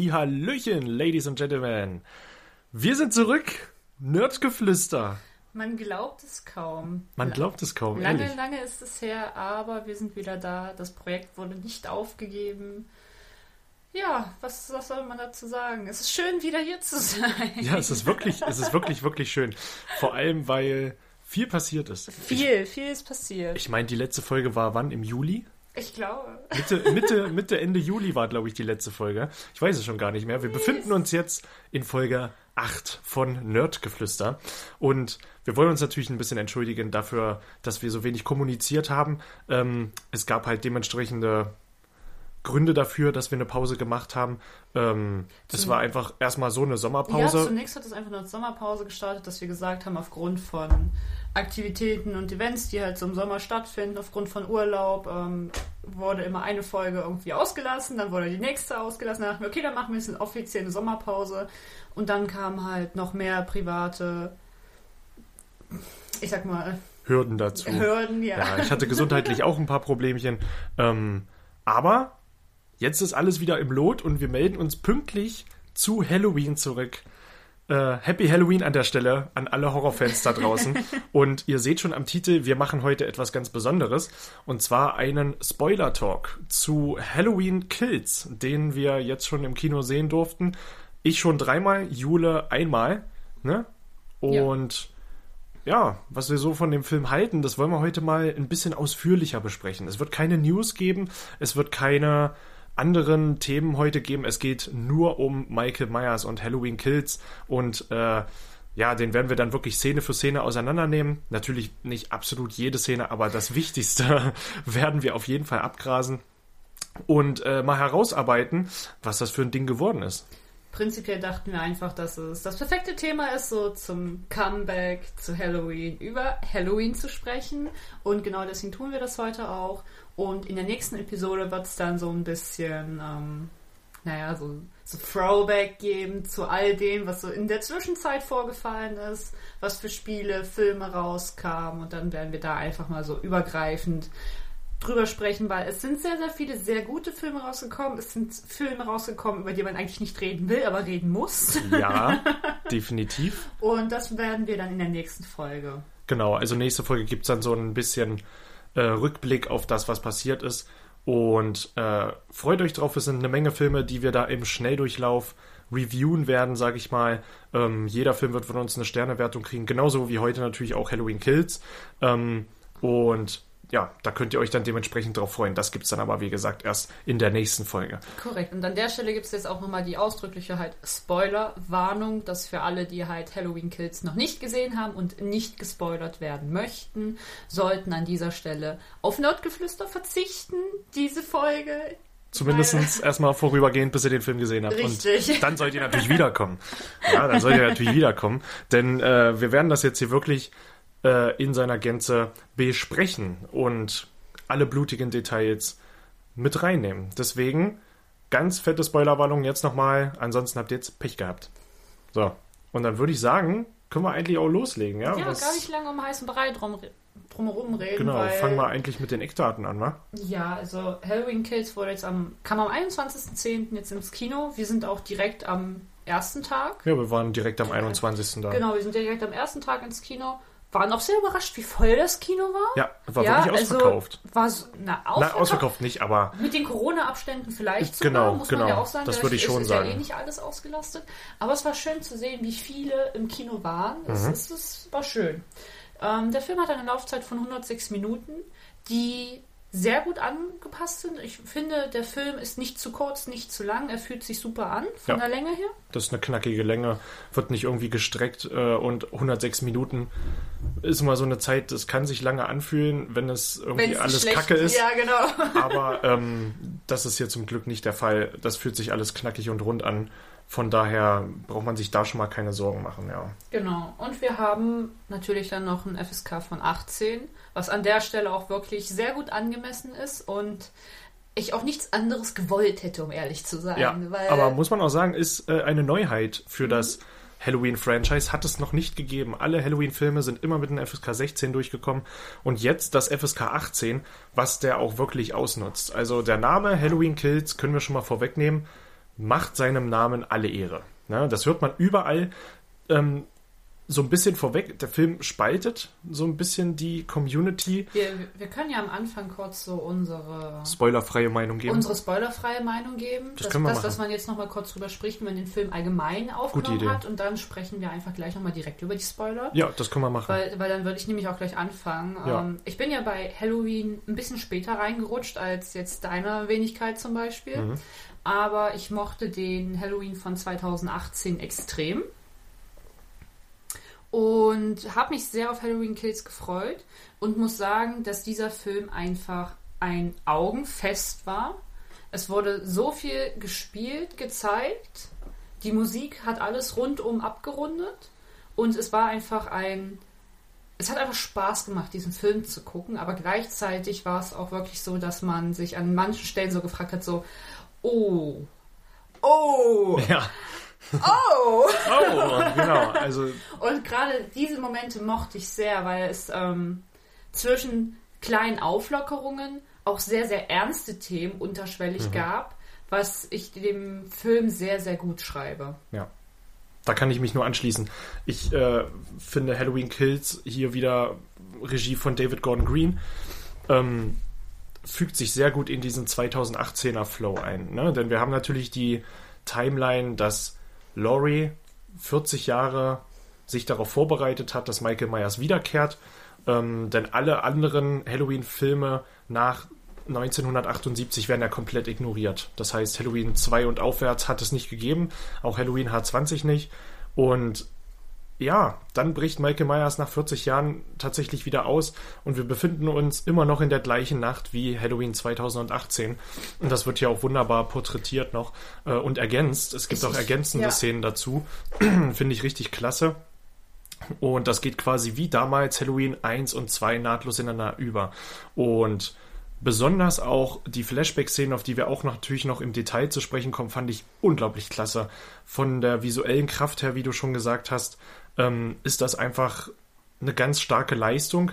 Hallöchen, Ladies and Gentlemen. Wir sind zurück. Nerdgeflüster. Man glaubt es kaum. Man glaubt es kaum, Lange, ehrlich. lange ist es her, aber wir sind wieder da. Das Projekt wurde nicht aufgegeben. Ja, was, was soll man dazu sagen? Es ist schön, wieder hier zu sein. Ja, es ist wirklich, es ist wirklich, wirklich schön. Vor allem, weil viel passiert ist. Viel, viel ist passiert. Ich meine, die letzte Folge war wann? Im Juli? Ich glaube. Mitte, Mitte, Mitte, Ende Juli war, glaube ich, die letzte Folge. Ich weiß es schon gar nicht mehr. Wir befinden uns jetzt in Folge 8 von Nerdgeflüster. Und wir wollen uns natürlich ein bisschen entschuldigen dafür, dass wir so wenig kommuniziert haben. Ähm, es gab halt dementsprechende Gründe dafür, dass wir eine Pause gemacht haben. Ähm, es war einfach erstmal so eine Ja, Sommerpause. zunächst hat es einfach nur als Sommerpause gestartet, dass wir gesagt haben, aufgrund von Aktivitäten und Events, die halt so im Sommer stattfinden, aufgrund von Urlaub, ähm, wurde immer eine Folge irgendwie ausgelassen, dann wurde die nächste ausgelassen, dann dachten wir, okay, dann machen wir jetzt eine offizielle Sommerpause und dann kamen halt noch mehr private, ich sag mal, Hürden dazu. Hürden, ja. Ja, ich hatte gesundheitlich auch ein paar Problemchen. Ähm, aber jetzt ist alles wieder im Lot und wir melden uns pünktlich zu Halloween zurück. Äh, Happy Halloween an der Stelle an alle Horrorfans da draußen. und ihr seht schon am Titel, wir machen heute etwas ganz Besonderes. Und zwar einen Spoiler-Talk zu Halloween Kills, den wir jetzt schon im Kino sehen durften. Ich schon dreimal, Jule einmal. Ne? Ja. Und ja, was wir so von dem Film halten, das wollen wir heute mal ein bisschen ausführlicher besprechen. Es wird keine News geben, es wird keine anderen Themen heute geben. Es geht nur um Michael Myers und Halloween Kills und äh, ja, den werden wir dann wirklich Szene für Szene auseinandernehmen. Natürlich nicht absolut jede Szene, aber das Wichtigste werden wir auf jeden Fall abgrasen und äh, mal herausarbeiten, was das für ein Ding geworden ist. Prinzipiell dachten wir einfach, dass es das perfekte Thema ist, so zum Comeback zu Halloween, über Halloween zu sprechen. Und genau deswegen tun wir das heute auch. Und in der nächsten Episode wird es dann so ein bisschen, ähm, naja, so, so Throwback geben zu all dem, was so in der Zwischenzeit vorgefallen ist, was für Spiele, Filme rauskamen. Und dann werden wir da einfach mal so übergreifend drüber sprechen, weil es sind sehr, sehr viele sehr gute Filme rausgekommen. Es sind Filme rausgekommen, über die man eigentlich nicht reden will, aber reden muss. Ja, definitiv. Und das werden wir dann in der nächsten Folge. Genau, also nächste Folge gibt es dann so ein bisschen äh, Rückblick auf das, was passiert ist. Und äh, freut euch drauf, es sind eine Menge Filme, die wir da im Schnelldurchlauf reviewen werden, sage ich mal. Ähm, jeder Film wird von uns eine Sternewertung kriegen, genauso wie heute natürlich auch Halloween Kills. Ähm, und ja, da könnt ihr euch dann dementsprechend drauf freuen. Das gibt es dann aber, wie gesagt, erst in der nächsten Folge. Korrekt. Und an der Stelle gibt es jetzt auch nochmal die ausdrückliche halt Spoiler-Warnung, dass für alle, die halt Halloween Kills noch nicht gesehen haben und nicht gespoilert werden möchten, sollten an dieser Stelle auf Nerdgeflüster verzichten, diese Folge. Zumindest erstmal vorübergehend, bis ihr den Film gesehen habt. Richtig. Und dann sollt ihr natürlich wiederkommen. Ja, dann sollt ihr natürlich wiederkommen. Denn äh, wir werden das jetzt hier wirklich äh, in seiner Gänze besprechen und alle blutigen Details mit reinnehmen. Deswegen ganz fette Spoilerwarnung jetzt nochmal. Ansonsten habt ihr jetzt Pech gehabt. So, und dann würde ich sagen, können wir eigentlich auch loslegen. Ja, Ja, Was- gar nicht lange um heißen Brei drum, drumherum reden. Genau, weil, fangen wir eigentlich mit den Eckdaten an, wa? Ja, also Halloween Kills wurde jetzt am, kam am 21.10. jetzt ins Kino. Wir sind auch direkt am ersten Tag. Ja, wir waren direkt am 21. da. Genau, wir sind direkt am ersten Tag ins Kino. Waren auch sehr überrascht, wie voll das Kino war. Ja, war Ja, wirklich also ausverkauft. war so, na, Na, ausverkauft. ausverkauft nicht, aber Mit den Corona-Abständen vielleicht sogar, Genau, muss man genau. ja auch sagen. Das würde ich ist, schon ist ja sagen. eh nicht alles ausgelastet. Aber es war schön zu sehen, wie viele im Kino waren. Es, Mhm. es war schön. Ähm, der Film hat eine Laufzeit von 106 Minuten, die sehr gut angepasst sind. Ich finde, der Film ist nicht zu kurz, nicht zu lang. Er fühlt sich super an von Ja. der Länge her. das ist eine knackige Länge, wird nicht irgendwie gestreckt äh, und 106 Minuten ist immer so eine Zeit, das kann sich lange anfühlen, wenn es irgendwie Wenn's alles schlecht- kacke ist. Ja, genau. Aber ähm, das ist hier zum Glück nicht der Fall. Das fühlt sich alles knackig und rund an. Von daher braucht man sich da schon mal keine Sorgen machen, ja. Genau. Und wir haben natürlich dann noch ein FSK von 18, was an der Stelle auch wirklich sehr gut angemessen ist und ich auch nichts anderes gewollt hätte, um ehrlich zu sein. Ja, aber muss man auch sagen, ist äh, eine Neuheit für das Halloween-Franchise. Hat es noch nicht gegeben. Alle Halloween-Filme sind immer mit einem FSK 16 durchgekommen und jetzt das FSK 18, was der auch wirklich ausnutzt. Also der Name Halloween Kills können wir schon mal vorwegnehmen, macht seinem Namen alle Ehre. Ne? Das hört man überall. Ähm, so ein bisschen vorweg, der Film spaltet so ein bisschen die Community. wir, wir können ja am Anfang kurz so unsere Spoilerfreie Meinung geben. unsere spoilerfreie Meinung geben. Das können wir das, machen. dass man jetzt nochmal kurz drüber spricht, wenn man den Film allgemein aufgenommen hat. Und dann sprechen wir einfach gleich nochmal direkt über die Spoiler. ja, das können wir machen. Weil, weil dann würde ich nämlich auch gleich anfangen. Ja. Ähm, ich bin ja bei Halloween ein bisschen später reingerutscht als jetzt deine Wenigkeit zum Beispiel. Mhm. Aber ich mochte den Halloween von 2018 extrem. Und habe mich sehr auf Halloween Kills gefreut und muss sagen, dass dieser Film einfach ein Augenfest war. Es wurde so viel gespielt, gezeigt. Die Musik hat alles rundum abgerundet. Und es war einfach ein. Es hat einfach Spaß gemacht, diesen Film zu gucken, aber gleichzeitig war es auch wirklich so, dass man sich an manchen Stellen so gefragt hat: so, oh, oh, ja. Oh! Oh, genau. Also Und gerade diese Momente mochte ich sehr, weil es ähm, zwischen kleinen Auflockerungen auch sehr, sehr ernste Themen unterschwellig gab, was ich dem Film sehr, sehr gut schreibe. Ja. Da kann ich mich nur anschließen. Ich äh, finde Halloween Kills hier wieder Regie von David Gordon Green. Ähm, fügt sich sehr gut in diesen 2018er Flow ein. Ne? Denn wir haben natürlich die Timeline, dass Laurie 40 Jahre sich darauf vorbereitet hat, dass Michael Myers wiederkehrt. Ähm, denn alle anderen Halloween-Filme nach 1978 werden ja komplett ignoriert. Das heißt, Halloween 2 und aufwärts hat es nicht gegeben, auch Halloween H20 nicht. Und ja, dann bricht Michael Myers nach 40 Jahren tatsächlich wieder aus und wir befinden uns immer noch in der gleichen Nacht wie Halloween 2018. Und das wird ja auch wunderbar porträtiert noch äh, und ergänzt. Es gibt auch ergänzende ja. Szenen dazu. Finde ich richtig klasse. Und das geht quasi wie damals Halloween 1 und 2 nahtlos ineinander über. Und besonders auch die Flashback-Szenen, auf die wir auch natürlich noch im Detail zu sprechen kommen, fand ich unglaublich klasse. Von der visuellen Kraft her, wie du schon gesagt hast, ähm, ist das einfach eine ganz starke Leistung.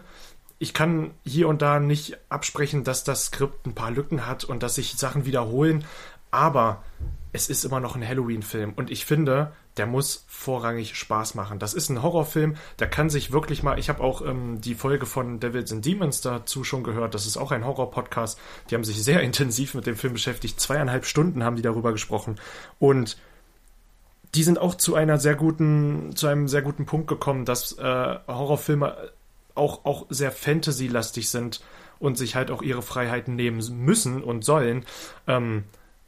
Ich kann hier und da nicht absprechen, dass das Skript ein paar Lücken hat und dass sich Sachen wiederholen, aber es ist immer noch ein Halloween-Film und ich finde, der muss vorrangig Spaß machen. Das ist ein Horrorfilm, der kann sich wirklich mal. Ich habe auch ähm, die Folge von Devils and Demons dazu schon gehört. Das ist auch ein Horror-Podcast. Die haben sich sehr intensiv mit dem Film beschäftigt. Zweieinhalb Stunden haben die darüber gesprochen und die sind auch zu einer sehr guten, zu einem sehr guten Punkt gekommen, dass äh, Horrorfilme auch, auch sehr Fantasy-lastig sind und sich halt auch ihre Freiheiten nehmen müssen und sollen. Ähm,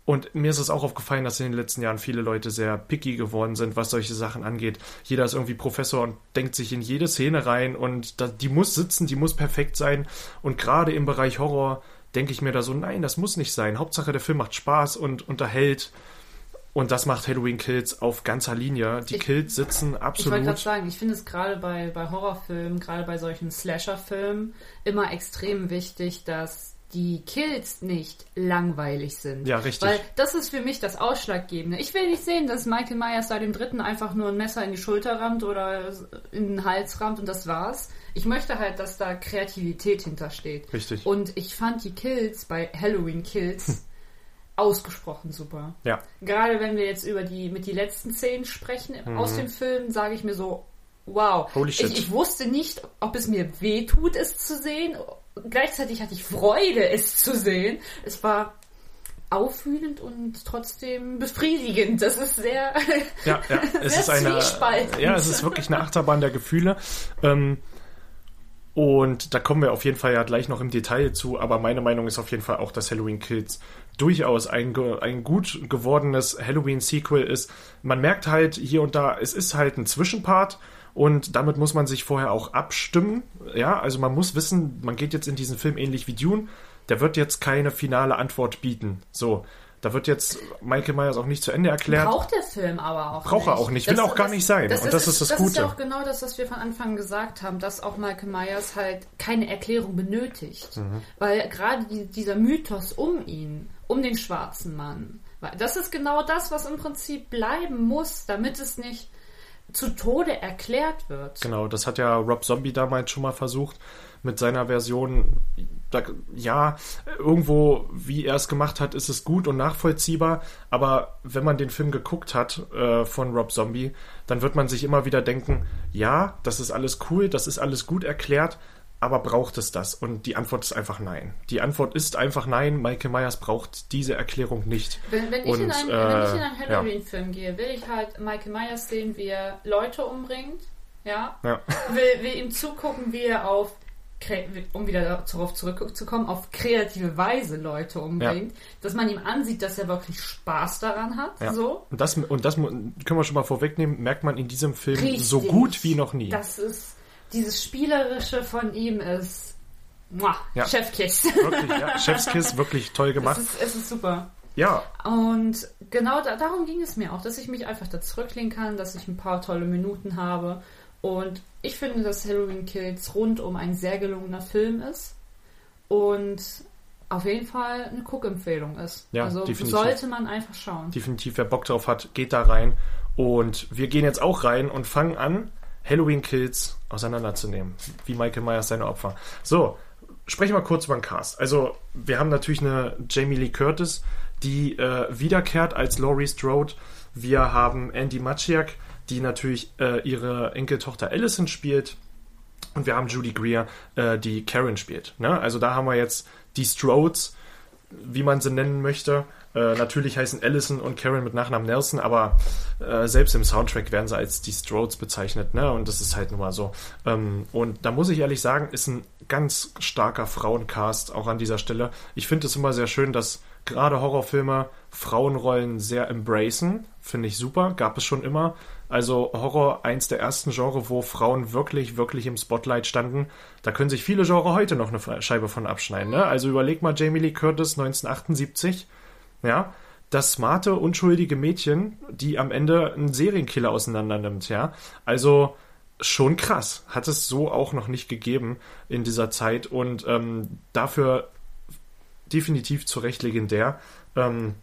und mir ist es auch aufgefallen, dass in den letzten Jahren viele Leute sehr picky geworden sind, was solche Sachen angeht. Jeder ist irgendwie Professor und denkt sich in jede Szene rein und da, die muss sitzen, die muss perfekt sein. Und gerade im Bereich Horror denke ich mir da so, nein, das muss nicht sein. Hauptsache der Film macht Spaß und unterhält. Und das macht Halloween Kills auf ganzer Linie. Die Ich- Kills sitzen Ich wollte absolut. gerade sagen, ich finde es gerade bei, bei Horrorfilmen, gerade bei solchen Slasher-Filmen, immer extrem wichtig, dass die Kills nicht langweilig sind. Ja, richtig. Weil das ist für mich das Ausschlaggebende. Ich will nicht sehen, dass Michael Myers da dem Dritten einfach nur ein Messer in die Schulter rammt oder in den Hals rammt und das war's. Ich möchte halt, dass da Kreativität hintersteht. Richtig. Und ich fand die Kills bei Halloween Kills ausgesprochen super. ja, Gerade wenn wir jetzt über die mit die letzten Szenen sprechen aus dem Film, sage ich mir so, wow. Mhm. Holy shit. Ich, ich wusste nicht, ob es mir weh tut, es zu sehen. Gleichzeitig hatte ich Freude, es zu sehen. Es war aufwühlend und trotzdem befriedigend. Das ist sehr. ja, ja. Es ist eine, ja, es ist wirklich eine Achterbahn der Gefühle. Ähm, und da kommen wir auf jeden Fall ja gleich noch im Detail zu, aber meine Meinung ist auf jeden Fall auch, dass Halloween Kills durchaus ein, ein gut gewordenes Halloween-Sequel ist. Man merkt halt hier und da, es ist halt ein Zwischenpart und damit muss man sich vorher auch abstimmen. Ja, also man muss wissen, man geht jetzt in diesen Film ähnlich wie Dune. der wird jetzt keine finale Antwort bieten. So, da wird jetzt Michael Myers auch nicht zu Ende erklärt. Braucht der Film aber auch Braucht er auch nicht, will auch gar nicht sein. Und das ist das Das ist ja Gute. auch genau das, was wir von Anfang gesagt haben, dass auch Michael Myers halt keine Erklärung benötigt. Mhm. Weil gerade die, dieser Mythos um ihn, um den schwarzen Mann, das ist genau das, was im Prinzip bleiben muss, damit es nicht zu Tode erklärt wird. Genau, das hat ja Rob Zombie damals schon mal versucht mit seiner Version. Da, ja, irgendwo, wie er es gemacht hat, ist es gut und nachvollziehbar. Aber wenn man den Film geguckt hat äh, von Rob Zombie, dann wird man sich immer wieder denken, ja, das ist alles cool, das ist alles gut erklärt, aber braucht es das? Und die Antwort ist einfach nein. Die Antwort ist einfach nein. Michael Myers braucht diese Erklärung nicht. Wenn, wenn, ich, Und, in einen, äh, wenn ich in einen ja. Halloween-Film gehe, will ich halt Michael Myers sehen, wie er Leute umbringt. Ja. Ja. Will, will ihm zugucken, wie er auf, um wieder darauf zurückzukommen, auf kreative Weise Leute umbringt. Dass man ihm ansieht, dass er wirklich Spaß daran hat. Ja. So. Und das, und das können wir schon mal vorwegnehmen, merkt man in diesem Film Richtig. so gut wie noch nie. Das ist, dieses Spielerische von ihm ist, muah, Ja. Chefkiss. Wirklich, ja. Chefskiss, wirklich toll Es gemacht. ist, es ist super. Ja, Und genau da, darum ging es mir auch, dass ich mich einfach da zurücklehnen kann, dass ich ein paar tolle Minuten habe. Und ich finde, dass Halloween Kills rundum ein sehr gelungener Film ist. Und auf jeden Fall eine Cook-Empfehlung ist. Ja, also definitiv. sollte man einfach schauen. definitiv, wer Bock drauf hat, geht da rein. Und wir gehen jetzt auch rein und fangen an, Halloween Kills auseinanderzunehmen. Wie Michael Myers seine Opfer. So, sprechen wir kurz über den Cast. Also, wir haben natürlich eine Jamie Lee Curtis, die äh, wiederkehrt als Laurie Strode. Wir haben Andy Maciak, die natürlich äh, ihre Enkeltochter Allison spielt. Und wir haben Judy Greer, äh, die Karen spielt. Ne? Also da haben wir jetzt die Strodes, wie man sie nennen möchte. Äh, natürlich heißen Allison und Karen mit Nachnamen Nelson, aber äh, selbst im Soundtrack werden sie als die Strodes bezeichnet, ne? Und das ist halt nun mal so. Ähm, und da muss ich ehrlich sagen, ist ein ganz starker Frauencast auch an dieser Stelle. Ich finde es immer sehr schön, dass gerade Horrorfilme Frauenrollen sehr embracen. Finde ich super. Gab es schon immer. Also Horror, eins der ersten Genre, wo Frauen wirklich, wirklich im Spotlight standen. Da können sich viele Genre heute noch eine Scheibe von abschneiden. Ne? Also überleg mal Jamie Lee Curtis 1978. Ja, das smarte, unschuldige Mädchen, die am Ende einen Serienkiller auseinandernimmt. Ja, also schon krass. Hat es so auch noch nicht gegeben in dieser Zeit und ähm, dafür definitiv zu Recht legendär. Ähm,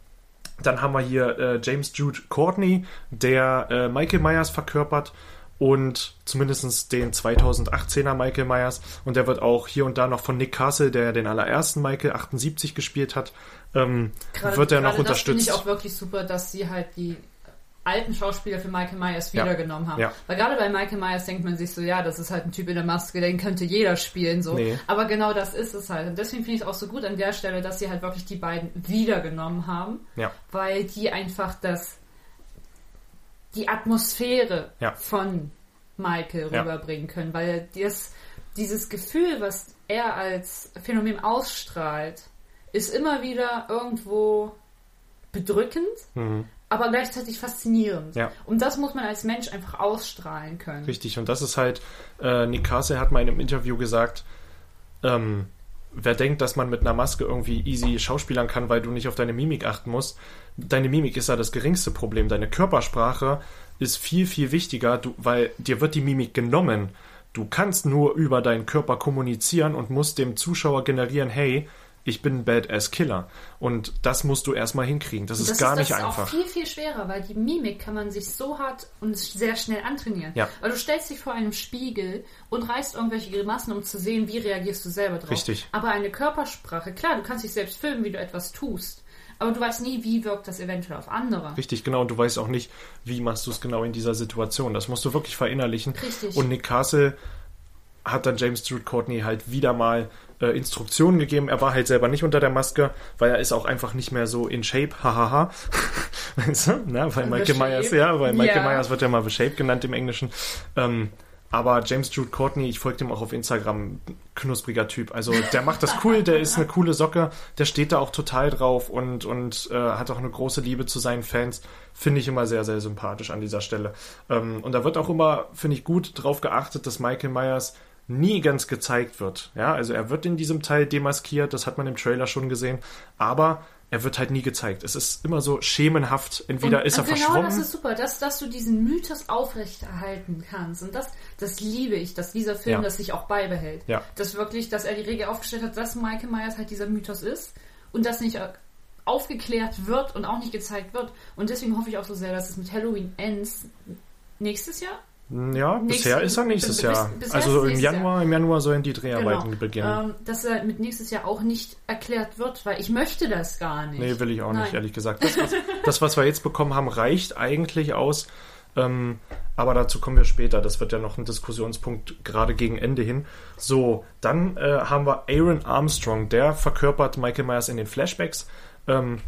dann haben wir hier äh, James Jude Courtney, der äh, Michael Myers verkörpert und zumindest den 2018er Michael Myers. Und der wird auch hier und da noch von Nick Castle, der den allerersten Michael 78 gespielt hat, ähm, Gerade- wird er noch gerade Das finde unterstützt. ich auch wirklich super, dass sie halt die alten Schauspieler für Michael Myers Ja. wiedergenommen haben. Ja. Weil gerade bei Michael Myers denkt man sich so, ja, das ist halt ein Typ in der Maske, den könnte jeder spielen, so. Nee. Aber genau das ist es halt. Und deswegen finde ich es auch so gut an der Stelle, dass sie halt wirklich die beiden wiedergenommen haben, Ja. weil die einfach das, die Atmosphäre Ja. von Michael Ja. rüberbringen können, weil das, dieses Gefühl, was er als Phänomen ausstrahlt, ist immer wieder irgendwo bedrückend, aber gleichzeitig faszinierend. Mhm. Ja. Und das muss man als Mensch einfach ausstrahlen können. Richtig, und das ist halt, äh, Nick Castle hat mal in einem Interview gesagt, ähm, wer denkt, dass man mit einer Maske irgendwie easy schauspielern kann, weil du nicht auf deine Mimik achten musst, deine Mimik ist ja das geringste Problem. Deine Körpersprache ist viel, viel wichtiger, du, weil dir wird die Mimik genommen. Du kannst nur über deinen Körper kommunizieren und musst dem Zuschauer generieren, hey, ich bin ein Badass-Killer. Und das musst du erstmal hinkriegen. Das ist das gar ist, nicht das einfach. ist auch viel, viel schwerer, weil die Mimik kann man sich so hart und sehr schnell antrainieren. Ja. Weil du stellst dich vor einem Spiegel und reißt irgendwelche Grimassen, um zu sehen, wie reagierst du selber drauf. Richtig. Aber eine Körpersprache, klar, du kannst dich selbst filmen, wie du etwas tust. Aber du weißt nie, wie wirkt das eventuell auf andere. Richtig, genau. Und du weißt auch nicht, wie machst du es genau in dieser Situation. Das musst du wirklich verinnerlichen. Richtig. Und Nick Castle hat dann James Stewart Courtney halt wieder mal äh, Instruktionen gegeben. Er war halt selber nicht unter der Maske, weil er ist auch einfach nicht mehr so in Shape. Hahaha. weißt du? Na, weil Michael Shape. Myers, ja, weil Michael Ja. Myers wird ja mal The Shape genannt im Englischen. Ähm, aber James Jude Courtney, ich folge dem auch auf Instagram, knuspriger Typ. Also der macht das cool, der ist eine coole Socke, der steht da auch total drauf und, und äh, hat auch eine große Liebe zu seinen Fans. Finde ich immer sehr, sehr sympathisch an dieser Stelle. Ähm, und da wird auch immer, finde ich, gut drauf geachtet, dass Michael Myers nie ganz gezeigt wird. Ja, also er wird in diesem Teil demaskiert, das hat man im Trailer schon gesehen, aber er wird halt nie gezeigt. Es ist immer so schemenhaft. Entweder Und ist er genau verschwommen. das ist super, dass, dass du diesen Mythos aufrechterhalten kannst. Und das, das liebe ich, dass dieser Film Ja. das sich auch beibehält. Ja. Dass wirklich, dass er die Regel aufgestellt hat, dass Michael Myers halt dieser Mythos ist und das nicht äh, aufgeklärt wird und auch nicht gezeigt wird. Und deswegen hoffe ich auch so sehr, dass es mit Halloween Ends nächstes Jahr ja, bisher ist er nächstes bis- Jahr. bisher also ist im Januar, im Januar sollen die Dreharbeiten beginnen. ähm, dass er mit nächstes Jahr auch nicht erklärt wird, weil ich möchte das gar nicht. Nee, will ich auch nicht, Nein. ehrlich gesagt. Das was, das, was wir jetzt bekommen haben, reicht eigentlich aus. Ähm, aber dazu kommen wir später. Das wird ja noch ein Diskussionspunkt gerade gegen Ende hin. So, dann äh, haben wir Aaron Armstrong. Der verkörpert Michael Myers in den Flashbacks. Ähm,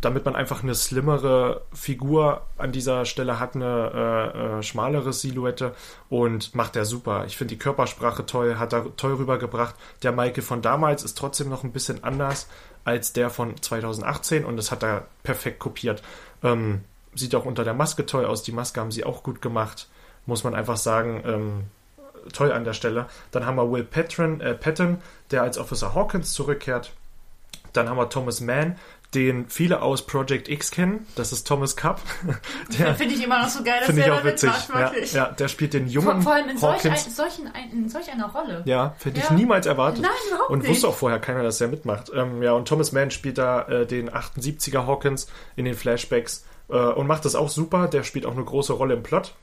damit man einfach eine slimmere Figur an dieser Stelle hat, eine äh, äh, schmalere Silhouette und macht er super. Ich finde die Körpersprache toll, hat er toll rübergebracht. Der Michael von damals ist trotzdem noch ein bisschen anders als der von 2018 und das hat er perfekt kopiert. Ähm, sieht auch unter der Maske toll aus. Die Maske haben sie auch gut gemacht, muss man einfach sagen. Ähm, toll an der Stelle. Dann haben wir Will Patton, äh, Patton, der als Officer Hawkins zurückkehrt. Dann haben wir Thomas Mann, den viele aus Project X kennen. Das ist Thomas Cup. Der Finde ich immer noch so geil, dass finde ich er auch witzig. mitmacht, Ja, wirklich. ja, der spielt den Vor, jungen vor allem in solch, ein, solchen, in solch einer Rolle. Ja, hätte ich Ja. niemals erwartet. Nein, überhaupt und nicht. wusste auch vorher keiner, dass er mitmacht. Ähm, ja, und Thomas Mann spielt da äh, den 78er Hawkins in den Flashbacks äh, und macht das auch super. Der spielt auch eine große Rolle im Plot.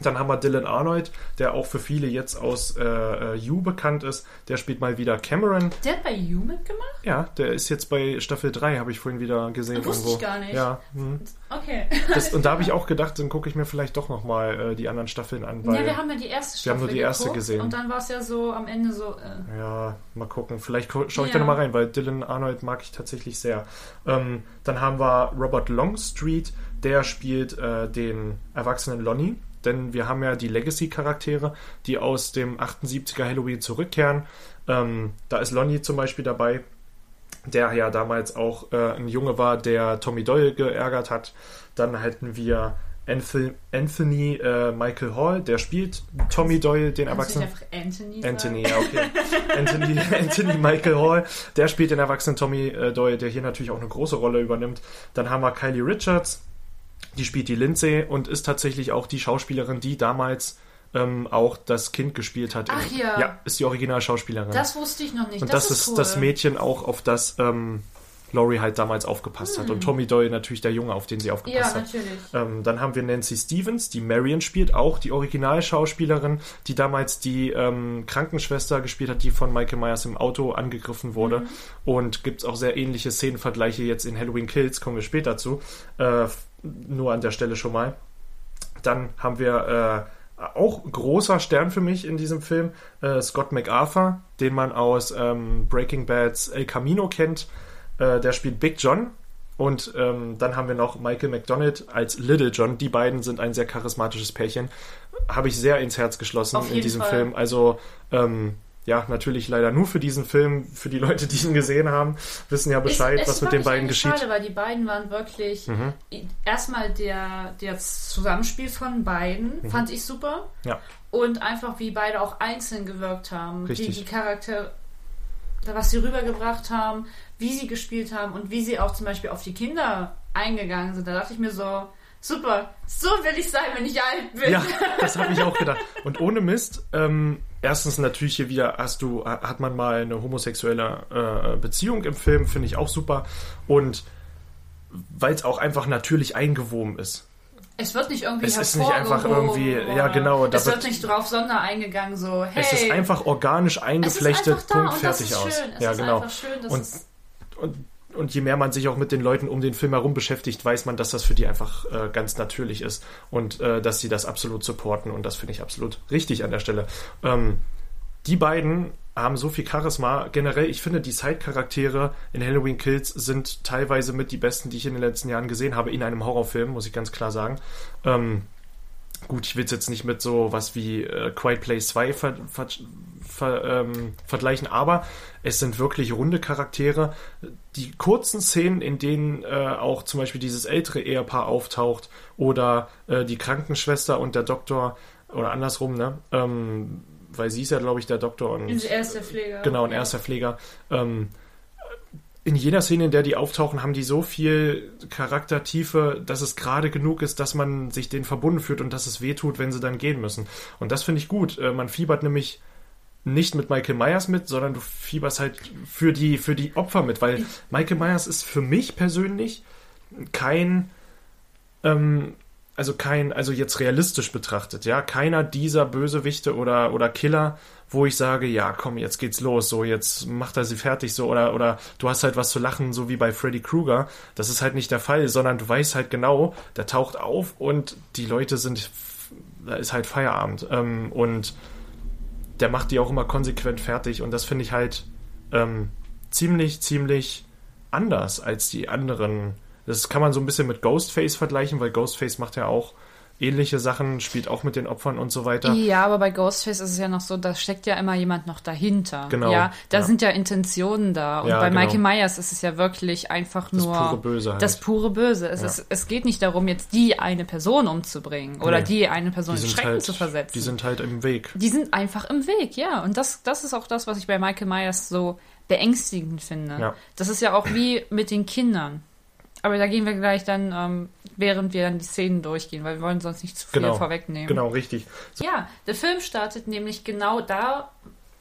Dann haben wir Dylan Arnold, der auch für viele jetzt aus äh, äh, You bekannt ist. Der spielt mal wieder Cameron. Der hat bei You mitgemacht? Ja, der ist jetzt bei Staffel 3, habe ich vorhin wieder gesehen. Wusste irgendwo. ich gar nicht. Ja, hm. Okay. das, und da habe ich auch gedacht, dann gucke ich mir vielleicht doch nochmal äh, die anderen Staffeln an. Weil, ja, wir haben ja die erste Staffel wir haben nur die erste geguckt gesehen. Und dann war es ja so am Ende so, äh, Ja, mal gucken. Vielleicht schaue ich Ja. da nochmal rein, weil Dylan Arnold mag ich tatsächlich sehr. Ähm, dann haben wir Robert Longstreet, der spielt äh, den erwachsenen Lonnie. Denn wir haben ja die Legacy-Charaktere, die aus dem 78er Halloween zurückkehren. Ähm, da ist Lonnie zum Beispiel dabei, der ja damals auch äh, ein Junge war, der Tommy Doyle geärgert hat. Dann hätten wir Anthony, äh, Michael Hall, der spielt Tommy Doyle, den Erwachsenen. Anthony Anthony, ja, okay. Anthony, Anthony Michael Hall, der spielt den erwachsenen Tommy äh, Doyle, der hier natürlich auch eine große Rolle übernimmt. Dann haben wir Kylie Richards, die spielt die Lindsay und ist tatsächlich auch die Schauspielerin, die damals ähm, auch das Kind gespielt hat. Ach ja. Ja, ist die Originalschauspielerin. Das wusste ich noch nicht. und das, ist cool. das Mädchen auch, auf das ähm, Laurie halt damals aufgepasst hat. Und Tommy Doyle natürlich der Junge, auf den sie Ja, aufgepasst hat. natürlich. Ähm, dann haben wir Nancy Stevens, die Marion spielt, auch die Originalschauspielerin, die damals die ähm, Krankenschwester gespielt hat, die von Michael Myers im Auto angegriffen wurde. Mhm. Und gibt es auch sehr ähnliche Szenenvergleiche jetzt in Halloween Kills, kommen wir später zu. Äh, nur an der Stelle schon mal. Dann haben wir äh, auch großer Stern für mich in diesem Film, äh, Scott MacArthur, den man aus ähm, Breaking Bad's El Camino kennt. Äh, der spielt Big John. Und ähm, dann haben wir noch Michael McDonald als Little John. Die beiden sind ein sehr charismatisches Pärchen. Habe ich sehr ins Herz geschlossen in diesem Fall. Film. Also ähm, ja, natürlich leider nur für diesen Film. Für die Leute, die ihn gesehen haben, wissen ja Bescheid, Es- es was mit den beiden geschieht. Mhm. Schade, weil die beiden waren wirklich erstmal der, der Zusammenspiel von beiden fand ich super. Mhm. Ja. Und einfach wie beide auch einzeln gewirkt haben. Richtig. Die, die Charaktere, was sie rübergebracht haben, wie sie gespielt haben und wie sie auch zum Beispiel auf die Kinder eingegangen sind. Da dachte ich mir so, super, so will ich sein, wenn ich alt bin. Ja, das habe ich auch gedacht. Und ohne Mist, ähm, erstens natürlich hier wieder hast du, hat man mal eine homosexuelle äh, Beziehung im Film, finde ich auch super. Und weil es auch einfach natürlich eingewoben ist. Es wird nicht irgendwie Es ist nicht einfach irgendwie- ja, genau, Es wird wird- nicht drauf Sonder eingegangen, so, hey. Es ist einfach organisch eingeflechtet, einfach Punkt, fertig aus. schön. Es ja, genau. schön, Und, und, und je mehr man sich auch mit den Leuten um den Film herum beschäftigt, weiß man, dass das für die einfach äh, ganz natürlich ist und äh, dass sie das absolut supporten und das finde ich absolut richtig an der Stelle. Ähm, die beiden haben so viel Charisma. Generell, ich finde, die Side-Charaktere in Halloween Kills sind teilweise mit die besten, die ich in den letzten Jahren gesehen habe, in einem Horrorfilm, muss ich ganz klar sagen. Ähm, gut, ich will es jetzt nicht mit so was wie äh, Quiet Place 2 ver, ver, ver, ähm, vergleichen, aber es sind wirklich runde Charaktere. Die kurzen Szenen, in denen äh, auch zum Beispiel dieses ältere Ehepaar auftaucht oder äh, die Krankenschwester und der Doktor oder andersrum, ne? Ähm, weil sie ist ja, glaube ich, der Doktor und Er ist der Pfleger. Genau, ein Ja. erster Pfleger. Ähm, in jeder Szene, in der die auftauchen, haben die so viel Charaktertiefe, dass es gerade genug ist, dass man sich denen verbunden fühlt und dass es weh tut, wenn sie dann gehen müssen. Und das finde ich gut. Äh, man fiebert nämlich nicht mit Michael Myers mit, sondern du fieberst halt für die, für die Opfer mit, weil Michael Myers ist für mich persönlich kein, ähm, also kein, also jetzt realistisch betrachtet, ja, keiner dieser Bösewichte oder, oder Killer, wo ich sage, ja, komm, jetzt geht's los, so, jetzt macht er sie fertig, so, oder, oder du hast halt was zu lachen, so wie bei Freddy Krueger. Das ist halt nicht der Fall, sondern du weißt halt genau, der taucht auf und die Leute sind, da ist halt Feierabend. Ähm, und der macht die auch immer konsequent fertig und das finde ich halt ähm, ziemlich, ziemlich anders als die anderen. Das kann man so ein bisschen mit Ghostface vergleichen, weil Ghostface macht ja auch ähnliche Sachen, spielt auch mit den Opfern und so weiter. Ja, aber bei Ghostface ist es ja noch so, da steckt ja immer jemand noch dahinter. Genau, Ja, da ja. sind ja Intentionen da. Und Ja, bei genau. Michael Myers ist es ja wirklich einfach Das nur pure Böse halt. das pure Böse. Es, Ja. ist, es geht nicht darum, jetzt die eine Person umzubringen oder Nee. die eine Person die in Schrecken halt, zu versetzen. Die sind halt im Weg. Die sind einfach im Weg, ja. Und das, das ist auch das, was ich bei Michael Myers so beängstigend finde. Ja. Das ist ja auch wie mit den Kindern. Aber da gehen wir gleich dann, ähm, während wir dann die Szenen durchgehen, weil wir wollen sonst nicht zu viel Genau. vorwegnehmen. Genau, richtig. So, Ja, der Film startet nämlich genau da,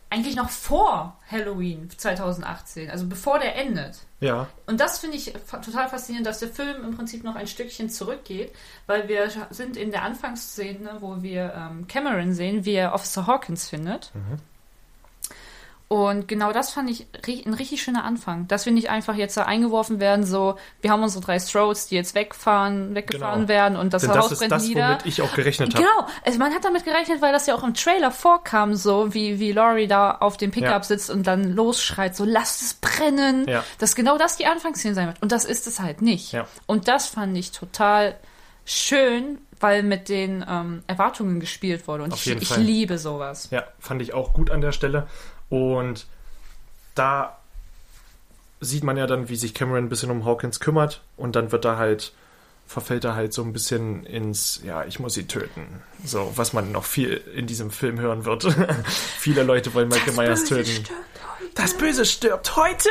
eigentlich noch vor Halloween 2018, also bevor der endet. ja, Und das finde ich total faszinierend, dass der Film im Prinzip noch ein Stückchen zurückgeht, weil wir sind in der Anfangsszene, wo wir ähm, Cameron sehen, wie er Officer Hawkins findet. Und genau das fand ich ein richtig schöner Anfang, dass wir nicht einfach jetzt da eingeworfen werden, so, wir haben unsere drei Strokes, die jetzt wegfahren, weggefahren Genau. werden und das denn Haus das brennt das, nieder. womit ich auch gerechnet habe. Genau, also man hat damit gerechnet, weil das ja auch im Trailer vorkam, so wie, wie Laurie da auf dem Pickup Ja. sitzt und dann losschreit, so lasst es brennen, Ja. dass genau das die Anfangsszene sein wird. Und das ist es halt nicht. Ja. Und das fand ich total schön, weil mit den ähm, Erwartungen gespielt wurde. Und ich, ich liebe sowas. Ja, fand ich auch gut an der Stelle. Und da sieht man ja dann, wie sich Cameron ein bisschen um Hawkins kümmert und dann wird er halt, verfällt er halt so ein bisschen ins, ja, ich muss sie töten. So, was man noch viel in diesem Film hören wird. Viele Leute wollen Michael Myers töten. Das Böse stirbt heute,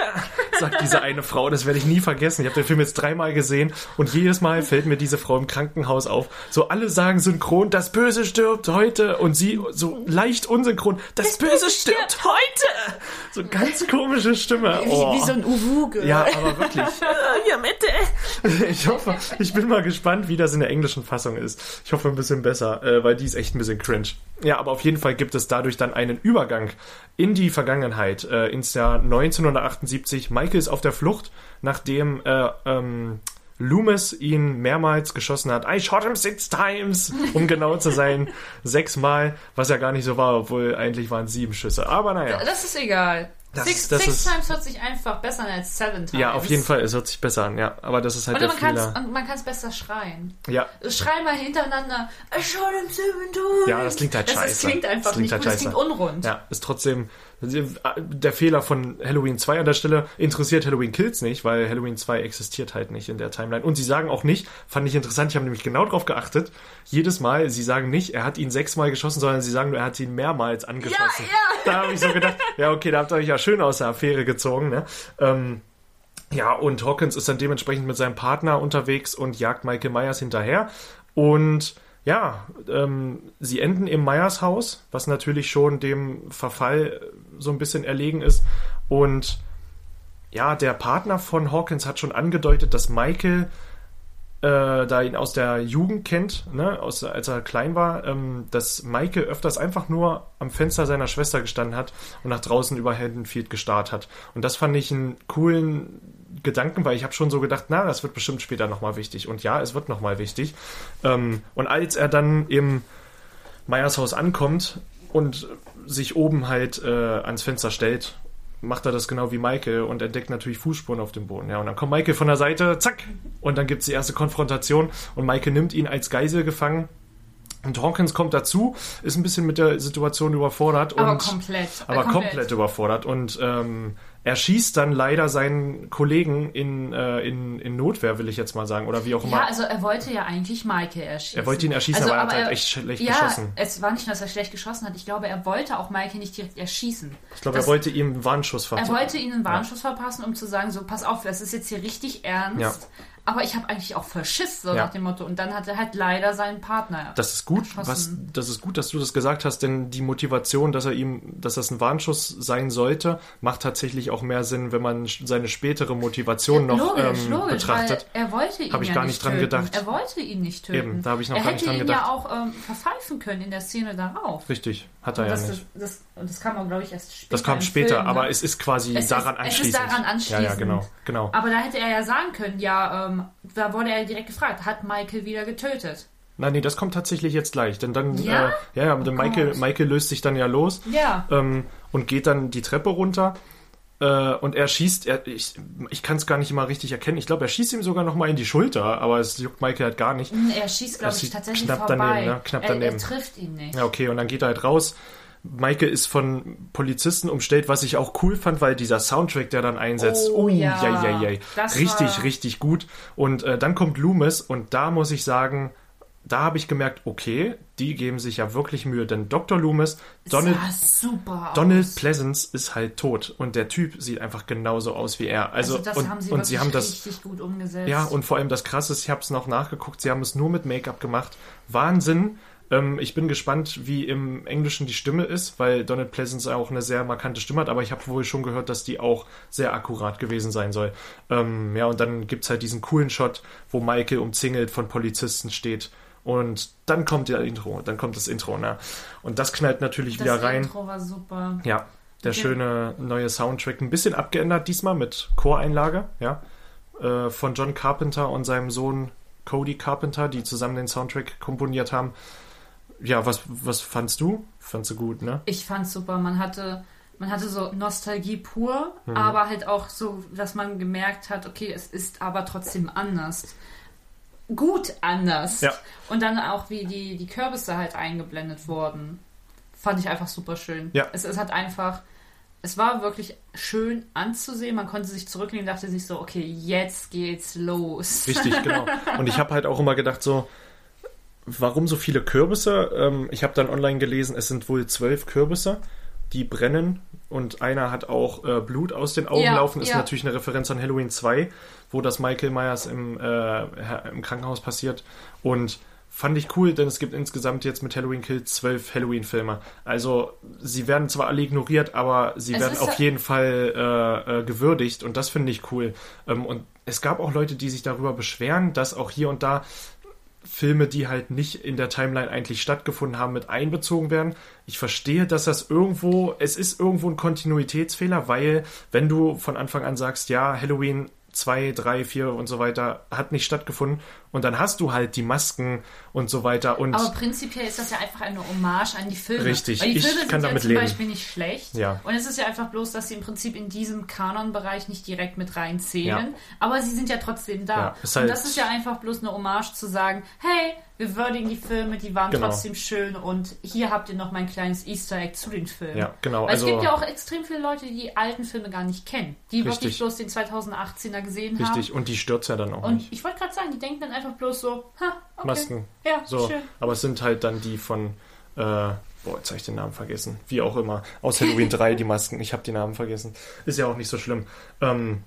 sagt diese eine Frau. Das werde ich nie vergessen. Ich habe den Film jetzt dreimal gesehen und jedes Mal fällt mir diese Frau im Krankenhaus auf. So alle sagen synchron, das Böse stirbt heute und sie so leicht unsynchron, das, Böse, stirbt heute. So ganz komische Stimme. Wie, Oh. wie so ein Uwuge. Ja, aber wirklich. Ja, bitte. Ich hoffe, ich bin mal gespannt, wie das in der englischen Fassung ist. Ich hoffe ein bisschen besser, äh, weil die ist echt ein bisschen cringe. Ja, aber auf jeden Fall gibt es dadurch dann einen Übergang in die Vergangenheit, äh, ins Jahr 1978. Michael ist auf der Flucht, nachdem äh, ähm, Loomis ihn mehrmals geschossen hat. I shot him six times, um genau zu sein. Sechsmal, was ja gar nicht so war, obwohl eigentlich waren es sieben Schüsse. Aber naja. Das ist egal. Das- six das six ist- Times hört sich einfach besser an als Seven Times. Ja, auf jeden Fall, es hört sich besser an, ja. Aber das ist halt Und der man kann Fehler. es man kann's besser schreien. Ja, Schrei mal hintereinander. I shot him seven times. Ja, das klingt halt das, scheiße. Das klingt einfach Das klingt nicht halt gut, das scheiße. klingt unrund. Ja, ist trotzdem der Fehler von Halloween 2 an der Stelle interessiert Halloween Kills nicht, weil Halloween 2 existiert halt nicht in der Timeline. Und sie sagen auch nicht, fand ich interessant, ich habe nämlich genau drauf geachtet, jedes Mal, sie sagen nicht, er hat ihn sechsmal geschossen, sondern sie sagen nur, er hat ihn mehrmals angeschossen. Da habe ich so gedacht, ja, okay, da habt ihr euch ja schön aus der Affäre gezogen, ne? Ähm, ja, und Hawkins ist dann dementsprechend mit seinem Partner unterwegs und jagt Michael Myers hinterher. Und ja, ähm, sie enden im Myers Haus, was natürlich schon dem Verfall so ein bisschen erlegen ist. Und ja, der Partner von Hawkins hat schon angedeutet, dass Michael, äh, da ihn aus der Jugend kennt, ne, aus, als er klein war, ähm, dass Michael öfters einfach nur am Fenster seiner Schwester gestanden hat und nach draußen über Haddonfield gestarrt hat. Und das fand ich einen coolen Gedanken, weil ich habe schon so gedacht, na, das wird bestimmt später nochmal wichtig. Und ja, es wird nochmal wichtig. Ähm, und als er dann im Meyers Haus ankommt und sich oben halt äh, ans Fenster stellt, macht er das genau wie Michael und entdeckt natürlich Fußspuren auf dem Boden. Ja, und dann kommt Michael von der Seite, zack, und dann gibt's die erste Konfrontation und Michael nimmt ihn als Geisel gefangen. Und Hawkins kommt dazu, ist ein bisschen mit der Situation überfordert. Aber und, komplett. aber Äh, komplett. überfordert und ähm, Er schießt dann leider seinen Kollegen in, äh, in, in Notwehr, will ich jetzt mal sagen, oder wie auch immer. Ja, also er wollte ja eigentlich Michael erschießen. Er wollte ihn erschießen, also, aber er hat halt echt schlecht ja, geschossen. es war nicht nur, dass er schlecht geschossen hat. Ich glaube, er wollte auch Michael nicht direkt erschießen. ich glaube, er wollte ihm einen Warnschuss Er verpassen. wollte ihnen einen Warnschuss verpassen, um zu sagen, so, pass auf, das ist jetzt hier richtig ernst. Ja. Aber ich habe eigentlich auch Verschiss, so Ja. nach dem Motto. Und dann hat er halt leider seinen Partner. Das ist gut, was, das ist gut, dass du das gesagt hast, denn die Motivation, dass er ihm, dass das ein Warnschuss sein sollte, macht tatsächlich auch mehr Sinn, wenn man seine spätere Motivation noch logisch, ähm, logisch, betrachtet. er wollte ihn Hab ich ja gar nicht dran töten. gedacht. Er wollte ihn nicht töten. Eben, da habe ich noch er gar nicht hätte dran ihn gedacht. ja auch ähm, verpfeifen können in der Szene darauf. Richtig, hat er Und ja das, nicht. das, das, und das kam auch, glaube ich, erst später. Das kam später, Film, ne? aber es ist quasi Es ist- daran es ist anschließend. daran anschließend. Ja, ja, genau, genau. Aber da hätte er ja sagen können, ja, ähm, da wurde er direkt gefragt, hat Michael wieder getötet? Nein, nee, das kommt tatsächlich jetzt gleich, denn dann, Ja? äh, ja, ja, denn Michael. Michael löst sich dann ja los Ja. ähm, und geht dann die Treppe runter. Äh, und er schießt, er, ich, ich kann es gar nicht mal richtig erkennen. Ich glaube, er schießt ihm sogar noch mal in die Schulter, aber es juckt Michael halt gar nicht. Er schießt, glaube Er ich, tatsächlich knapp vorbei. daneben, ne? Knapp er, er daneben. trifft ihn nicht. Ja, okay, und dann geht er halt raus. Michael ist von Polizisten umstellt, was ich auch cool fand, weil dieser Soundtrack, der dann einsetzt, Oh, oh, ja. ja, ja, ja, richtig, war- richtig gut. Und äh, dann kommt Loomis und da muss ich sagen, da habe ich gemerkt, okay, die geben sich ja wirklich Mühe, denn Dr. Loomis, Donald. Donald Pleasance ist halt tot und der Typ sieht einfach genauso aus wie er. Also, also das und, haben sie und sie haben das richtig gut umgesetzt. ja, und vor allem das Krasse ist, ich habe es noch nachgeguckt, sie haben es nur mit Make-up gemacht. Wahnsinn. Ähm, ich bin gespannt, wie im Englischen die Stimme ist, weil Donald Pleasance auch eine sehr markante Stimme hat, aber ich habe wohl schon gehört, dass die auch sehr akkurat gewesen sein soll. Ähm, ja, und dann gibt's halt diesen coolen Shot, wo Michael umzingelt von Polizisten steht. Und dann kommt der Intro, dann kommt das Intro, ne? Und das knallt natürlich das wieder rein. Intro war super. Ja, der Okay. schöne neue Soundtrack, ein bisschen abgeändert diesmal mit Choreinlage, ja, äh, von John Carpenter und seinem Sohn Cody Carpenter, die zusammen den Soundtrack komponiert haben. Ja, was, was fandst du? Fandst du gut, ne? Ich fand's super. Man hatte, man hatte so Nostalgie pur, Mhm. aber halt auch so, dass man gemerkt hat, okay, es ist aber trotzdem anders. Gut anders. Ja. Und dann auch, wie die, die Kürbisse halt eingeblendet wurden. Fand ich einfach super schön. Ja. Es, es hat einfach, es war wirklich schön anzusehen. Man konnte sich zurücklehnen, dachte sich so, okay, jetzt geht's los. Richtig, genau. Und ich habe halt auch immer gedacht, so, warum so viele Kürbisse? Ähm, ich habe dann online gelesen, es sind wohl zwölf Kürbisse, die brennen und einer hat auch äh, Blut aus den Augen Ja, laufen. Ist ja. natürlich eine Referenz an Halloween 2, wo das Michael Myers im, äh, im Krankenhaus passiert. Und fand ich cool, denn es gibt insgesamt jetzt mit Halloween Kills zwölf Halloween-Filme. Also sie werden zwar alle ignoriert, aber sie Es werden auf jeden Fall äh, äh, gewürdigt und das finde ich cool. Ähm, und es gab auch Leute, die sich darüber beschweren, dass auch hier und da Filme, die halt nicht in der Timeline eigentlich stattgefunden haben, mit einbezogen werden. Ich verstehe, dass das irgendwo, es ist irgendwo ein Kontinuitätsfehler, weil wenn du von Anfang an sagst, ja, Halloween 2, 3, 4 und so weiter hat nicht stattgefunden und dann hast du halt die Masken und so weiter und Aber prinzipiell ist das ja einfach eine Hommage an die Filme. Richtig, Weil die ich Filme kann sind ja damit zum leben. Beispiel nicht schlecht. Ja. Und es ist ja einfach bloß, dass sie im Prinzip in diesem Kanonbereich nicht direkt mit reinzählen. Ja. Aber sie sind ja trotzdem da. Ja, ist Und halt- das ist ja einfach bloß eine Hommage zu sagen, hey, wir würdigen die Filme, die waren Genau. trotzdem schön und hier habt ihr noch mein kleines Easter Egg zu den Filmen. Ja, genau, Weil also- es gibt ja auch extrem viele Leute, die die alten Filme gar nicht kennen. Die wirklich Richtig. bloß den 2018er gesehen haben. richtig und die stürzt ja dann auch Und nicht. ich wollte gerade sagen, die denken dann einfach bloß so, ha, okay. Masken. Ja, So, schön. aber es sind halt dann die von äh, boah, jetzt habe ich den Namen vergessen. Wie auch immer. Aus Halloween 3, die Masken. Ich habe die Namen vergessen. Ist ja auch nicht so schlimm. Ähm,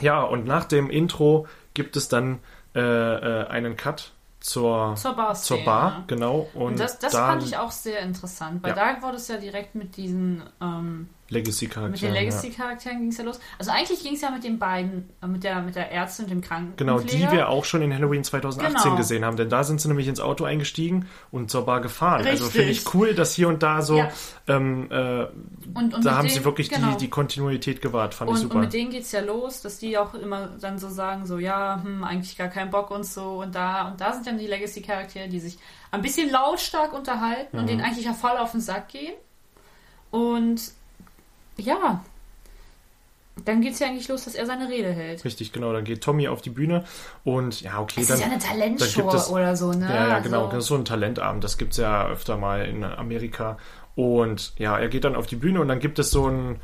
ja, und nach dem Intro gibt es dann äh, äh, einen Cut zur, Zur Bar. zur Bar, genau. Und, Und das, das da fand ich auch sehr interessant, weil Ja. da wurde es ja direkt mit diesen, ähm, Legacy-Charakter. mit den ja. Legacy-Charakteren ging es ja los. Also eigentlich ging es ja mit den beiden, äh, mit der, mit der Ärztin und dem Krankenpfleger. Genau, die wir auch schon in Halloween 2018 Genau. gesehen haben, denn da sind sie nämlich ins Auto eingestiegen und zur Bar gefahren. Also Richtig. finde ich cool, dass hier und da so, Ja. ähm, äh, Und, und da haben denen- sie wirklich genau. die, die Kontinuität gewahrt, fand ich und, super. und mit denen geht es ja los, dass die auch immer dann so sagen, so ja, hm, eigentlich gar keinen Bock und so und da und da sind dann die Legacy-Charaktere, die sich ein bisschen lautstark unterhalten Mhm. und denen eigentlich ja voll auf den Sack gehen. Und ja, dann geht es ja eigentlich los, dass er seine Rede hält. Richtig, genau. Dann geht Tommy auf die Bühne und ja, okay, Es dann. ist ja eine Talentshow es- oder so, ne? Ja, ja, genau. Also- Das ist so ein Talentabend. Das gibt es ja öfter mal in Amerika. Und ja, er geht dann auf die Bühne und dann gibt es so ein.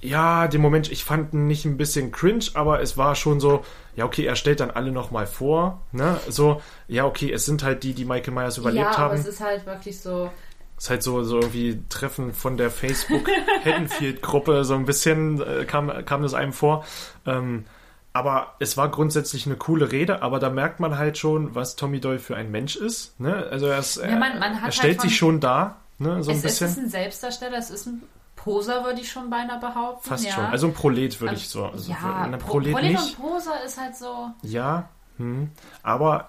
ja, den Moment, ich fand ihn nicht ein bisschen cringe, aber es war schon so, ja, okay, er stellt dann alle nochmal vor, ne? So, ja, okay, es sind halt die, die Michael Myers überlebt ja, aber haben. es ist halt wirklich so. Ist halt so, so irgendwie Treffen von der Facebook Haddonfield-Gruppe, so ein bisschen äh, kam, kam das einem vor. Ähm, aber es war grundsätzlich eine coole Rede, aber da merkt man halt schon, was Tommy Doyle für ein Mensch ist. Ne? Also er, ist, Ja, man- man er, stellt halt von- sich schon dar, ne? so ein Es, es bisschen. ist ein Selbstdarsteller, es ist ein Poser, würde ich schon beinahe behaupten. Fast ja. schon. Also ein Prolet würde ich so. Also ja, Prolet Prolet und Poser ist halt so. Ja, hm. aber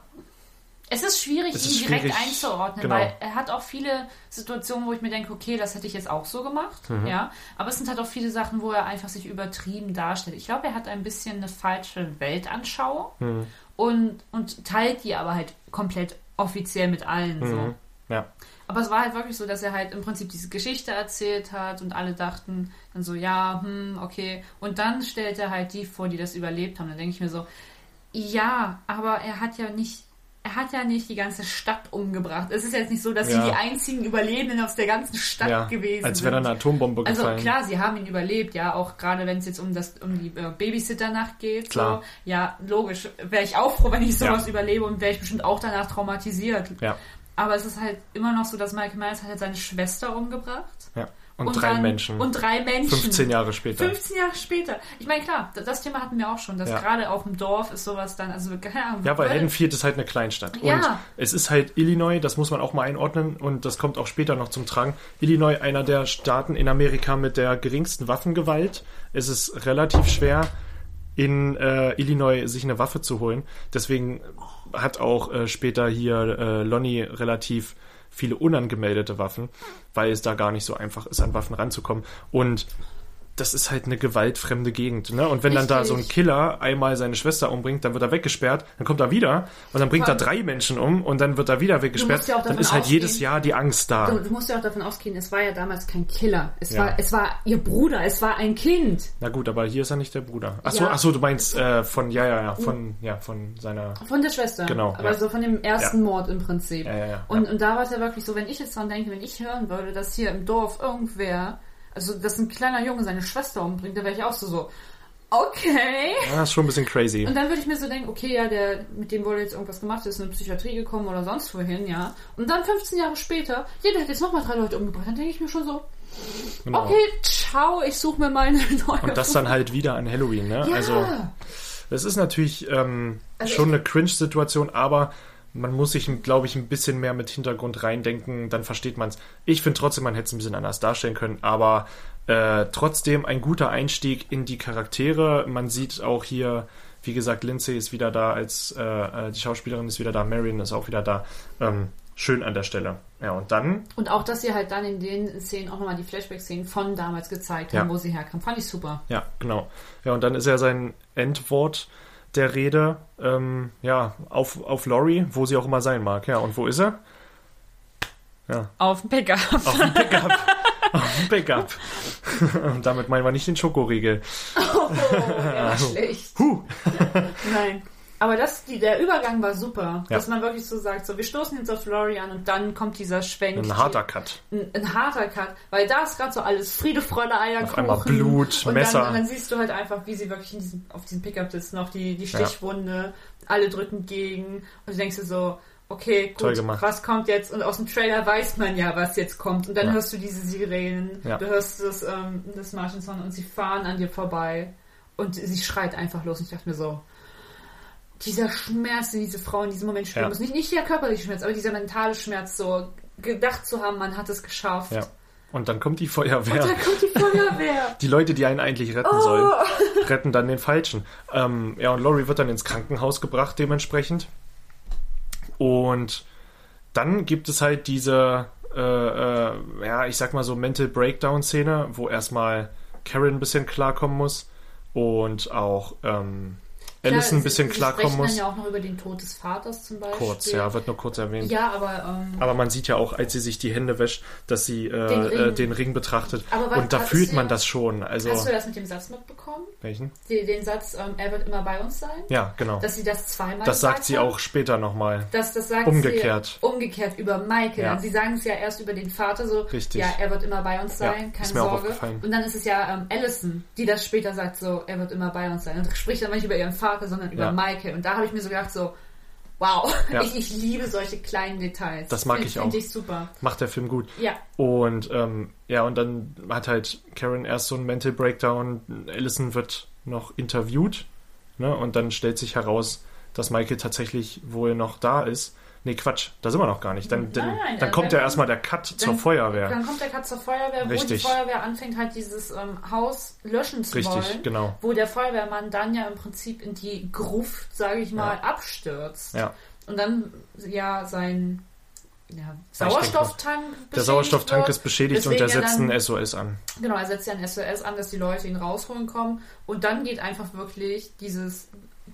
Es ist schwierig, Es ihn ist direkt schwierig, einzuordnen, genau. weil er hat auch viele Situationen, wo ich mir denke, okay, das hätte ich jetzt auch so gemacht, Mhm. ja. Aber es sind halt auch viele Sachen, wo er einfach sich übertrieben darstellt. Ich glaube, er hat ein bisschen eine falsche Weltanschauung Mhm. und, und teilt die aber halt komplett offiziell mit allen. So. Mhm. ja. Aber es war halt wirklich so, dass er halt im Prinzip diese Geschichte erzählt hat und alle dachten dann so, ja, hm, okay. Und dann stellt er halt die vor, die das überlebt haben. Dann denke ich mir so, ja, aber er hat ja nicht, er hat ja nicht die ganze Stadt umgebracht. Es ist jetzt nicht so, dass Ja. sie die einzigen Überlebenden aus der ganzen Stadt ja. gewesen Als sind. wäre da eine Atombombe Also gefallen. klar, sie haben ihn überlebt, ja, auch gerade wenn es jetzt um das um die äh, Babysitter-Nacht geht. Klar. So. Ja, logisch. Wäre ich auch froh, wenn ich sowas Ja. überlebe und wäre ich bestimmt auch danach traumatisiert. Ja, Aber es ist halt immer noch so, dass Michael Myers hat halt seine Schwester umgebracht. ja. Und, drei dann- Menschen. Und drei Menschen. 15 Jahre später. 15 Jahre später. Ich meine, klar, das- Thema hatten wir auch schon, dass Ja. gerade auf dem Dorf ist sowas dann, also keine Ahnung. Ja, weil weil- Haddonfield ist halt eine Kleinstadt. Ja. Und es ist halt Illinois, das muss man auch mal einordnen und das kommt auch später noch zum Tragen. Illinois, einer der Staaten in Amerika mit der geringsten Waffengewalt. Es ist relativ schwer, in äh, Illinois sich eine Waffe zu holen. Deswegen hat auch äh, später hier äh, Lonnie relativ viele unangemeldete Waffen, weil es da gar nicht so einfach ist, an Waffen ranzukommen. Und das ist halt eine gewaltfremde Gegend. Ne? Und wenn dann da so ein Richtig. Killer einmal seine Schwester umbringt, dann wird er weggesperrt, dann kommt er wieder und dann bringt er drei Menschen um und dann wird er wieder weggesperrt. ja dann ist halt jedes ausgehen- Jahr die Angst da. Du, du musst ja auch davon ausgehen, es war ja damals kein Killer. Es, Ja. war, es war ihr Bruder, es war ein Kind. Na gut, aber hier ist er nicht der Bruder. Ach so, Ja. ach so, du meinst äh, von, ja, ja, ja, von, ja, von seiner, Von der Schwester. Genau, Aber ja. so von dem ersten Mord im Prinzip. Ja, ja, ja, und, ja. und da war es ja wirklich so, wenn ich jetzt dran denke, wenn ich hören würde, dass hier im Dorf irgendwer, also dass ein kleiner Junge seine Schwester umbringt, da wäre ich auch so so, okay. ah, ist schon ein bisschen crazy. Und dann würde ich mir so denken, okay, ja, der, mit dem wurde jetzt irgendwas gemacht, ist in eine Psychiatrie gekommen oder sonst wohin, ja. Und dann 15 Jahre später, jeder hat jetzt nochmal drei Leute umgebracht. Dann denke ich mir schon so, Genau. okay, ciao, ich suche mir mal eine neue. Und das dann halt wieder an Halloween, ne? ja. Also, das ist natürlich ähm, Also schon eine Cringe-Situation, aber man muss sich, glaube ich, ein bisschen mehr mit Hintergrund reindenken, dann versteht man es. Ich finde trotzdem, man hätte es ein bisschen anders darstellen können, aber äh, trotzdem ein guter Einstieg in die Charaktere. Man sieht auch hier, wie gesagt, Lindsay ist wieder da, als äh, äh, die Schauspielerin ist wieder da, Marion ist auch wieder da. Ähm, schön an der Stelle. Ja, und dann Und auch, dass sie halt dann in den Szenen auch nochmal die Flashback-Szenen von damals gezeigt haben, Ja. wo sie herkam. Fand ich super. Ja, genau. Ja, und dann ist ja sein Endwort der Rede, ähm, ja, auf, auf Laurie, wo sie auch immer sein mag. Ja, und wo ist er? Auf dem Pickup. Auf dem Pickup. auf dem Pickup. und damit meinen wir nicht den Schokoriegel. Oh, schlecht. Huh. Nein. Aber das, die, der Übergang war super. Ja. Dass man wirklich so sagt, so wir stoßen jetzt auf Laurie an und dann kommt dieser Schwenk. Ein harter Cut. ein, ein harter Cut, weil da ist gerade so alles Friede, Freude, Eierkuchen. einmal Blut, und Messer. Dann, und dann siehst du halt einfach, wie sie wirklich in diesem, auf diesem Pickup sitzt, noch die, die Stichwunde, alle drücken gegen und du denkst dir so, okay, gut, was kommt jetzt? Und aus dem Trailer weiß man ja, was jetzt kommt. Und dann Ja. hörst du diese Sirenen, Ja. du hörst das, ähm, das Martinsson und sie fahren an dir vorbei und sie schreit einfach los. Und ich dachte mir so, dieser Schmerz, den diese Frau in diesem Moment spüren Ja. muss, nicht, nicht der körperliche Schmerz, aber dieser mentale Schmerz, so gedacht zu haben, man hat es geschafft. Ja. Und dann kommt die Und Feuerwehr. dann kommt die Feuerwehr. Die Leute, die einen eigentlich retten Oh. sollen, retten dann den Falschen. Ähm, ja, und Laurie wird dann ins Krankenhaus gebracht, dementsprechend. Und dann gibt es halt diese, äh, äh, ja, ich sag mal so Mental Breakdown-Szene, wo erstmal Karen ein bisschen klarkommen muss und auch ähm, Alice ein bisschen klarkommen muss. dann ja auch noch über den Tod des Vaters zum Beispiel. Kurz, ja, wird nur kurz erwähnt. Ja, aber ähm, Aber man sieht ja auch, als sie sich die Hände wäscht, dass sie äh, Den den, Ring. Äh, den Ring betrachtet. Aber Und da fühlt man das schon. Also, hast du das mit dem Satz mitbekommen? welchen? Den, den Satz, ähm, er wird immer bei uns sein? Ja, genau. Dass sie das zweimal Das sagt sie haben? auch später nochmal. Das, das sagt Umgekehrt. sie umgekehrt über Michael. Ja. Sie sagen es ja erst über den Vater so, Richtig. ja, er wird immer bei uns Ja, sein, keine mir auch Sorge. Und dann ist es ja ähm, Allison, die das später sagt so, er wird immer bei uns sein. Und spricht dann nicht über ihren Vater, sondern über Ja. Michael. Und da habe ich mir so gedacht so, wow, Ja. ich, ich liebe solche kleinen Details. Das mag Find- ich auch. ich super. Macht der Film gut. Ja, Und ähm, ja, und dann hat halt Karen erst so einen Mental Breakdown. Allison wird noch interviewt. Ne? Und dann stellt sich heraus, dass Michael tatsächlich wohl noch da ist. Nee, Quatsch, da sind wir noch gar nicht. Dann, dann, Nein, dann äh, kommt dann ja erstmal der Cut zur dann- Feuerwehr. Dann kommt der Cut zur Feuerwehr, wo Richtig. die Feuerwehr anfängt, halt dieses ähm, Haus löschen zu Richtig, wollen. genau. Wo der Feuerwehrmann dann ja im Prinzip in die Gruft, sage ich mal, abstürzt. Ja. Und dann ja sein ja, Sauerstofftank Der Sauerstofftank wird. ist beschädigt und ja setzt dann- ein SOS an. Genau, er setzt ja ein SOS an, dass die Leute ihn rausholen kommen. Und dann geht einfach wirklich dieses,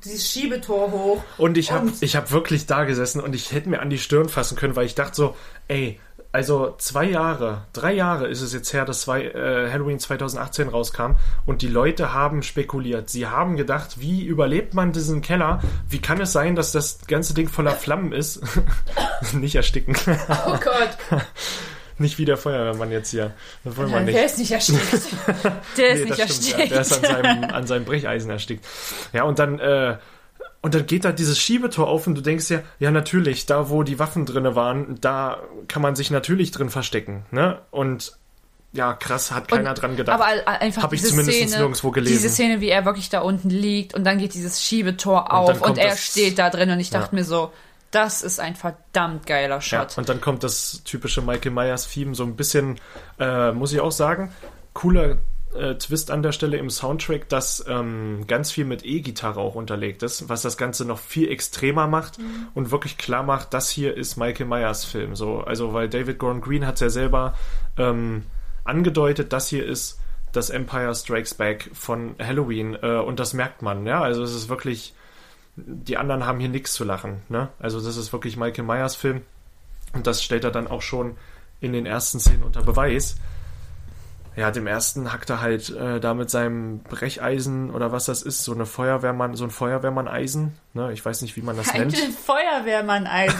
dieses Schiebetor hoch. Und ich habe ich hab wirklich da gesessen und ich hätte mir an die Stirn fassen können, weil ich dachte so, ey, also zwei Jahre, drei Jahre ist es jetzt her, dass zwei, äh, Halloween 2018 rauskam und die Leute haben spekuliert. Sie haben gedacht, wie überlebt man diesen Keller? Wie kann es sein, dass das ganze Ding voller Flammen ist? Nicht ersticken. Oh Gott. nicht wie der Feuerwehrmann jetzt hier. Das wollen wir Der nicht. ist nicht erstickt. Der ist Nee, nicht erstickt. ja. Der ist an seinem, an seinem Brecheisen erstickt. Ja, und dann, äh, und dann geht da dieses Schiebetor auf und du denkst ja, ja natürlich, da wo die Waffen drinne waren, da kann man sich natürlich drin verstecken, ne? Und ja, krass, hat keiner Und- dran gedacht. Aber einfach Hab ich diese zumindest Szene, nirgendwo gelesen. Diese Szene, wie er wirklich da unten liegt und dann geht dieses Schiebetor auf und, kommt er steht da drin und ich dachte Ja. mir so, das ist ein verdammt geiler ja, Shot. und dann kommt das typische Michael Myers Theme so ein bisschen, äh, muss ich auch sagen, cooler äh, Twist an der Stelle im Soundtrack, dass ähm, ganz viel mit E-Gitarre auch unterlegt ist, was das Ganze noch viel extremer macht und wirklich klar macht, das hier ist Michael Myers Film. So, also weil David Gordon Green hat ja selber ähm, angedeutet, das hier ist das Empire Strikes Back von Halloween äh, und das merkt man, ja. Also es ist wirklich, die anderen haben hier nichts zu lachen, ne? Also das ist wirklich Michael Myers Film und das stellt er dann auch schon in den ersten Szenen unter Beweis. Ja, dem ersten hackt er halt äh, da mit seinem Brecheisen oder was das ist, so eine Feuerwehrmann, so ein Feuerwehrmann-Eisen. Ne? Ich weiß nicht, wie man das nennt. Ein Feuerwehrmann Eisen.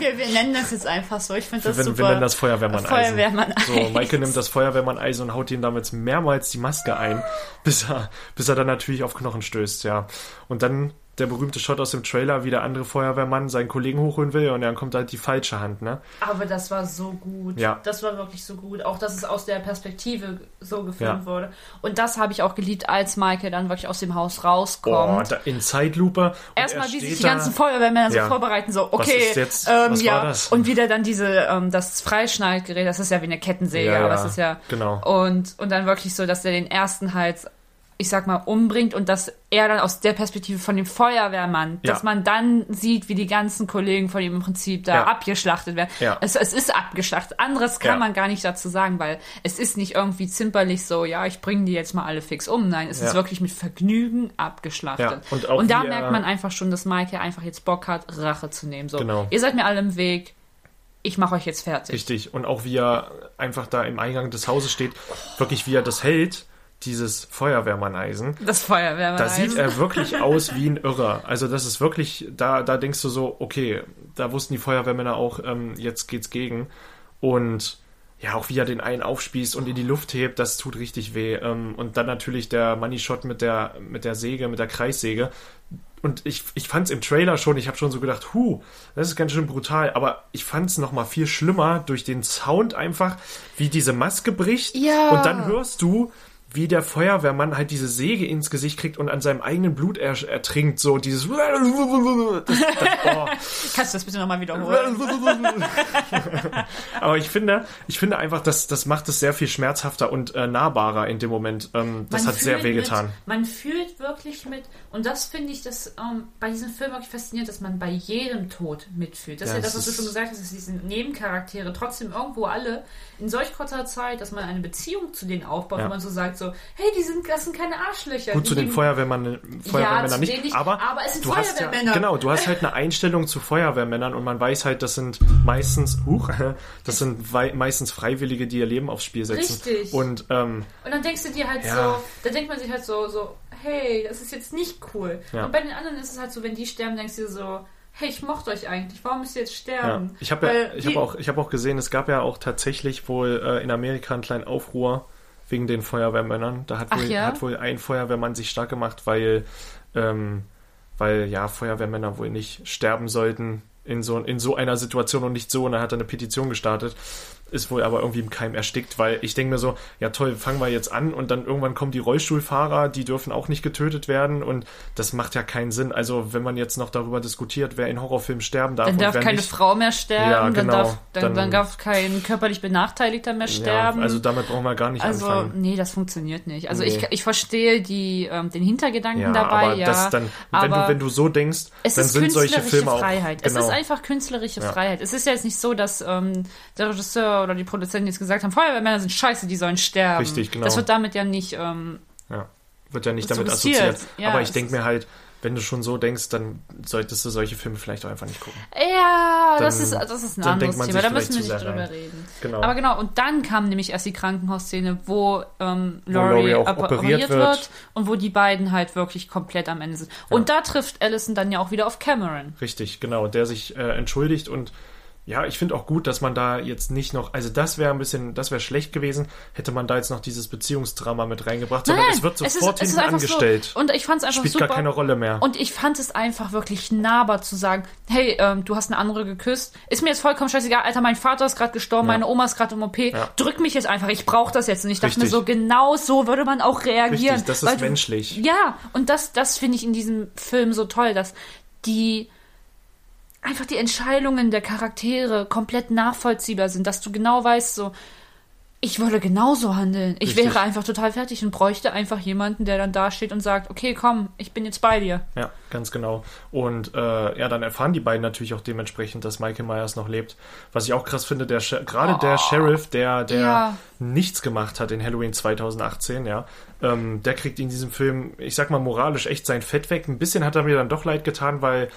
wir, wir nennen das jetzt einfach so. Ich finde das Wir, super. wir nennen das Feuerwehrmann-Eisen. Feuerwehrmann So, Michael nimmt das Feuerwehrmann-Eisen und haut ihm damit mehrmals die Maske ein, bis er, bis er dann natürlich auf Knochen stößt, ja. Und dann der berühmte Shot aus dem Trailer, wie der andere Feuerwehrmann seinen Kollegen hochholen will und dann kommt halt die falsche Hand, ne? Aber das war so gut. Ja. Das war wirklich so gut. Auch, dass es aus der Perspektive so gefilmt Ja. wurde. Und das habe ich auch geliebt, als Michael dann wirklich aus dem Haus Oh, rauskommt. da in Zeitlupe. Erstmal, er wie sich die ganzen Feuerwehrmänner so Ja. vorbereiten, so, Was okay, ist jetzt- ähm, was ja, war das? und wieder dann diese, ähm, das Freischneidgerät, das ist ja wie eine Kettensäge, Ja, aber ja, es ist ja, genau. und, und dann wirklich so, dass er den ersten halt, ich sag mal, umbringt und dass er dann aus der Perspektive von dem Feuerwehrmann, Ja. dass man dann sieht, wie die ganzen Kollegen von ihm im Prinzip da Ja. abgeschlachtet werden. Ja. Es, es ist abgeschlachtet. Anderes kann Ja. man gar nicht dazu sagen, weil es ist nicht irgendwie zimperlich so, ja, ich bringe die jetzt mal alle fix um. Nein, es ist Ja. wirklich mit Vergnügen abgeschlachtet. Ja, und auch da er- merkt man einfach schon, dass Mike einfach jetzt Bock hat, Rache zu nehmen. So, Genau. ihr seid mir alle im Weg, ich mache euch jetzt fertig. Richtig. Und auch wie er einfach da im Eingang des Hauses steht, wirklich wie er das hält, dieses Feuerwehrmann-Eisen. Das Feuerwehrmann. Da sieht er wirklich aus wie ein Irrer. Also das ist wirklich, da, da denkst du so, okay, da wussten die Feuerwehrmänner auch, ähm, jetzt geht's gegen. Und ja, auch wie er den einen aufspießt und in die Luft hebt, das tut richtig weh. Ähm, und dann natürlich der Money Shot mit der, mit der Säge, mit der Kreissäge. Und ich, ich fand es im Trailer schon, ich habe schon so gedacht, hu, das ist ganz schön brutal. Aber ich fand es nochmal viel schlimmer durch den Sound einfach, wie diese Maske bricht. Ja. Und dann hörst du, wie der Feuerwehrmann halt diese Säge ins Gesicht kriegt und an seinem eigenen Blut er, ertrinkt. So dieses... Das, das, oh. Kannst du das bitte nochmal wiederholen? Aber ich finde, ich finde einfach, dass das macht es sehr viel schmerzhafter und äh, nahbarer in dem Moment. Ähm, das Man hat sehr wehgetan. Mit, man fühlt wirklich mit, und das finde ich das ähm, bei diesem Film wirklich faszinierend, dass man bei jedem Tod mitfühlt. Das Ja, ist ja das, was du schon gesagt hast, dass diese Nebencharaktere trotzdem irgendwo alle in solch kurzer Zeit, dass man eine Beziehung zu denen aufbaut, Ja. wo man so sagt, so, hey, die sind, das sind keine Arschlöcher. Gut, zu die, den Feuerwehrmann, Feuerwehrmännern zu nicht, nicht, aber, aber es sind du hast ja, Feuerwehrmänner. genau, du hast halt eine Einstellung zu Feuerwehrmännern und man weiß halt, das sind meistens, huch, das sind meistens Freiwillige, die ihr Leben aufs Spiel setzen. Richtig. Und ähm, Und dann denkst du dir halt Ja. so, da denkt man sich halt so, so, hey, das ist jetzt nicht cool. Ja. Und bei den anderen ist es halt so, wenn die sterben, denkst du dir so, hey, ich mochte euch eigentlich, warum müsst ihr jetzt Ja, sterben? ich habe ja, ich habe auch, ich habe auch gesehen, es gab ja auch tatsächlich wohl äh, in Amerika einen kleinen Aufruhr wegen den Feuerwehrmännern. Da hat wohl, ja? hat wohl ein Feuerwehrmann sich stark gemacht, weil, ähm, weil ja Feuerwehrmänner wohl nicht sterben sollten in so, in so einer Situation und nicht so. Und dann hat er eine Petition gestartet. Ist wohl aber irgendwie im Keim erstickt, weil ich denke mir so, ja toll, fangen wir jetzt an und dann irgendwann kommen die Rollstuhlfahrer, die dürfen auch nicht getötet werden und das macht ja keinen Sinn. Also wenn man jetzt noch darüber diskutiert, wer in Horrorfilmen sterben darf Dann darf keine nicht, Frau mehr sterben, Ja, dann, genau. darf, dann, Dann- dann darf kein körperlich Benachteiligter mehr sterben. Ja, also damit brauchen wir gar nicht Also, anfangen. nee, das funktioniert nicht. Also Nee. ich, ich verstehe die, ähm, den Hintergedanken Ja, dabei, aber ja. das dann, wenn aber du, wenn du so denkst, es dann ist sind solche Filme auch. Freiheit. Genau. Es ist einfach künstlerische. Freiheit. Es ist ja jetzt nicht so, dass ähm, der Regisseur oder die Produzenten jetzt gesagt haben, Feuerwehrmänner sind scheiße, die sollen sterben. Richtig, genau. Das wird damit ja nicht ähm, ja, wird ja nicht damit assoziiert. Ja, aber ich denke mir halt, wenn du schon so denkst, dann solltest du solche Filme vielleicht auch einfach nicht gucken. Ja, das Dann- ist, das ist ein anderes Thema. Da müssen wir nicht drüber reden. Genau. Aber genau, und dann kam nämlich erst die Krankenhausszene, wo ähm, Wo Laurie, Laurie auch oper- operiert wird. und wo die beiden halt wirklich komplett am Ende sind. Und da trifft Allison dann ja auch wieder auf Cameron. Richtig, genau. Der sich äh, entschuldigt und ja, ich finde auch gut, dass man da jetzt nicht noch, also das wäre ein bisschen, das wäre schlecht gewesen, hätte man da jetzt noch dieses Beziehungsdrama mit reingebracht, sondern es wird es ist- sofort es ist hinten angestellt. So, und ich fand es einfach Spielt super. gar keine Rolle mehr. Und ich fand es einfach wirklich nahbar zu sagen, hey, ähm, du hast eine andere geküsst. Ist mir jetzt vollkommen scheißegal, Alter, mein Vater ist gerade gestorben, Ja. meine Oma ist gerade im OP. Ja. Drück mich jetzt einfach, ich brauche das jetzt. Und ich dachte mir so, genau so würde man auch reagieren. Richtig, das ist weil du- menschlich. Ja, und das, das finde ich in diesem Film so toll, dass die einfach die Entscheidungen der Charaktere komplett nachvollziehbar sind, dass du genau weißt, so, ich würde genauso handeln. Ich Richtig. wäre einfach total fertig und bräuchte einfach jemanden, der dann da steht und sagt, okay, komm, ich bin jetzt bei dir. Ja, ganz genau. Und äh, ja, dann erfahren die beiden natürlich auch dementsprechend, dass Michael Myers noch lebt. Was ich auch krass finde, der gerade der Sheriff, der, der Oh. Ja. nichts gemacht hat in Halloween 2018, ja, ähm, der kriegt in diesem Film, ich sag mal moralisch echt sein Fett weg. Ein bisschen hat er mir dann doch leid getan, weil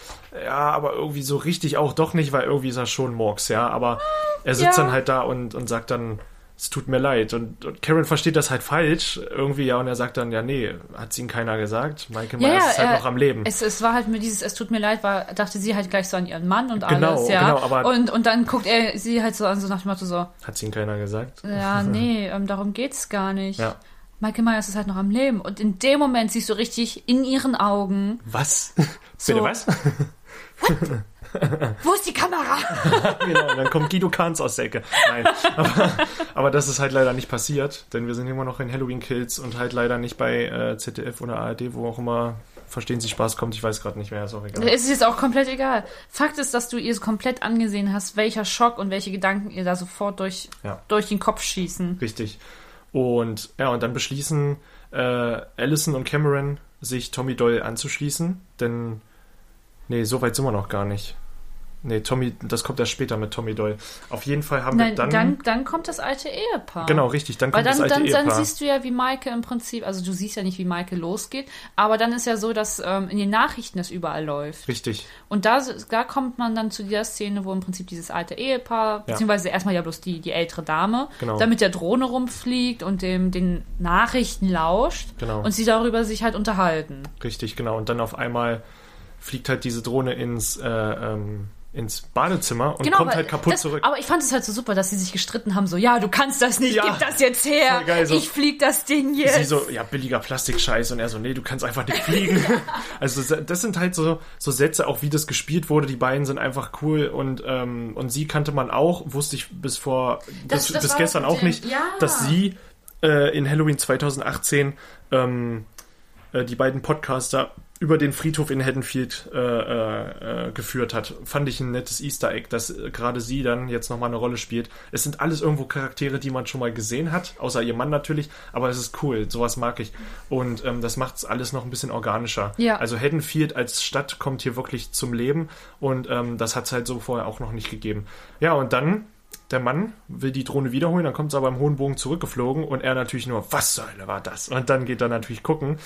ja, aber irgendwie so richtig auch doch nicht, weil irgendwie ist er schon Murks, ja. Aber er sitzt Ja. dann halt da und, und sagt dann, es tut mir leid. Und, und Karen versteht das halt falsch irgendwie, ja, und er sagt dann, ja, nee, hat's ihm keiner gesagt. Michael Myers ja, ist halt er- noch am Leben. Es, es war halt mir dieses, es tut mir leid, war, dachte sie halt gleich so an ihren Mann und Genau, alles, ja. genau, aber- und, und dann guckt er sie halt so an, so nach dem Motto so, Hat's ihm keiner gesagt? ja, nee, ähm, darum geht's gar nicht. Ja. Michael Myers ist halt noch am Leben. Und in dem Moment siehst du richtig in ihren Augen, Was? So. Bitte was? wo ist die Kamera? genau, und dann kommt Guido Kahns aus der Ecke. Nein, aber, aber das ist halt leider nicht passiert, denn wir sind immer noch in Halloween Kills und halt leider nicht bei äh, ZDF oder ARD, wo auch immer Verstehen Sie Spaß kommt. Ich weiß gerade nicht mehr, ist auch egal. Es ist jetzt auch komplett egal. Fakt ist, dass du ihr komplett angesehen hast, welcher Schock und welche Gedanken ihr da sofort durch, Ja. durch den Kopf schießen. Richtig. Und ja, und dann beschließen äh, Allison und Cameron, sich Tommy Doyle anzuschließen, denn nee, so weit sind wir noch gar nicht. Nee, Tommy, das kommt erst später mit Tommy Doyle. Auf jeden Fall haben Nein, wir dann, dann, dann kommt das alte Ehepaar. genau richtig, dann Weil kommt dann, das alte dann, dann Ehepaar. siehst du ja, wie Maike im Prinzip, also du siehst ja nicht, wie Maike losgeht, aber dann ist ja so, dass ähm, in den Nachrichten das überall läuft. richtig, Und da, da kommt man dann zu dieser Szene, wo im Prinzip dieses alte Ehepaar, beziehungsweise erstmal ja bloß die, die ältere Dame, Genau. da mit der Drohne rumfliegt und dem, den Nachrichten lauscht Genau. und sie darüber sich halt unterhalten. richtig, genau. Und dann auf einmal fliegt halt diese Drohne ins äh, ähm, ins Badezimmer und kommt aber halt kaputt das, zurück. Aber ich fand es halt so super, dass sie sich gestritten haben, so, ja, du kannst das nicht, Ja, gib das jetzt her, geil, so. ich flieg das Ding jetzt. Sie so, ja, billiger Plastikscheiß und er so, nee, du kannst einfach nicht fliegen. also das sind halt so, so Sätze, auch wie das gespielt wurde, die beiden sind einfach cool und, ähm, und sie kannte man auch, wusste ich bis vor, Das- bis, das bis gestern auch dem- nicht, ja. dass sie äh, in Halloween 2018 ähm, äh, die beiden Podcaster über den Friedhof in Haddonfield äh, äh, äh, geführt hat. Fand ich ein nettes Easter Egg, dass äh, gerade sie dann jetzt nochmal eine Rolle spielt. Es sind alles irgendwo Charaktere, die man schon mal gesehen hat, außer ihr Mann natürlich, aber es ist cool, sowas mag ich. Und ähm, das macht es alles noch ein bisschen organischer. Ja. Also Haddonfield als Stadt kommt hier wirklich zum Leben und ähm, das hat es halt so vorher auch noch nicht gegeben. Ja, und dann der Mann will die Drohne wiederholen, dann kommt sie aber im hohen Bogen zurückgeflogen und er natürlich nur, was zur Hölle war das? Und dann geht er natürlich gucken.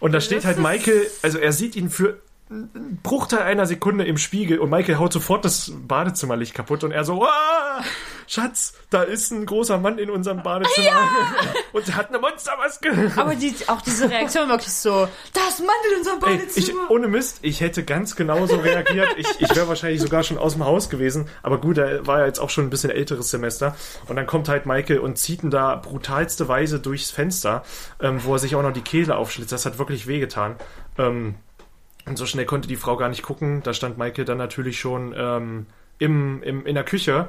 Und da steht halt Michael, also er sieht ihn für einen Bruchteil einer Sekunde im Spiegel und Michael haut sofort das Badezimmerlicht kaputt und er so, ah, Schatz, da ist ein großer Mann in unserem Badezimmer und er hat eine Monstermaske. Aber die, auch diese Reaktion wirklich so, da ist ein Mann in unserem Ey, ich, Badezimmer. ohne Mist, ich hätte ganz genauso reagiert. Ich, ich wäre wahrscheinlich sogar schon aus dem Haus gewesen. Aber gut, er war ja jetzt auch schon ein bisschen älteres Semester. Und dann kommt halt Michael und zieht ihn da brutalste Weise durchs Fenster, ähm, wo er sich auch noch die Kehle aufschlitzt. Das hat wirklich wehgetan. Ähm, und so schnell konnte die Frau gar nicht gucken. Da stand Michael dann natürlich schon ähm, im, im, in der Küche.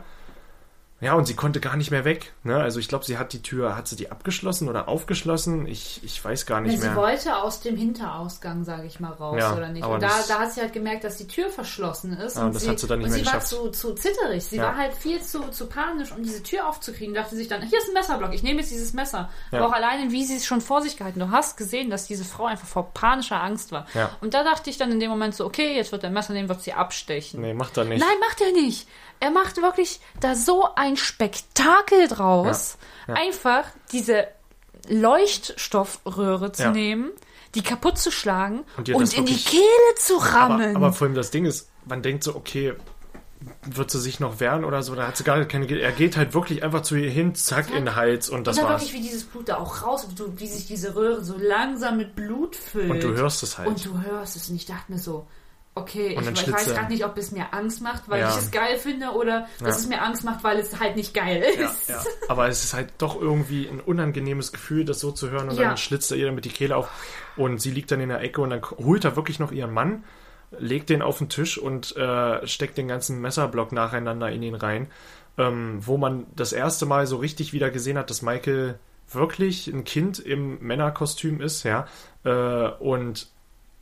Ja, und sie konnte gar nicht mehr weg. Ne? Also ich glaube, sie hat die Tür, hat sie die abgeschlossen oder aufgeschlossen? Ich, ich weiß gar nicht sie mehr. wollte aus dem Hinterausgang, sage ich mal, raus, Ja, oder nicht? Und da, da hat sie halt gemerkt, dass die Tür verschlossen ist. Ah, und das sie, hat sie dann nicht mehr sie war geschafft. zu, zu zitterig. Sie Ja. war halt viel zu, zu panisch, um diese Tür aufzukriegen. Dachte sich dann, hier ist ein Messerblock, ich nehme jetzt dieses Messer. Ja. Aber auch alleine, wie sie es schon vor sich gehalten. Du hast gesehen, dass diese Frau einfach vor panischer Angst war. Ja. Und da dachte ich dann in dem Moment so, okay, jetzt wird der Messer nehmen, wird sie abstechen. Nee, macht er nicht. Nein, macht er nicht. Er macht wirklich da so ein Spektakel draus. Ja, ja. Einfach diese Leuchtstoffröhre zu Ja. nehmen, die kaputt zu schlagen Und und, in die wirklich- Kehle zu rammen. Aber, aber vor allem das Ding ist, man denkt so, okay, wird sie sich noch wehren oder so? Da hat sie gar keine. Er geht halt wirklich einfach zu ihr hin, zack, in den Hals und das und dann war's. wirklich, wie dieses Blut da auch raus, wie sich diese Röhre so langsam mit Blut füllt. Und du hörst es halt. Und du hörst es. Und ich dachte mir so, okay, ich, ich weiß er. gerade nicht, ob es mir Angst macht, weil Ja. ich es geil finde, oder dass Ja. es mir Angst macht, weil es halt nicht geil ist. ja. Aber es ist halt doch irgendwie ein unangenehmes Gefühl, das so zu hören. Und dann schlitzt er ihr damit die Kehle auf. Und sie liegt dann in der Ecke und dann holt er wirklich noch ihren Mann, legt den auf den Tisch und äh, steckt den ganzen Messerblock nacheinander in ihn rein. Ähm, wo man das erste Mal so richtig wieder gesehen hat, dass Michael wirklich ein Kind im Männerkostüm ist, ja. Äh, und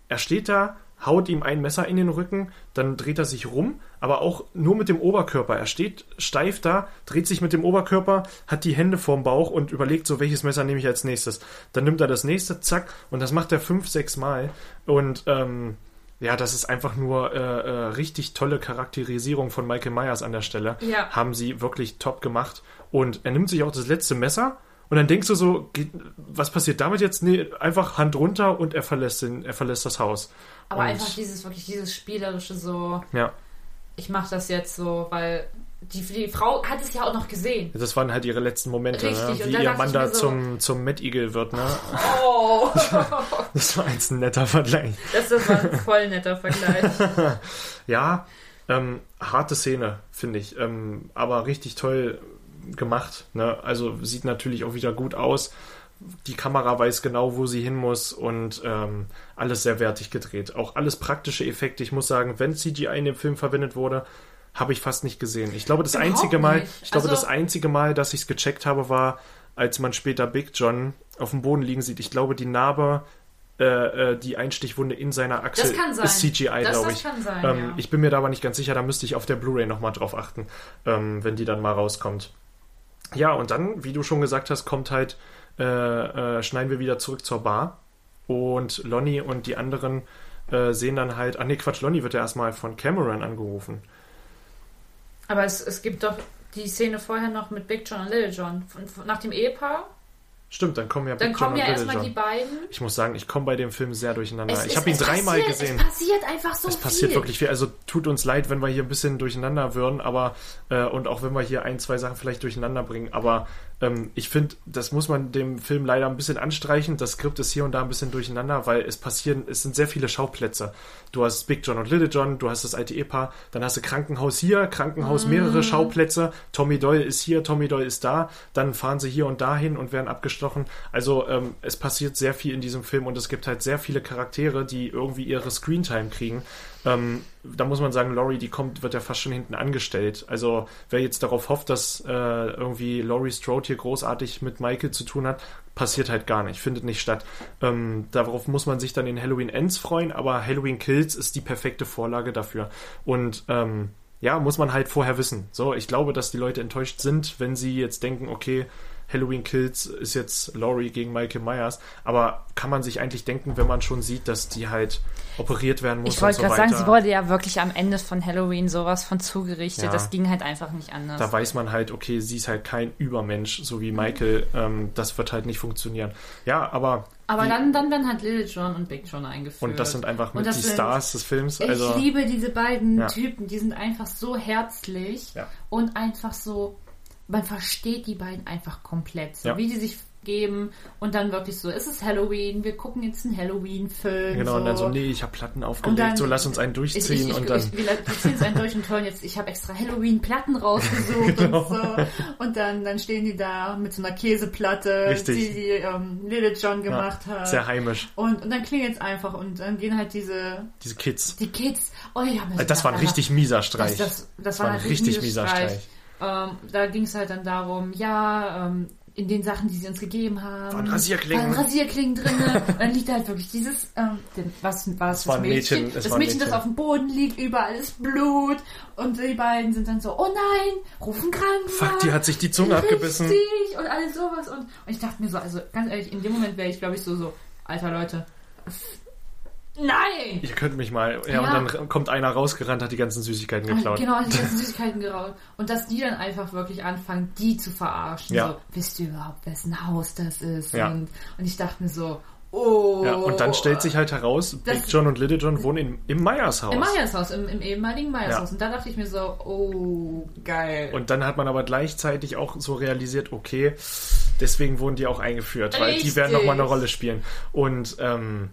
er steht da, haut ihm ein Messer in den Rücken, dann dreht er sich rum, aber auch nur mit dem Oberkörper. Er steht steif da, dreht sich mit dem Oberkörper, hat die Hände vorm Bauch und überlegt so, welches Messer nehme ich als nächstes. Dann nimmt er das nächste, zack, und das macht er fünf, sechs Mal. Und ähm, ja, das ist einfach nur äh, äh, richtig tolle Charakterisierung von Michael Myers an der Stelle. Ja. Haben sie wirklich top gemacht. Und er nimmt sich auch das letzte Messer. Und dann denkst du so, was passiert damit jetzt? Nee, einfach Hand runter und er verlässt, den, er verlässt das Haus. Aber Und- einfach dieses, wirklich dieses spielerische so, Ja, ich mache das jetzt so, weil die, die Frau hat es ja auch noch gesehen. das waren halt ihre letzten Momente, Richtig, ne? wie ihr Mann da so- zum, zum Mad Eagle wird. Ne? Oh, Das war jetzt ein netter Vergleich. das, das war ein voll netter Vergleich. Ja, ähm, harte Szene, finde ich. Ähm, aber richtig toll gemacht. Ne? Also sieht natürlich auch wieder gut aus. Die Kamera weiß genau, wo sie hin muss und ähm, alles sehr wertig gedreht. Auch alles praktische Effekte. Ich muss sagen, wenn CGI in dem Film verwendet wurde, habe ich fast nicht gesehen. Ich glaube, das Überhaupt einzige Mal, nicht. ich glaube, Also- das einzige Mal, dass ich es gecheckt habe, war, als man später Big John auf dem Boden liegen sieht. Ich glaube, die Narbe, äh, äh, die Einstichwunde in seiner sein. ist CGI, glaube das ich. kann sein, ähm, ja. Ich bin mir da aber nicht ganz sicher, da müsste ich auf der Blu-ray nochmal drauf achten, ähm, wenn die dann mal rauskommt. Ja, und dann, wie du schon gesagt hast, kommt halt, äh, äh, schneiden wir wieder zurück zur Bar und Lonnie und die anderen äh, sehen dann halt, ah nee, Quatsch, Lonnie wird ja erstmal von Cameron angerufen. Aber es, es gibt doch die Szene vorher noch mit Big John und Little John. Von, von, nach dem Ehepaar. Stimmt, dann kommen ja Dann kommen ja erstmal die beiden. Ich muss sagen, ich komme bei dem Film sehr durcheinander. Es ich habe ihn es dreimal passiert, gesehen. Es passiert einfach so Es viel. passiert wirklich viel. Also tut uns leid, wenn wir hier ein bisschen durcheinander würden, aber äh, und auch wenn wir hier ein, zwei Sachen vielleicht durcheinander bringen. Aber ähm, ich finde, das muss man dem Film leider ein bisschen anstreichen. Das Skript ist hier und da ein bisschen durcheinander, weil es passieren, es sind sehr viele Schauplätze. Du hast Big John und Little John, du hast das alte Ehepaar, dann hast du Krankenhaus hier, Krankenhaus mehrere Mm. Schauplätze. Tommy Doyle ist hier, Tommy Doyle ist da. Dann fahren sie hier und dahin und werden abgestochen. Also ähm, es passiert sehr viel in diesem Film und es gibt halt sehr viele Charaktere, die irgendwie ihre Screentime kriegen. Ähm, da muss man sagen, Laurie, die kommt, wird ja fast schon hinten angestellt. Also wer jetzt darauf hofft, dass äh, irgendwie Laurie Strode hier großartig mit Michael zu tun hat, passiert halt gar nicht, findet nicht statt. Ähm, darauf muss man sich dann in Halloween Ends freuen, aber Halloween Kills ist die perfekte Vorlage dafür. Und ähm, ja, muss man halt vorher wissen. So, ich glaube, dass die Leute enttäuscht sind, wenn sie jetzt denken, okay, Halloween Kills ist jetzt Laurie gegen Michael Myers. Aber kann man sich eigentlich denken, wenn man schon sieht, dass die halt operiert werden muss Ich wollte so gerade sagen, sie wurde ja wirklich am Ende von Halloween sowas von zugerichtet. Ja. Das ging halt einfach nicht anders. da weiß man halt, okay, sie ist halt kein Übermensch, so wie Michael. Ähm, das wird halt nicht funktionieren. Ja, aber. Aber wie- dann, dann werden halt Little John und Big John eingeführt. Und das sind einfach mit das die sind- Stars des Films. Ich Also, liebe diese beiden Ja. Typen, die sind einfach so herzlich Ja. und einfach so, man versteht die beiden einfach komplett, so Ja. wie die sich geben und dann wirklich so, es ist Halloween, wir gucken jetzt einen Halloween-Film. genau, so. und dann so, nee, ich habe Platten aufgelegt, dann- so lass uns einen durchziehen ich, ich, und dann. Ich, wir ziehen es einen durch und hören jetzt, ich habe extra Halloween-Platten rausgesucht Genau. und so. Und dann, dann stehen die da mit so einer Käseplatte, Richtig. die, die ähm, Little John gemacht ja, hat. sehr heimisch. und, und dann klingelt es einfach und dann gehen halt diese, Diese Kids. die Kids, oh, haben das Das war ein richtig mieser Streich. das, das, das, war ein richtig mieser mieser Streich. Streich. Ähm, da ging es halt dann darum, ja, ähm, in den Sachen, die sie uns gegeben haben. Waren Rasierklingen. Waren Rasierklingen drin. dann liegt halt wirklich dieses, ähm, den, was war das, Mädchen? Mädchen, das ein Mädchen, das Mädchen. auf dem Boden liegt, überall ist Blut. Und die beiden sind dann so, oh nein, rufen Krankenwagen. Fuck, die hat sich die Zunge abgebissen. Richtig, und alles sowas. Und, und ich dachte mir so, also ganz ehrlich, in dem Moment wäre ich, glaube ich, so, so, alter Leute, nein! Ihr könnt mich mal. Ja, Ja. und dann kommt einer rausgerannt, hat die ganzen Süßigkeiten geklaut. Genau, die ganzen Süßigkeiten geraucht. Und dass die dann einfach wirklich anfangen, die zu verarschen. Ja. So, wisst ihr überhaupt, wessen Haus das ist? Ja. Und, und ich dachte mir so, oh. Ja, und dann stellt sich halt heraus, Big John und Little John wohnen im, im Meyers Haus. Im Meyershaus, im, im ehemaligen Meyershaus. Ja. Und da dachte ich mir so, oh, geil. Und dann hat man aber gleichzeitig auch so realisiert, okay, deswegen wurden die auch eingeführt, weil die Richtig. werden nochmal eine Rolle spielen. Und ähm,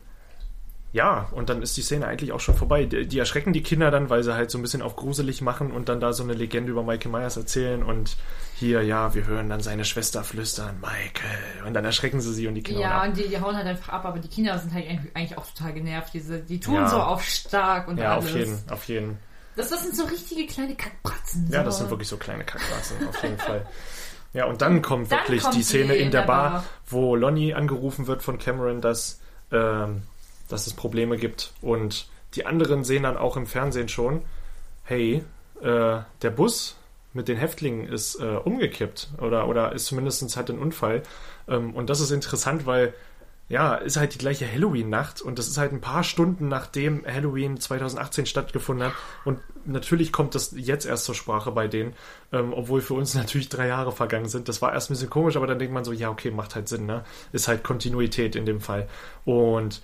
ja, und dann ist die Szene eigentlich auch schon vorbei. Die, die erschrecken die Kinder dann, weil sie halt so ein bisschen auf gruselig machen und dann da so eine Legende über Michael Myers erzählen und hier, ja, wir hören dann seine Schwester flüstern, Michael. Und dann erschrecken sie sie und die Kinder ja, und die, die hauen halt einfach ab, aber die Kinder sind halt eigentlich, auch total genervt. Diese, die tun Ja. so auf stark und Ja, alles. auf jeden, auf jeden. Das, das sind so richtige kleine Kackbratzen. Ja, so. das sind wirklich so kleine Kackbratzen, auf jeden Fall. Ja, und dann kommt Dann wirklich kommt die Szene die in der in der Bar, Bar. wo Lonnie angerufen wird von Cameron, dass, ähm, dass es Probleme gibt. Und die anderen sehen dann auch im Fernsehen schon, hey, äh, der Bus mit den Häftlingen ist äh, umgekippt oder, oder ist zumindest hat einen Unfall. Ähm, und das ist interessant, weil ja, ist halt die gleiche Halloween-Nacht und das ist halt ein paar Stunden nachdem Halloween 2018 stattgefunden hat. Und natürlich kommt das jetzt erst zur Sprache bei denen, ähm, obwohl für uns natürlich drei Jahre vergangen sind. Das war erst ein bisschen komisch, aber dann denkt man so, ja, okay, macht halt Sinn, ne? Ist halt Kontinuität in dem Fall. Und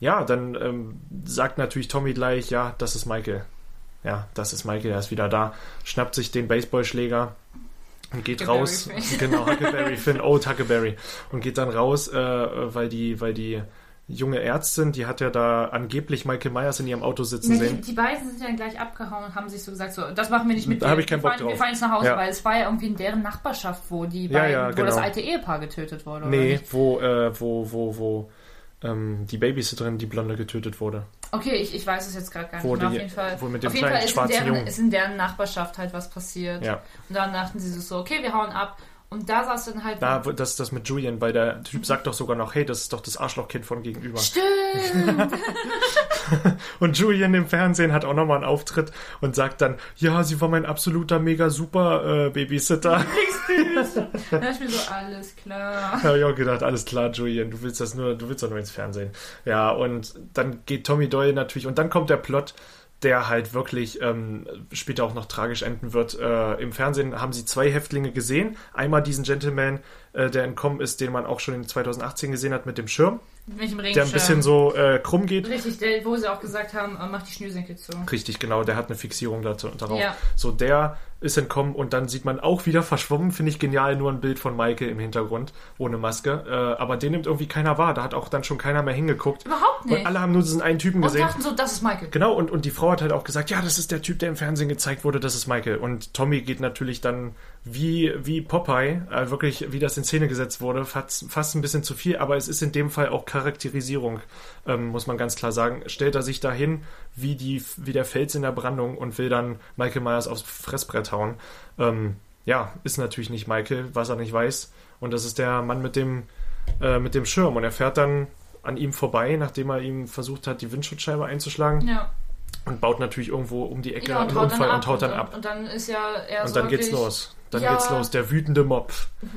ja, dann ähm, sagt natürlich Tommy gleich, ja, das ist Michael. Ja, das ist Michael, er ist wieder da, schnappt sich den Baseballschläger und geht Huckleberry raus. Finn. Genau, Huckleberry Finn, Old Huckleberry. Und geht dann raus, äh, weil die, weil die junge Ärztin, die hat ja da angeblich Michael Myers in ihrem Auto sitzen Ja, die, sehen. die beiden sind ja dann gleich abgehauen und haben sich so gesagt, so, das machen wir nicht mit Da dir. hab ich keinen wir Bock fahren, Wir drauf. fahren jetzt nach Hause, Ja. weil es war ja irgendwie in deren Nachbarschaft, wo die Ja, beiden, ja, wo das genau. alte Ehepaar getötet wurde. Nee, wo, äh, wo, wo, wo ähm, die Babysitterin, die Blonde, getötet wurde. Okay, ich, ich weiß es jetzt gerade gar nicht mehr. Auf jeden Fall, wo mit dem auf jeden kleinen Fall ist, in schwarzen deren, ist in deren Nachbarschaft halt was passiert. Ja. Und dann dachten sie so, okay, wir hauen ab. Und da saß dann halt... Da, das, das mit Julian, weil der Typ sagt doch sogar noch, hey, das ist doch das Arschlochkind von gegenüber. Stimmt! Und Julian im Fernsehen hat auch nochmal einen Auftritt und sagt dann, ja, sie war mein absoluter mega super äh, Babysitter. da dachte ich mir so, alles klar. Da habe ich auch gedacht, alles klar, Julian, du willst das nur, du willst doch nur ins Fernsehen. Ja, und dann geht Tommy Doyle natürlich, und dann kommt der Plot, der halt wirklich ähm, später auch noch tragisch enden wird. Äh, Im Fernsehen haben sie zwei Häftlinge gesehen. Einmal diesen Gentleman, äh, der entkommen ist, den man auch schon in 2018 gesehen hat mit dem Schirm, der ein bisschen so äh, krumm geht. Richtig, der, wo sie auch gesagt haben, äh, mach die Schnürsenkel zu. Richtig, genau, der hat eine Fixierung dazu, darauf. Ja. So, der ist entkommen und dann sieht man auch wieder verschwommen, finde ich genial, nur ein Bild von Michael im Hintergrund, ohne Maske. Äh, aber den nimmt irgendwie keiner wahr, da hat auch dann schon keiner mehr hingeguckt. Überhaupt nicht. Und alle haben nur diesen einen Typen Und gesehen. dachten so, das ist Michael. Genau, und, und die Frau hat halt auch gesagt, ja, das ist der Typ, der im Fernsehen gezeigt wurde, das ist Michael. Und Tommy geht natürlich dann wie, wie Popeye, äh, wirklich, wie das in Szene gesetzt wurde, fast, fast ein bisschen zu viel, aber es ist in dem Fall auch Charakterisierung, ähm, muss man ganz klar sagen. Stellt er sich dahin wie, die, wie der Fels in der Brandung und will dann Michael Myers aufs Fressbrett hauen. Ähm, ja, ist natürlich nicht Michael, was er nicht weiß. Und das ist der Mann mit dem, äh, mit dem Schirm. Und er fährt dann an ihm vorbei, nachdem er ihm versucht hat, die Windschutzscheibe einzuschlagen Ja. und baut natürlich irgendwo um die Ecke Ja, und einen Unfall und haut dann und, ab. Und dann ist ja er Und so dann geht's los. Dann Ja. geht's los. Der wütende Mob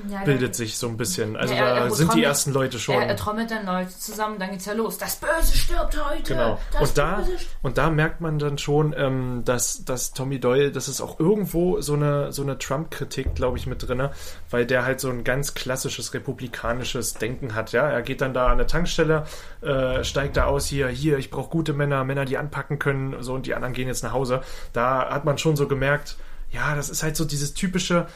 Ja, bildet sich so ein bisschen. Also Ja, er- da er sind die ersten Leute schon. Er, er trommelt dann Leute zusammen, dann geht's ja los. Das Böse stirbt heute. Genau. Und da, und da merkt man dann schon, ähm, dass, dass Tommy Doyle, das ist auch irgendwo so eine, so eine Trump-Kritik, glaube ich, mit drinne, weil der halt so ein ganz klassisches republikanisches Denken hat. Ja, er geht dann da an der Tankstelle, äh, steigt da aus hier, hier, ich brauche gute Männer, Männer, die anpacken können, so und die anderen gehen jetzt nach Hause. Da hat man schon so gemerkt, ja, das ist halt so dieses typische,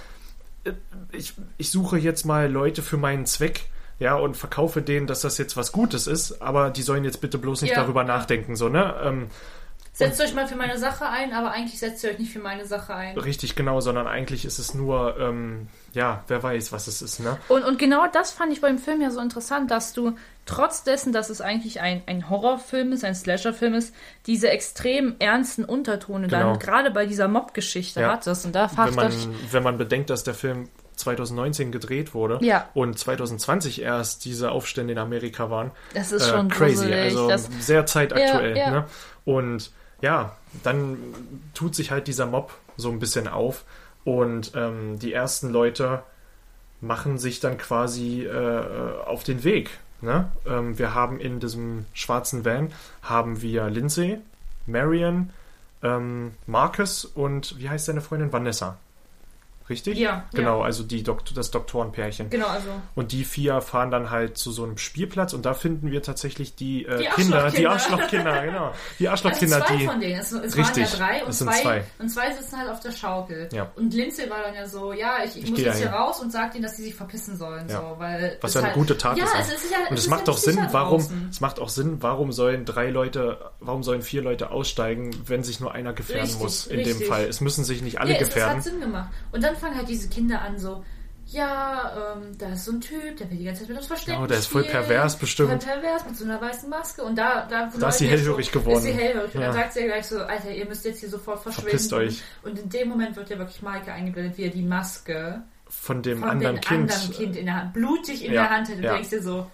äh, ich, ich suche jetzt mal Leute für meinen Zweck. Ja, und verkaufe denen, dass das jetzt was Gutes ist, aber die sollen jetzt bitte bloß nicht Ja. darüber nachdenken, so, ne? Ähm, Setzt euch mal für meine Sache ein, aber eigentlich setzt ihr euch nicht für meine Sache ein. richtig genau, sondern eigentlich ist es nur, ähm, ja, wer weiß, was es ist, ne? Und, und genau das fand ich beim Film ja so interessant, dass du trotz dessen, dass es eigentlich ein, ein Horrorfilm ist, ein Slasherfilm ist, diese extrem ernsten Untertone Genau. dann gerade bei dieser Mob-Geschichte Ja. hattest. Und da Wenn man, euch, wenn man bedenkt, dass der Film 2019 gedreht wurde Ja. und 2020 erst diese Aufstände in Amerika waren, das ist äh, schon crazy, gruselig. also das, sehr zeitaktuell. Ja. Ne? Und ja, dann tut sich halt dieser Mob so ein bisschen auf und ähm, die ersten Leute machen sich dann quasi äh, auf den Weg. Ne? Ähm, wir haben in diesem schwarzen Van haben wir Lindsay, Marion, ähm, Marcus und wie heißt seine Freundin Vanessa? Richtig? Ja, Genau, ja. also die Dok das Doktorenpärchen. Genau, also. Und die vier fahren dann halt zu so einem Spielplatz und da finden wir tatsächlich die, äh, Die Kinder, die Arschlochkinder. Genau. Die Also Arschlochkinder, zwei die. von denen. Es, es Richtig, waren ja drei und es sind zwei, zwei. und zwei sitzen halt auf der Schaukel. Ja. Und Lindsay war dann ja so, ja, ich, ich, Ich muss jetzt hier raus und sag denen, dass sie sich verpissen sollen. Ja. So, weil Was es ja eine halt, gute Tat ja, ist. Es ist ja, Und es ist macht ja doch Sinn, warum, es macht auch Sinn, warum sollen drei Leute, warum sollen vier Leute aussteigen, wenn sich nur einer gefährden Richtig, muss in dem richtig. Fall. Es müssen sich nicht alle Ja, es, es gefährden. hat Sinn gemacht. Und dann fangen halt diese Kinder an so, ja, ähm, da ist so ein Typ, der will die ganze Zeit mit uns verstecken. Oh, der ist voll spielen, pervers bestimmt. Voll pervers mit so einer weißen Maske. Und da, da, Da ist sie hellhörig geworden. Ist sie hellhörig. Und Ja. dann sagt sie ja gleich so, Alter, ihr müsst jetzt hier sofort verschwinden. Verpisst euch. Und in dem Moment wird ja wirklich Maike eingeblendet, wie er die Maske Von dem von anderen dem Kind. anderen Kind in der Hand, blutig in Ja, der Hand hält. Und ja. denkst dir so,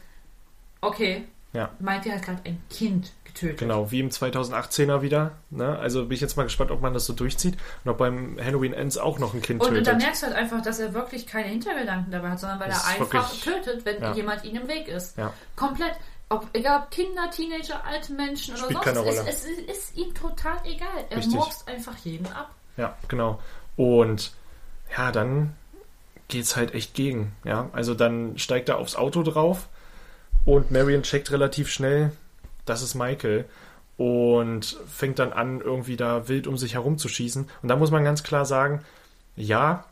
okay, Ja. Maike hat gerade ein Kind getötet. Genau, wie im 2018er wieder. Ne? Also bin ich jetzt mal gespannt, ob man das so durchzieht und ob beim Halloween Ends auch noch ein Kind Und, und da tötet. merkst du halt einfach, dass er wirklich keine Hintergedanken dabei hat, sondern weil Das er einfach wirklich- tötet, wenn ja. jemand ihm im Weg ist. Ja. Komplett. Ob, egal ob Kinder, Teenager, alte Menschen oder Spielt sonst, keine. Es, es ist ihm total egal. Er Richtig. mobst einfach jeden ab. Ja, genau. Und ja, dann geht's halt echt gegen. Ja, also dann steigt er aufs Auto drauf und Marion checkt relativ schnell, das ist Michael und fängt dann an, irgendwie da wild um sich herum zu schießen. Und da muss man ganz klar sagen, ja,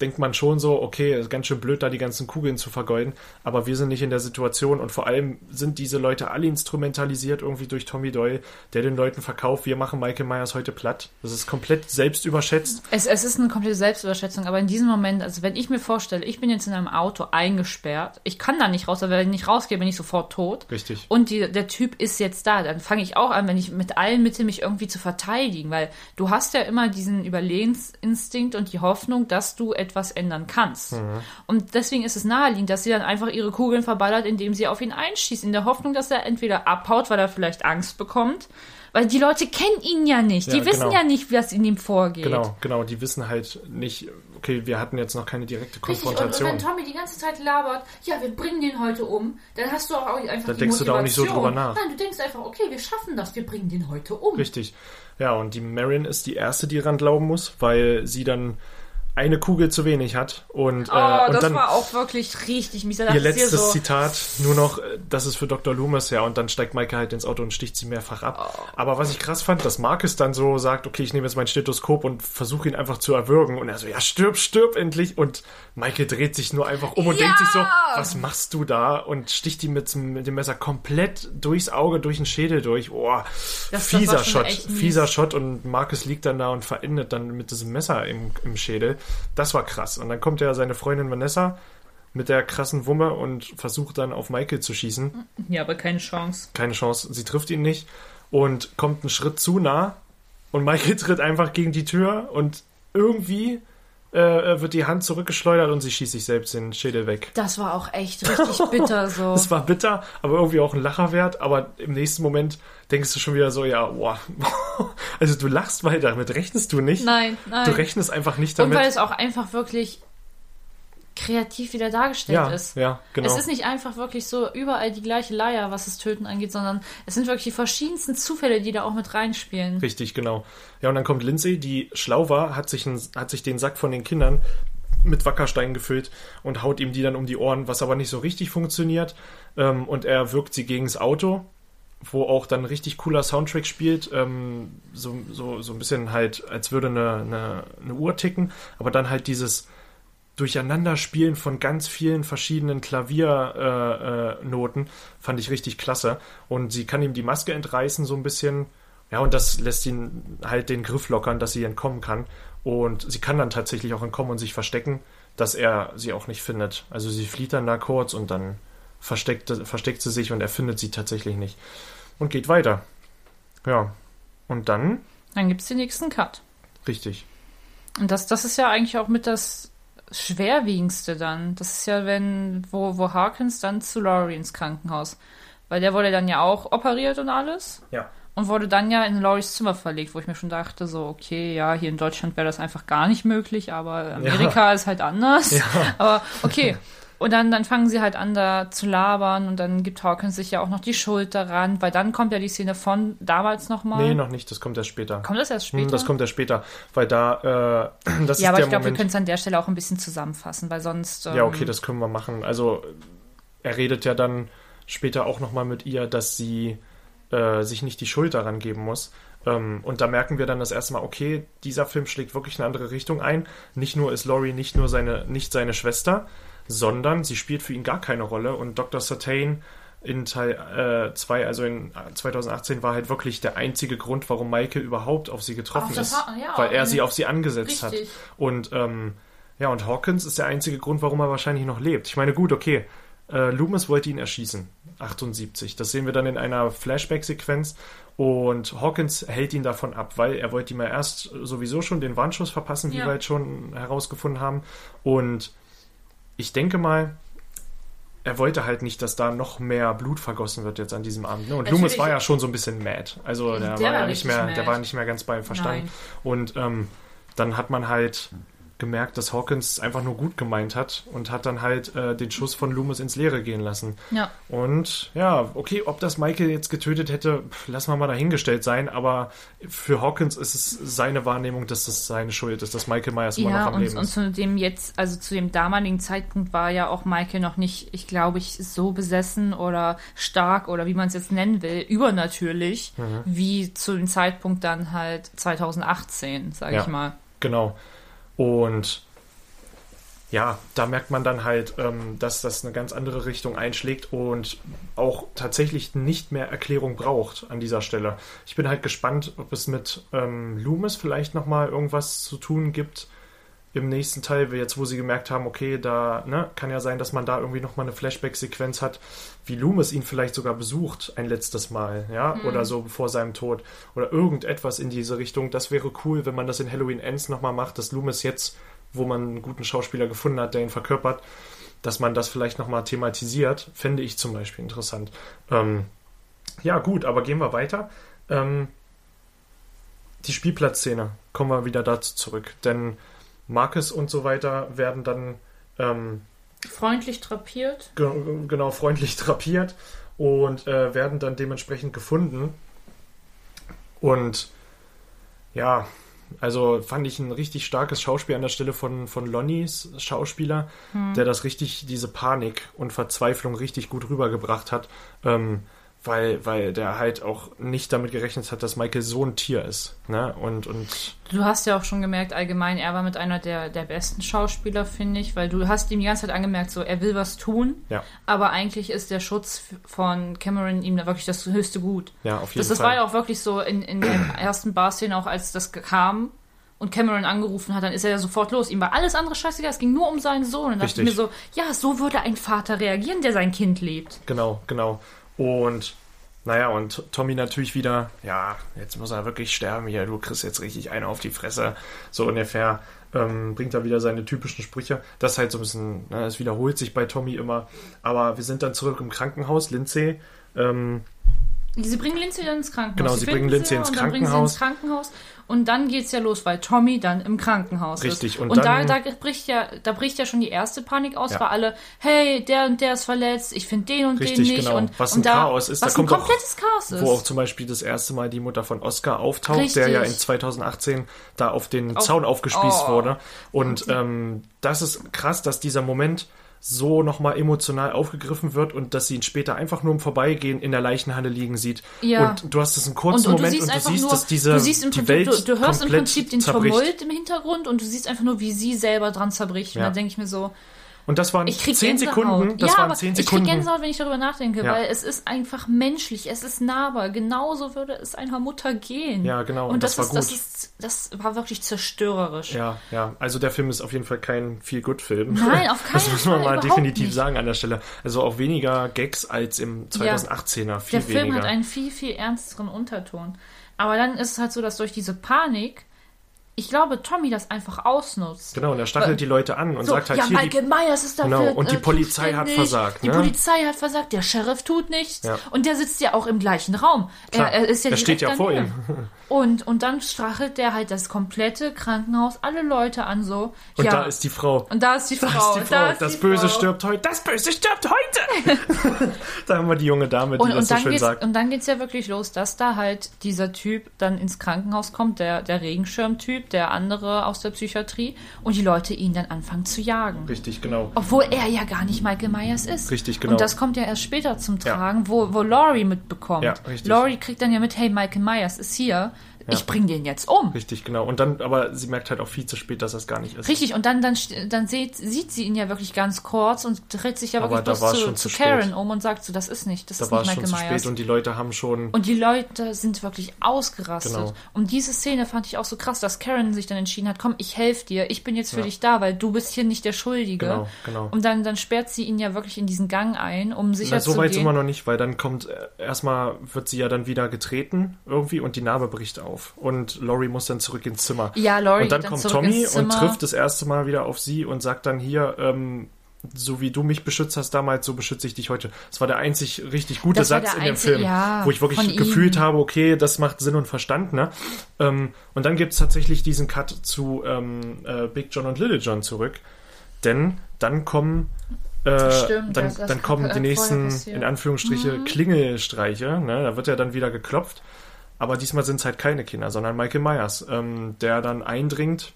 denkt man schon so, okay, ist ganz schön blöd, da die ganzen Kugeln zu vergeuden, aber wir sind nicht in der Situation und vor allem sind diese Leute alle instrumentalisiert irgendwie durch Tommy Doyle, der den Leuten verkauft, wir machen Michael Myers heute platt. Das ist komplett selbst überschätzt. Es, es ist eine komplette Selbstüberschätzung, aber in diesem Moment, also wenn ich mir vorstelle, ich bin jetzt in einem Auto eingesperrt, ich kann da nicht raus, aber wenn ich nicht rausgehe, bin ich sofort tot. Richtig. Und die, der Typ ist jetzt da, dann fange ich auch an, wenn ich mit allen Mitteln mich irgendwie zu verteidigen, weil du hast ja immer diesen Überlebensinstinkt und die Hoffnung, dass du etwas ändern kannst. Mhm. Und deswegen ist es naheliegend, dass sie dann einfach ihre Kugeln verballert, indem sie auf ihn einschießt, in der Hoffnung, dass er entweder abhaut, weil er vielleicht Angst bekommt, weil die Leute kennen ihn ja nicht, die Ja, wissen genau. ja nicht, was in ihm vorgeht. Genau, genau. Die wissen halt nicht, okay, wir hatten jetzt noch keine direkte Richtig, und, und Konfrontation. wenn Tommy die ganze Zeit labert, ja, wir bringen den heute um, dann hast du auch einfach Dann die denkst du da auch nicht so Motivation. drüber nach. Nein, du denkst einfach, okay, wir schaffen das, wir bringen den heute um. Richtig. Ja, und die Marion ist die erste, die daran glauben muss, weil sie dann eine Kugel zu wenig hat. Und, Oh, äh, und das dann war auch wirklich richtig mies. Ihr letztes so, Zitat nur noch, äh, das ist für Dr. Loomis, ja, und dann steigt Maike halt ins Auto und sticht sie mehrfach ab. Oh. Aber was ich krass fand, dass Marcus dann so sagt, okay, ich nehme jetzt mein Stethoskop und versuche ihn einfach zu erwürgen. Und er so, ja, stirb, stirb endlich. Und Maike dreht sich nur einfach um und Ja! denkt sich so, was machst du da? Und sticht ihm mit, dem- mit dem Messer komplett durchs Auge, durch den Schädel durch. Boah, Das- fieser Shot, fieser Shot. Und Marcus liegt dann da und verendet dann mit diesem Messer im, im Schädel. Das war krass. Und dann kommt ja seine Freundin Vanessa mit der krassen Wumme und versucht dann auf Michael zu schießen. ja, aber keine Chance. Keine Chance, sie trifft ihn nicht und kommt einen Schritt zu nah und Michael tritt einfach gegen die Tür und irgendwie äh, wird die Hand zurückgeschleudert und sie schießt sich selbst den Schädel weg. Das war auch echt richtig bitter so. Es war bitter, aber irgendwie auch ein Lacher wert. Aber im nächsten Moment denkst du schon wieder so, ja, boah. Also du lachst, weil damit rechnest du nicht. Nein, nein. Du rechnest einfach nicht Und damit. weil es auch einfach wirklich kreativ wieder dargestellt ja, ist. ja, genau. Es ist nicht einfach wirklich so überall die gleiche Leier, was das Töten angeht, sondern es sind wirklich die verschiedensten Zufälle, die da auch mit reinspielen. Richtig, genau. Ja, und dann kommt Lindsay, die schlau war, hat sich, einen, hat sich den Sack von den Kindern mit Wackerstein gefüllt und haut ihm die dann um die Ohren, was aber nicht so richtig funktioniert. Ähm, und er wirkt sie gegen das Auto, wo auch dann ein richtig cooler Soundtrack spielt. Ähm, so, so, so ein bisschen halt, als würde eine, eine, eine Uhr ticken, aber dann halt dieses Durcheinanderspielen von ganz vielen verschiedenen Klaviernoten äh, äh, fand ich richtig klasse. Und sie kann ihm die Maske entreißen, so ein bisschen. Ja, und das lässt ihn halt den Griff lockern, dass sie entkommen kann. Und sie kann dann tatsächlich auch entkommen und sich verstecken, dass er sie auch nicht findet. Also sie flieht dann da kurz und dann versteckt, versteckt sie sich und er findet sie tatsächlich nicht. Und geht weiter. Ja. Und dann, Dann gibt es den nächsten Cut. richtig. Und das, das ist ja eigentlich auch mit das Schwerwiegendste dann. Das ist ja, wenn, wo, wo Harkins dann zu Laurie ins Krankenhaus. Weil der wurde dann ja auch operiert und alles. Ja. Und wurde dann ja in Loris Zimmer verlegt, wo ich mir schon dachte, so, okay, ja, hier in Deutschland wäre das einfach gar nicht möglich, aber Amerika ist halt anders. Aber okay. Und dann, dann fangen sie halt an, da zu labern und dann gibt Hawkins sich ja auch noch die Schuld daran, weil dann kommt ja die Szene von damals nochmal. Nee, noch nicht, das kommt erst später. Kommt das erst Hm, später? Das kommt erst später, weil da, äh, das ja, ist aber der ich glaube, wir können es an der Stelle auch ein bisschen zusammenfassen, weil sonst. Ja, okay, ähm, das können wir machen. Also er redet ja dann später auch nochmal mit ihr, dass sie äh, sich nicht die Schuld daran geben muss. Ähm, und da merken wir dann das erste Mal, okay, dieser Film schlägt wirklich eine andere Richtung ein. Nicht nur ist Laurie nicht nur seine, nicht seine Schwester, sondern sie spielt für ihn gar keine Rolle. Und Dr. Satane in Teil 2, also in äh, 2018, war halt wirklich der einzige Grund, warum Michael überhaupt auf sie getroffen Auf ist. Ha- ja, weil er sie auf sie angesetzt Richtig. hat. Und ähm, ja, und Hawkins ist der einzige Grund, warum er wahrscheinlich noch lebt. Ich meine, gut, okay. Äh, Loomis wollte ihn erschießen. 78. Das sehen wir dann in einer Flashback-Sequenz. Und Hawkins hält ihn davon ab, weil er wollte ihm ja erst sowieso schon den Warnschuss verpassen, wie Ja. wir jetzt schon herausgefunden haben. Und ich denke mal, er wollte halt nicht, dass da noch mehr Blut vergossen wird jetzt an diesem Abend. Ne? Und Natürlich. Loomis war ja schon so ein bisschen mad. Also der, Der war ja nicht mehr, mad. der war nicht mehr ganz bei Verstand. Nein. Und ähm, dann hat man halt gemerkt, dass Hawkins einfach nur gut gemeint hat und hat dann halt äh, den Schuss von Loomis ins Leere gehen lassen. Ja. Und ja, okay, ob das Michael jetzt getötet hätte, lassen wir mal dahingestellt sein, aber für Hawkins ist es seine Wahrnehmung, dass das seine Schuld ist, dass Michael Myers immer noch Ja, am und, Leben und ist. zu dem jetzt, also zu dem damaligen Zeitpunkt war ja auch Michael noch nicht, ich glaube, ich so besessen oder stark oder wie man es jetzt nennen will, übernatürlich, Mhm. wie zu dem Zeitpunkt dann halt 2018, sage Ja. ich mal. Genau. Und ja, da merkt man dann halt, ähm, dass das eine ganz andere Richtung einschlägt und auch tatsächlich nicht mehr Erklärung braucht an dieser Stelle. Ich bin halt gespannt, ob es mit ähm, Loomis vielleicht nochmal irgendwas zu tun gibt im nächsten Teil, jetzt wo sie gemerkt haben, okay, da ne, kann ja sein, dass man da irgendwie nochmal eine Flashback-Sequenz hat, wie Loomis ihn vielleicht sogar besucht ein letztes Mal, ja, oder so vor seinem Tod oder irgendetwas in diese Richtung. Das wäre cool, wenn man das in Halloween Ends nochmal macht, dass Loomis jetzt, wo man einen guten Schauspieler gefunden hat, der ihn verkörpert, dass man das vielleicht nochmal thematisiert, fände ich zum Beispiel interessant. Ähm, ja, gut, aber gehen wir weiter. Ähm, die Spielplatzszene, kommen wir wieder dazu zurück, denn Marcus und so weiter werden dann ähm, Freundlich drapiert. ge genau freundlich drapiert und äh, werden dann dementsprechend gefunden. Und ja, also fand ich ein richtig starkes Schauspiel an der Stelle von, von Lonnies Schauspieler, der das richtig, diese Panik und Verzweiflung richtig gut rübergebracht hat. Ähm, weil, weil der halt auch nicht damit gerechnet hat, dass Michael so ein Tier ist. Ne? Und, und Du hast ja auch schon gemerkt, allgemein, er war mit einer der, der besten Schauspieler, finde ich, weil du hast ihm die ganze Zeit angemerkt, so, er will was tun, ja, aber eigentlich ist der Schutz von Cameron ihm da wirklich das höchste Gut. ja, auf jeden Das, das Fall. war ja auch wirklich so in, in der ersten Bar-Szene, auch als das kam und Cameron angerufen hat, dann ist er ja sofort los. Ihm war alles andere scheißegal, es ging nur um seinen Sohn. Und da dachte ich mir so, ja, so würde ein Vater reagieren, der sein Kind liebt. Genau, genau. Und Naja, und Tommy natürlich wieder, ja, jetzt muss er wirklich sterben hier, du kriegst jetzt richtig eine auf die Fresse, so ungefähr. Ähm, bringt er wieder seine typischen Sprüche. Das ist halt so ein bisschen, ne, es wiederholt sich bei Tommy immer. Aber wir sind dann zurück im Krankenhaus, Lindsay. Ähm, Sie bringen Lindsay dann ins Krankenhaus. Genau, sie finden bringen Lindsay ins und dann bringen sie Krankenhaus. ins Krankenhaus. Und dann geht's ja los, weil Tommy dann im Krankenhaus Richtig, ist. und Und, dann- da, da bricht ja, da bricht ja schon die erste Panik aus, Ja. weil alle, hey, der und der ist verletzt, ich finde den und Richtig, den nicht. genau. Und, Was und ein da, Chaos ist, da Was kommt ein auch- komplettes Chaos ist. wo auch zum Beispiel das erste Mal die Mutter von Oscar auftaucht, Richtig. der ja in 2018 da auf den Zaun aufgespießt oh. wurde. Und ähm, das ist krass, dass dieser Moment so nochmal emotional aufgegriffen wird und dass sie ihn später einfach nur im Vorbeigehen in der Leichenhalle liegen sieht. Ja. Und du hast es einen kurzen und, und Moment und du siehst, nur, dass diese du siehst im die Prinzip, Welt du, du hörst im Prinzip den zerbricht. Tumult im Hintergrund und du siehst einfach nur, wie sie selber dran zerbricht. Und Ja. dann denke ich mir so, Und das waren zehn. Sekunden. Das ja, waren zehn ich krieg Sekunden. Gänsehaut, wenn ich darüber nachdenke, Ja. weil es ist einfach menschlich, es ist nahbar. Genauso würde es einer Mutter gehen. Ja, genau, Und, und das, das war ist, das gut. ist, das war wirklich zerstörerisch. Ja, ja. Also der Film ist auf jeden Fall kein Feel-Good-Film. Nein, auf Das keinen muss man Fall, mal definitiv nicht. sagen an der Stelle. Also auch weniger Gags als im 2018er. Viel Der Film weniger. hat einen viel, viel ernsteren Unterton. Aber dann ist es halt so, dass durch diese Panik, ich glaube, Tommy das einfach ausnutzt. Genau, und er stachelt die Leute an und So, sagt halt ja, hier, Michael die, Myers ist dafür Genau, und die äh, Polizei hat versagt, Die ne? Polizei hat versagt, der Sheriff tut nichts. Ja. Und der sitzt ja auch im gleichen Raum. Klar, er, er ist ja er steht ja vor ihm. Und, und dann strachelt der halt das komplette Krankenhaus, alle Leute an so. Und ja. da ist die Frau. und da ist die Frau. Da ist die Frau. ist das die Böse Frau. stirbt heute. Das Böse stirbt heute. da haben wir die junge Dame, die Und, das und, so schön sagt. und dann geht's ja wirklich los, dass da halt dieser Typ dann ins Krankenhaus kommt, der, der Regenschirmtyp, der andere aus der Psychiatrie, und die Leute ihn dann anfangen zu jagen. Richtig, genau. Obwohl er ja gar nicht Michael Myers ist. Richtig, genau. Und das kommt ja erst später zum Ja. Tragen, wo, wo Laurie mitbekommt. Ja, richtig. Laurie kriegt dann ja mit, hey, Michael Myers ist hier, ich bring den jetzt um. Richtig, genau. Und dann, aber sie merkt halt auch viel zu spät, dass das gar nicht ist. Richtig, und dann, dann, dann sieht, sieht sie ihn ja wirklich ganz kurz und dreht sich ja Aber wirklich bloß zu, zu Karen spät. um und sagt so, das ist nicht, das Da ist nicht schon Michael zu Myers. spät und die Leute haben schon. Und die Leute sind wirklich ausgerastet. Genau. Und diese Szene fand ich auch so krass, dass Karen sich dann entschieden hat, komm, ich helfe dir, ich bin jetzt für Ja. dich da, weil du bist hier nicht der Schuldige. Genau, genau. Und dann, dann sperrt sie ihn ja wirklich in diesen Gang ein, um sicher Na, so zu weit sind gehen. wir noch nicht, weil dann kommt, äh, erstmal wird sie ja dann wieder getreten irgendwie und die Narbe bricht auf. Und Laurie muss dann zurück ins Zimmer. Ja, Laurie Und dann dann kommt zurück Tommy und trifft das erste Mal wieder auf sie und sagt dann hier, ähm, so wie du mich beschützt hast damals, so beschütze ich dich heute. Das war der einzig richtig gute Das Satz in dem einzige- Film, ja, wo ich wirklich von ihm. gefühlt habe, okay, das macht Sinn und Verstand, ne? Ähm, und dann gibt es tatsächlich diesen Cut zu ähm, äh, Big John und Little John zurück, denn dann kommen äh, Stimmt, dann, das- das dann kommen die nächsten, in Anführungsstriche, Klingelstreiche. Ne? Da wird ja dann wieder geklopft. Aber diesmal sind es halt keine Kinder, sondern Michael Myers, ähm, der dann eindringt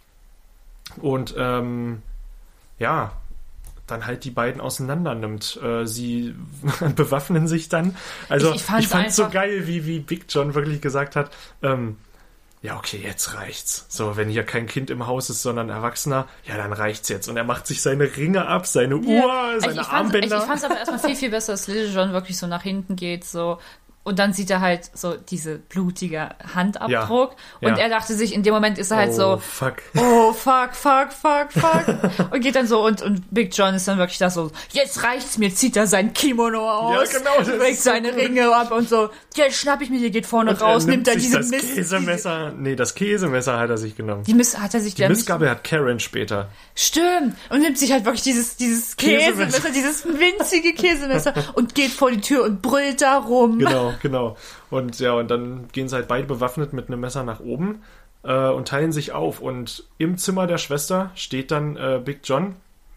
und ähm, ja, dann halt die beiden auseinander nimmt. Äh, sie bewaffnen sich dann. Also Ich- ich, ich fand's fand so einfach- geil, wie, wie Big John wirklich gesagt hat, ähm, ja, okay, jetzt reicht's. So, wenn hier kein Kind im Haus ist, sondern Erwachsener, ja, dann reicht's jetzt. Und er macht sich seine Ringe ab, seine Uhr, Ja. seine ich, ich fand's- Armbänder. Ich, ich fand es aber erstmal viel, viel besser, dass Little John wirklich so nach hinten geht, so. Und dann sieht er halt so diese blutige Handabdruck. Ja. Und Ja. er dachte sich, in dem Moment ist er halt oh, so, fuck. oh, fuck, fuck, fuck, fuck. und geht dann so, und, und Big John ist dann wirklich da so, jetzt reicht's mir, zieht er sein Kimono aus, Ja, genau, das legt seine. Ringe ab und so, jetzt schnapp ich mir, die geht vorne Und raus, nimmt er sich diese das Mist. Käsemesser. Nee, das Käsemesser hat er sich genommen. Die Mist hat er sich Die Mistgabel hat Karen später. Stimmt. Und nimmt sich halt wirklich dieses, dieses Käsemesser. Käsemesser, dieses winzige Käsemesser und geht vor die Tür und brüllt da rum. Genau, genau. Und ja, und dann gehen sie halt beide bewaffnet mit einem Messer nach oben äh, und teilen sich auf. Und im Zimmer der Schwester steht dann äh, Big John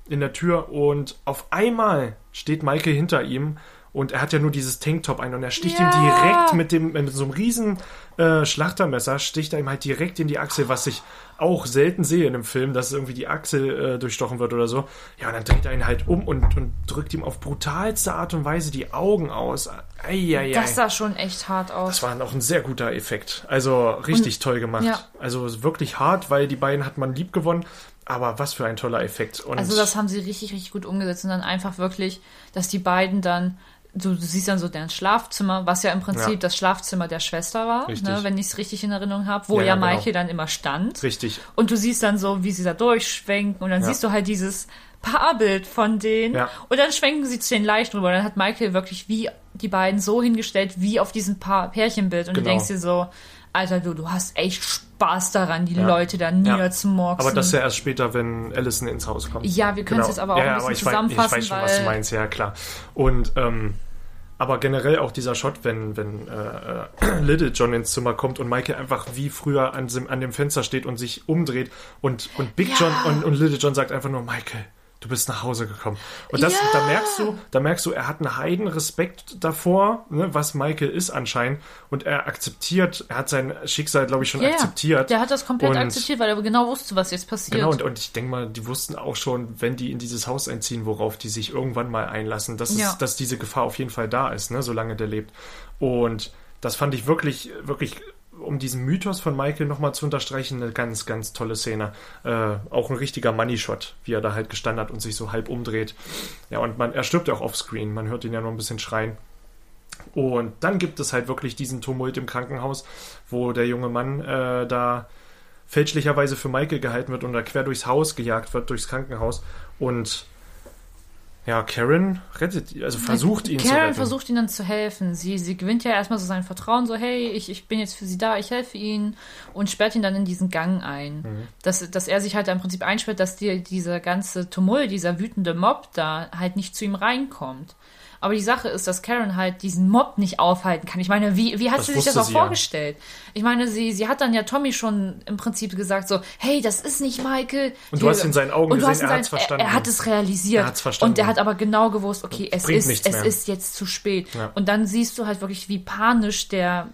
in der Tür und auf einmal steht Michael hinter ihm und er hat ja nur dieses Tanktop ein und er sticht Ja. ihm direkt mit dem mit so einem riesen äh, Schlachtermesser sticht er ihm halt direkt in die Achsel, was ich auch selten sehe in einem Film, dass irgendwie die Achsel äh, durchstochen wird oder so. Ja, und dann dreht er ihn halt um und, und drückt ihm auf brutalste Art und Weise die Augen aus. Eieiei. Das sah schon echt hart aus. Das war auch ein sehr guter Effekt. Also richtig toll gemacht. ja. Also wirklich hart, weil die beiden hat man lieb gewonnen. Aber was für ein toller Effekt. Und Also das haben sie richtig, richtig gut umgesetzt und dann einfach wirklich, dass die beiden dann, du, du siehst dann so deren Schlafzimmer, was ja im Prinzip Ja. das Schlafzimmer der Schwester war, ne, wenn ich es richtig in Erinnerung habe, wo Ja, ja, ja, genau. Michael dann immer stand. richtig. Und du siehst dann so, wie sie da durchschwenken und dann Ja. siehst du halt dieses Paarbild von denen. Und dann schwenken sie zu den Leichen rüber. Dann hat Michael wirklich wie die beiden so hingestellt, wie auf diesem Paar Pärchenbild. Und Genau. du denkst dir so, Alter, du, du hast echt Spaß daran, die Ja. Leute da niederzumorksen. Aber das ja erst später, wenn Allison ins Haus kommt. Ja, wir können es jetzt aber auch ja, ein bisschen aber ich weiß, zusammenfassen, ich weiß schon, was du meinst, ja klar. Und ähm, aber generell auch dieser Shot, wenn, wenn äh, Little John ins Zimmer kommt und Michael einfach wie früher an, dem- an dem Fenster steht und sich umdreht und, und Big Ja. John und, und Little John sagt einfach nur, Michael, du bist nach Hause gekommen. Und das, Ja. da merkst du, da merkst du, er hat einen heiden Respekt davor, ne, was Michael ist anscheinend. Und er akzeptiert, er hat sein Schicksal, glaube ich, schon Ja, akzeptiert. Der hat das komplett Und- akzeptiert, weil er genau wusste, was jetzt passiert. Genau, und, und ich denke mal, die wussten auch schon, wenn die in dieses Haus einziehen, worauf die sich irgendwann mal einlassen, dass, Ja. es, dass diese Gefahr auf jeden Fall da ist, ne, solange der lebt. Und das fand ich wirklich, wirklich, um diesen Mythos von Michael nochmal zu unterstreichen, eine ganz, ganz tolle Szene. Äh, auch ein richtiger Money-Shot, wie er da halt gestanden hat und sich so halb umdreht. Ja, und man, er stirbt ja auch offscreen, man hört ihn ja nur ein bisschen schreien. Und dann gibt es halt wirklich diesen Tumult im Krankenhaus, wo der junge Mann äh, da fälschlicherweise für Michael gehalten wird und da quer durchs Haus gejagt wird, durchs Krankenhaus. Und ja, Karen rettet, ihn, also versucht ihn zu Karen retten. versucht ihm dann zu helfen. Sie, sie gewinnt ja erstmal so sein Vertrauen, so, hey, ich, ich bin jetzt für sie da, ich helfe ihnen und sperrt ihn dann in diesen Gang ein. Mhm. Dass, dass er sich halt im Prinzip einsperrt, dass die, dieser ganze Tumult, dieser wütende Mob da halt nicht zu ihm reinkommt. Aber die Sache ist, dass Karen halt diesen Mob nicht aufhalten kann. Ich meine, wie, wie hat Das sie sich das auch sie ja. vorgestellt? Ich meine, sie, sie hat dann ja Tommy schon im Prinzip gesagt, so, hey, das ist nicht Michael. Und du hast in seinen Augen gesehen, er hat's seinen- verstanden. Er, er hat es realisiert. Er hat's verstanden. Und er hat aber genau gewusst, okay, es Bringt ist, es mehr. ist jetzt zu spät. Ja. Und dann siehst du halt wirklich, wie panisch der,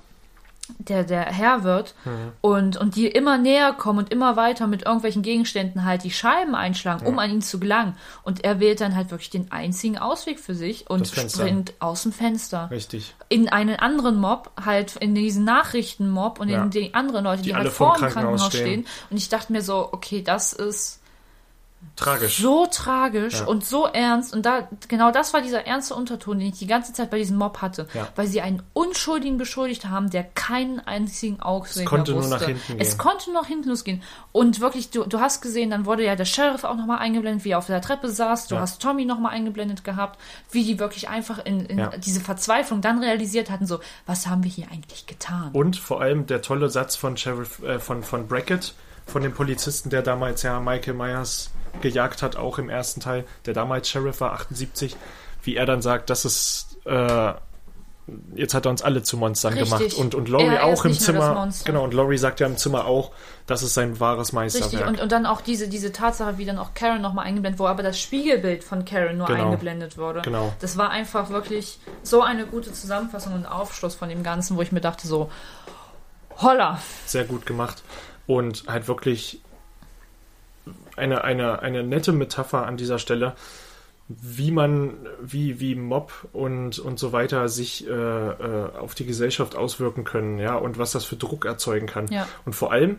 der, der Herr wird Mhm. und, und die immer näher kommen und immer weiter mit irgendwelchen Gegenständen halt die Scheiben einschlagen, um an ihn zu gelangen. Und er wählt dann halt wirklich den einzigen Ausweg für sich und springt aus dem Fenster. Richtig. In einen anderen Mob, halt in diesen Nachrichtenmob und Ja. in die anderen Leute, die, Die alle halt vor dem Krankenhaus Krankenhaus stehen. stehen. Und ich dachte mir so, okay, das ist Tragisch. so tragisch Ja. und so ernst. Und da, genau das war dieser ernste Unterton, den ich die ganze Zeit bei diesem Mob hatte. Ja. Weil sie einen Unschuldigen beschuldigt haben, der keinen einzigen Augsweg Es konnte mehr nur wusste. nach hinten Es gehen. konnte noch hinten losgehen. Und wirklich, du, du hast gesehen, dann wurde ja der Sheriff auch nochmal eingeblendet, wie er auf der Treppe saß. Du Ja. hast Tommy nochmal eingeblendet gehabt, wie die wirklich einfach in, in diese Verzweiflung dann realisiert hatten, so, was haben wir hier eigentlich getan? Und vor allem der tolle Satz von Sheriff, äh, von, von Brackett, von dem Polizisten, der damals ja Michael Myers gejagt hat, auch im ersten Teil, der damals Sheriff war, 78, wie er dann sagt, dass es äh, jetzt hat er uns alle zu Monstern Richtig. gemacht. Und, und Laurie Er- er ist auch im das Zimmer. Genau, und Laurie sagt ja im Zimmer auch, das ist sein wahres Meisterwerk. Richtig, und, und dann auch diese, diese Tatsache, wie dann auch Karen nochmal eingeblendet wurde, aber das Spiegelbild von Karen nur Genau. eingeblendet wurde. Genau. Das war einfach wirklich so eine gute Zusammenfassung und Aufschluss von dem Ganzen, wo ich mir dachte so, holla. sehr gut gemacht und halt wirklich eine, eine, eine nette Metapher an dieser Stelle, wie man, wie, wie Mob und, und so weiter sich äh, äh, auf die Gesellschaft auswirken können, ja, und was das für Druck erzeugen kann. Ja. Und vor allem,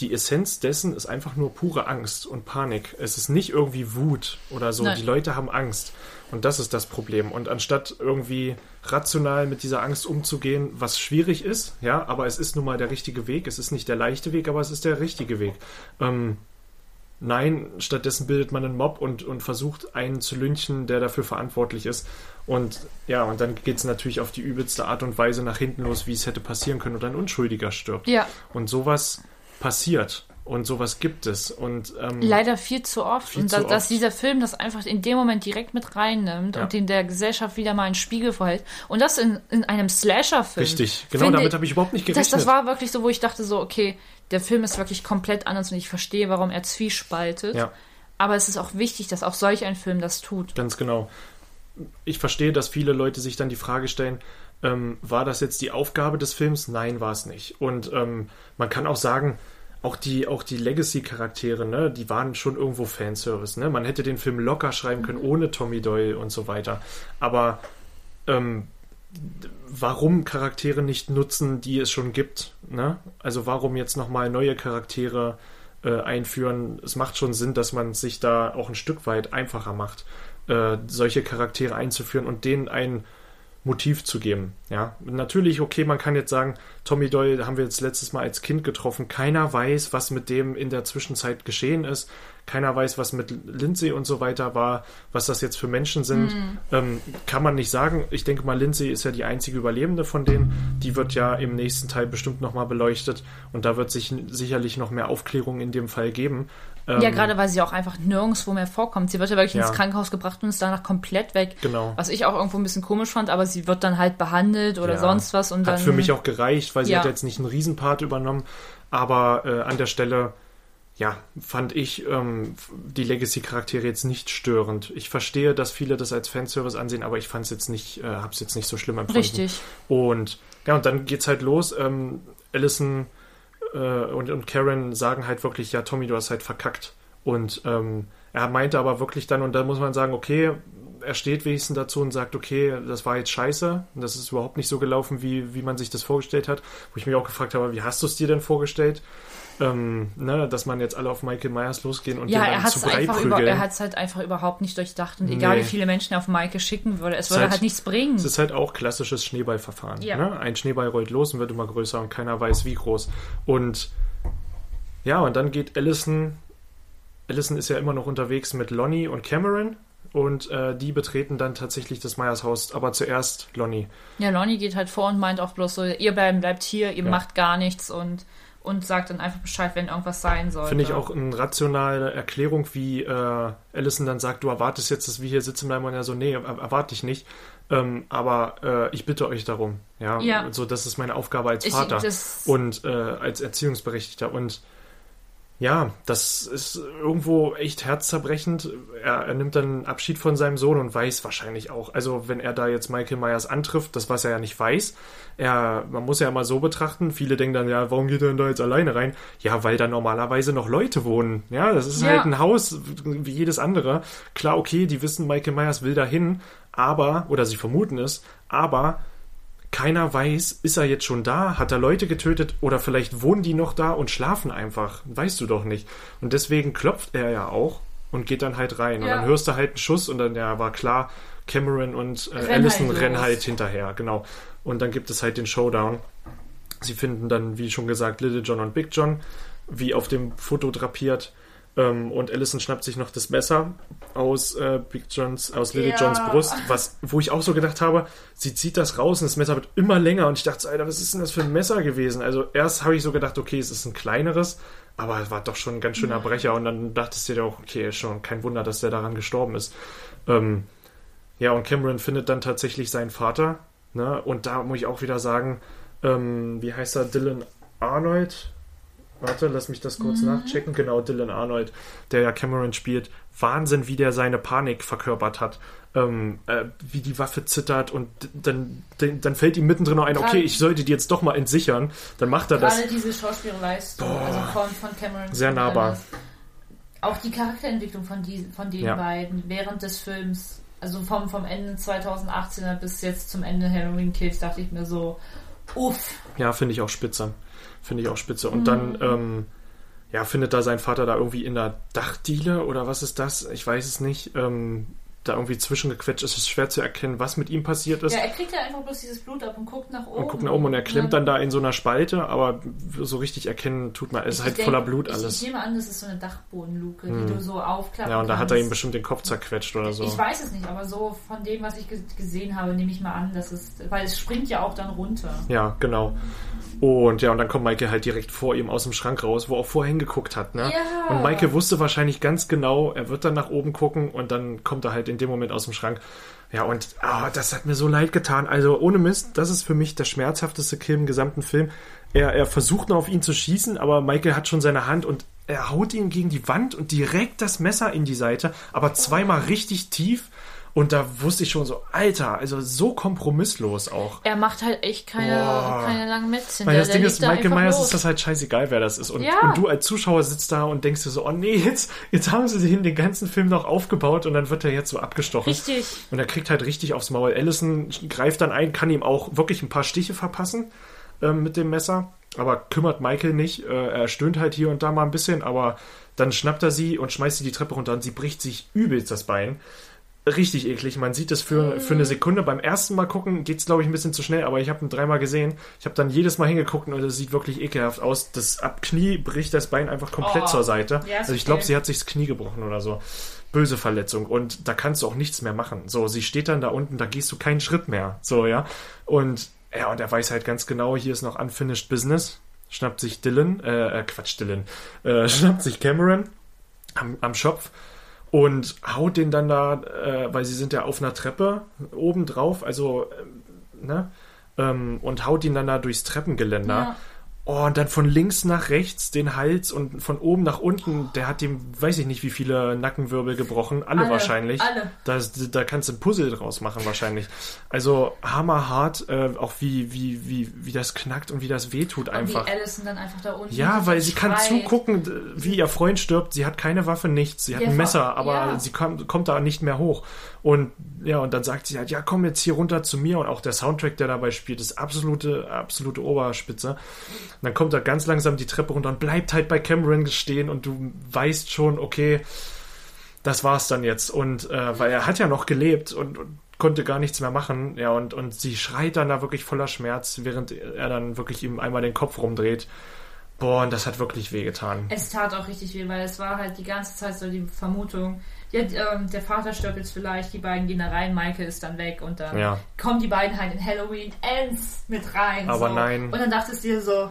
die Essenz dessen ist einfach nur pure Angst und Panik. Es ist nicht irgendwie Wut oder so. Nein. Die Leute haben Angst. Und das ist das Problem. Und anstatt irgendwie rational mit dieser Angst umzugehen, was schwierig ist, ja, aber es ist nun mal der richtige Weg. Es ist nicht der leichte Weg, aber es ist der richtige Weg. Ähm, nein, stattdessen bildet man einen Mob und, und versucht einen zu lynchen, der dafür verantwortlich ist. Und ja, und dann geht es natürlich auf die übelste Art und Weise nach hinten los, wie es hätte passieren können und ein Unschuldiger stirbt. Ja, Und sowas passiert und sowas gibt es. Und ähm, leider viel zu oft. Viel und zu da, dass oft. dieser Film das einfach in dem Moment direkt mit reinnimmt Ja. und den der Gesellschaft wieder mal einen Spiegel verhält. Und das in, in einem Slasher-Film. richtig, genau damit habe ich überhaupt nicht Das, gerechnet. das war wirklich so, wo ich dachte so, okay, der Film ist wirklich komplett anders und ich verstehe, warum er zwiespaltet. ja, Aber es ist auch wichtig, dass auch solch ein Film das tut. ganz genau. Ich verstehe, dass viele Leute sich dann die Frage stellen, ähm, war das jetzt die Aufgabe des Films? Nein, war es nicht. Und ähm, man kann auch sagen, auch die, auch die Legacy-Charaktere, ne, die waren schon irgendwo Fanservice. Ne? Man hätte den Film locker schreiben können, ohne Tommy Doyle und so weiter. Aber ähm, warum Charaktere nicht nutzen, die es schon gibt? Ne? Also warum jetzt nochmal neue Charaktere äh, einführen? Es macht schon Sinn, dass man sich da auch ein Stück weit einfacher macht, äh, solche Charaktere einzuführen und denen ein Motiv zu geben. Ja, natürlich, okay, man kann jetzt sagen, Tommy Doyle haben wir jetzt letztes Mal als Kind getroffen. Keiner weiß, was mit dem in der Zwischenzeit geschehen ist. Keiner weiß, was mit Lindsay und so weiter war, was das jetzt für Menschen sind. Ähm, kann man nicht sagen. Ich denke mal, Lindsay ist ja die einzige Überlebende von denen. Die wird ja im nächsten Teil bestimmt nochmal beleuchtet und da wird sich sicherlich noch mehr Aufklärung in dem Fall geben. Ähm, Ja, gerade weil sie auch einfach nirgendwo mehr vorkommt. Sie wird ja wirklich Ja. ins Krankenhaus gebracht und ist danach komplett weg. Genau. Was ich auch irgendwo ein bisschen komisch fand, aber sie wird dann halt behandelt oder Ja. sonst was und dann. Hat für mich auch gereicht, weil sie Ja. hat jetzt nicht einen Riesenpart übernommen, aber äh, an der Stelle, ja, fand ich ähm, die Legacy-Charaktere jetzt nicht störend. Ich verstehe, dass viele das als Fanservice ansehen, aber ich fand es jetzt nicht, äh, hab's jetzt nicht so schlimm empfunden. Richtig. Und ja, und dann geht's halt los. Ähm, Allison äh, und, und Karen sagen halt wirklich, ja, Tommy, du hast halt verkackt. Und ähm, er meinte aber wirklich dann, und da muss man sagen, okay, er steht wenigstens dazu und sagt, okay, das war jetzt scheiße, das ist überhaupt nicht so gelaufen, wie, wie man sich das vorgestellt hat. Wo ich mich auch gefragt habe, wie hast du es dir denn vorgestellt? Ähm, ne, dass man jetzt alle auf Michael Myers losgehen und Ja, den er dann hat zu es Brei einfach über, er hat's halt einfach überhaupt nicht durchdacht und egal Nee. wie viele Menschen er auf Maike schicken würde, es würde halt- halt nichts bringen. Es ist halt auch klassisches Schneeballverfahren. Ja. Ne? Ein Schneeball rollt los und wird immer größer und keiner weiß wie groß. Und ja, und dann geht Allison. Allison ist ja immer noch unterwegs mit Lonnie und Cameron. Und äh, die betreten dann tatsächlich das Meyers Haus, aber zuerst Lonnie. Ja, Lonnie geht halt vor und meint auch bloß so, ihr bleibt hier, ihr Ja. macht gar nichts und, und sagt dann einfach Bescheid, wenn irgendwas sein soll. Finde ich auch eine rationale Erklärung, wie äh, Allison dann sagt, du erwartest jetzt, dass wir hier sitzen bleiben und er so, nee, er- erwarte ich nicht. Ähm, aber äh, ich bitte euch darum. Ja, Ja. so das ist meine Aufgabe als Ich- Vater das- und äh, als Erziehungsberechtigter. Und ja, das ist irgendwo echt herzzerbrechend. Er, er nimmt dann Abschied von seinem Sohn und weiß wahrscheinlich auch, also wenn er da jetzt Michael Myers antrifft, das was er ja nicht weiß, er, man muss ja mal so betrachten, viele denken dann, ja, warum geht er denn da jetzt alleine rein? Ja, weil da normalerweise noch Leute wohnen. Ja, das ist Ja. halt ein Haus wie jedes andere. Klar, okay, die wissen, Michael Myers will dahin, aber, oder sie vermuten es, aber keiner weiß, ist er jetzt schon da, hat er Leute getötet oder vielleicht wohnen die noch da und schlafen einfach. Weißt du doch nicht. Und deswegen klopft er ja auch und geht dann halt rein. Und Ja. dann hörst du halt einen Schuss und dann ja, war klar, Cameron und äh, Renn Allison halt rennen halt hinterher, genau. Und dann gibt es halt den Showdown. Sie finden dann, wie schon gesagt, Little John und Big John, wie auf dem Foto drapiert. Ähm, und Allison schnappt sich noch das Messer aus äh, Big Johns, aus Little Ja. Johns Brust, was, wo ich auch so gedacht habe, sie zieht das raus und das Messer wird immer länger und ich dachte so, Alter, was ist denn das für ein Messer gewesen? Also erst habe ich so gedacht, okay, es ist ein kleineres, aber es war doch schon ein ganz schöner Brecher und dann dachtest du dir auch, okay, schon kein Wunder, dass der daran gestorben ist. Ähm, ja, und Cameron findet dann tatsächlich seinen Vater, ne? Und da muss ich auch wieder sagen, ähm, wie heißt er, Dylan Arnold? Warte, lass mich das kurz nachchecken. Genau, Dylan Arnold, der ja Cameron spielt. Wahnsinn, wie der seine Panik verkörpert hat. Ähm, äh, wie die Waffe zittert und dann, dann, dann fällt ihm mittendrin noch ein, okay, ich sollte die jetzt doch mal entsichern. Dann macht er das. Gerade diese Schauspielleistung, also von, von Cameron. Sehr nahbar. Auch die Charakterentwicklung von, die, von den Ja. beiden während des Films, also vom, vom Ende 2018er bis jetzt zum Ende Halloween Kills, dachte ich mir so, uff. Ja, finde ich auch spitze. Finde ich auch spitze. Und Mhm. dann, ähm, ja, findet da sein Vater da irgendwie in der Dachdiele oder was ist das? Ich weiß es nicht. Ähm, da irgendwie zwischengequetscht. Es ist schwer zu erkennen, was mit ihm passiert ist. Ja, er kriegt ja einfach bloß dieses Blut ab und guckt nach oben. und guckt nach oben und er klemmt Ja. dann da in so einer Spalte, aber so richtig erkennen tut man. Es ist halt denk- voller Blut ich, alles. Ich nehme an, das ist so eine Dachbodenluke, Hm. die du so aufklappen ja, und da hat kannst. er ihm bestimmt den Kopf zerquetscht oder so. Ich weiß es nicht, aber so von dem, was ich ge- gesehen habe, nehme ich mal an, dass es, weil es springt ja auch dann runter. Ja, genau. Und ja, und dann kommt Maike halt direkt vor ihm aus dem Schrank raus, wo er auch vorher hingeguckt hat, ne? Ja. Und Maike wusste wahrscheinlich ganz genau, er wird dann nach oben gucken und dann kommt er halt in dem Moment aus dem Schrank. Ja, und ah, das hat mir so leid getan. Also ohne Mist, das ist für mich der schmerzhafteste Kill im gesamten Film. Er, er versucht noch auf ihn zu schießen, aber Michael hat schon seine Hand und er haut ihn gegen die Wand und direkt das Messer in die Seite, aber zweimal richtig tief. Und da wusste ich schon so, Alter, also so kompromisslos auch. Er macht halt echt keine, Boah. keine langen Mätzchen. Weil das Ding ist, da Michael Myers ist das halt scheißegal, wer das ist. Und, Ja. und du als Zuschauer sitzt da und denkst dir so, oh nee, jetzt, jetzt haben sie den, den ganzen Film noch aufgebaut und dann wird er jetzt so abgestochen. Richtig. Und er kriegt halt richtig aufs Maul. Allison greift dann ein, kann ihm auch wirklich ein paar Stiche verpassen ähm, mit dem Messer. Aber kümmert Michael nicht. Äh, er stöhnt halt hier und da mal ein bisschen, aber dann schnappt er sie und schmeißt sie die Treppe runter und sie bricht sich übelst das Bein. Richtig eklig. Man sieht es für, für eine Sekunde. Beim ersten Mal gucken geht's glaube ich, ein bisschen zu schnell, aber ich habe ihn dreimal gesehen. Ich habe dann jedes Mal hingeguckt und es sieht wirklich ekelhaft aus. Das ab Knie bricht das Bein einfach komplett Oh. zur Seite. Ja, also ich glaube, sie hat sich das Knie gebrochen oder so. Böse Verletzung. Und da kannst du auch nichts mehr machen. So, sie steht dann da unten, da gehst du keinen Schritt mehr. So, ja. Und ja, und er weiß halt ganz genau, hier ist noch Unfinished Business. Schnappt sich Dylan, äh, äh, Quatsch, Dylan, äh, schnappt sich Cameron am, am Schopf und haut den dann da, äh, weil sie sind ja auf einer Treppe oben drauf, also, ähm, ne? Ähm, und haut ihn dann da durchs Treppengeländer. Ja. Oh, und dann von links nach rechts den Hals und von oben nach unten, der hat dem, weiß ich nicht, wie viele Nackenwirbel gebrochen. Alle, Alle, wahrscheinlich. alle. Da, da kannst du ein Puzzle draus machen, wahrscheinlich. Also hammerhart, äh, auch wie, wie, wie, wie das knackt und wie das wehtut einfach. Und wie Allison dann einfach da unten Ja, weil sie kann schreit. zugucken, d- wie ihr Freund stirbt. Sie hat keine Waffe, nichts. Sie hat Ja, ein Messer, aber ja. sie kommt, kommt da nicht mehr hoch. Und ja, und dann sagt sie halt, ja, komm jetzt hier runter zu mir. Und auch der Soundtrack, der dabei spielt, ist absolute, absolute Oberspitze. Und dann kommt er ganz langsam die Treppe runter und bleibt halt bei Cameron stehen und du weißt schon, okay, das war's dann jetzt. Und äh, weil er hat ja noch gelebt und, und konnte gar nichts mehr machen. Ja, und, und sie schreit dann da wirklich voller Schmerz, während er dann wirklich ihm einmal den Kopf rumdreht. Boah, und das hat wirklich wehgetan. Es tat auch richtig weh, weil es war halt die ganze Zeit so die Vermutung, ja, ähm, der Vater stirbt jetzt vielleicht, die beiden gehen da rein, Michael ist dann weg und dann Ja. kommen die beiden halt in Halloween Ends mit rein. Aber so. nein. Und dann dachtest du dir so,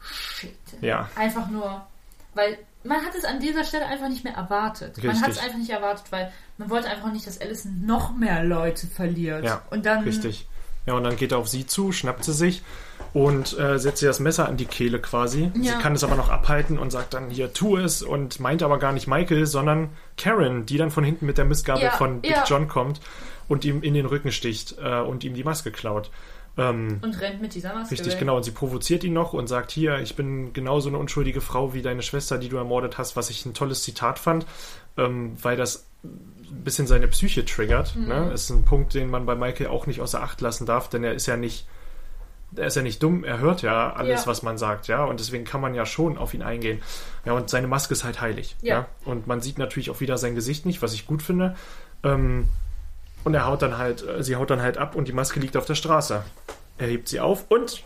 shit. Ja. Einfach nur, weil man hat es an dieser Stelle einfach nicht mehr erwartet. Man Richtig. hat es einfach nicht erwartet, weil man wollte einfach nicht, dass Allison noch mehr Leute verliert. Ja, und dann Richtig. Ja, und dann geht er auf sie zu, schnappt sie sich und äh, setzt ihr das Messer an die Kehle quasi. Sie Ja. kann es aber noch abhalten und sagt dann, hier, tu es und meint aber gar nicht Michael, sondern Karen, die dann von hinten mit der Mistgabel Ja, von Big ja. John kommt und ihm in den Rücken sticht äh, und ihm die Maske klaut. Ähm, und rennt mit dieser Maske Richtig, weg. genau. Und sie provoziert ihn noch und sagt, hier, ich bin genauso eine unschuldige Frau wie deine Schwester, die du ermordet hast, was ich ein tolles Zitat fand, ähm, weil das bisschen seine Psyche triggert. Mhm. Ne? Ist ein Punkt, den man bei Michael auch nicht außer Acht lassen darf, denn er ist ja nicht, er ist ja nicht dumm, er hört ja alles, Ja. was man sagt, ja, und deswegen kann man ja schon auf ihn eingehen. Ja, und seine Maske ist halt heilig. Ja. Ja. Und man sieht natürlich auch wieder sein Gesicht nicht, was ich gut finde. Ähm, und er haut dann halt, äh, sie haut dann halt ab und die Maske liegt auf der Straße. Er hebt sie auf und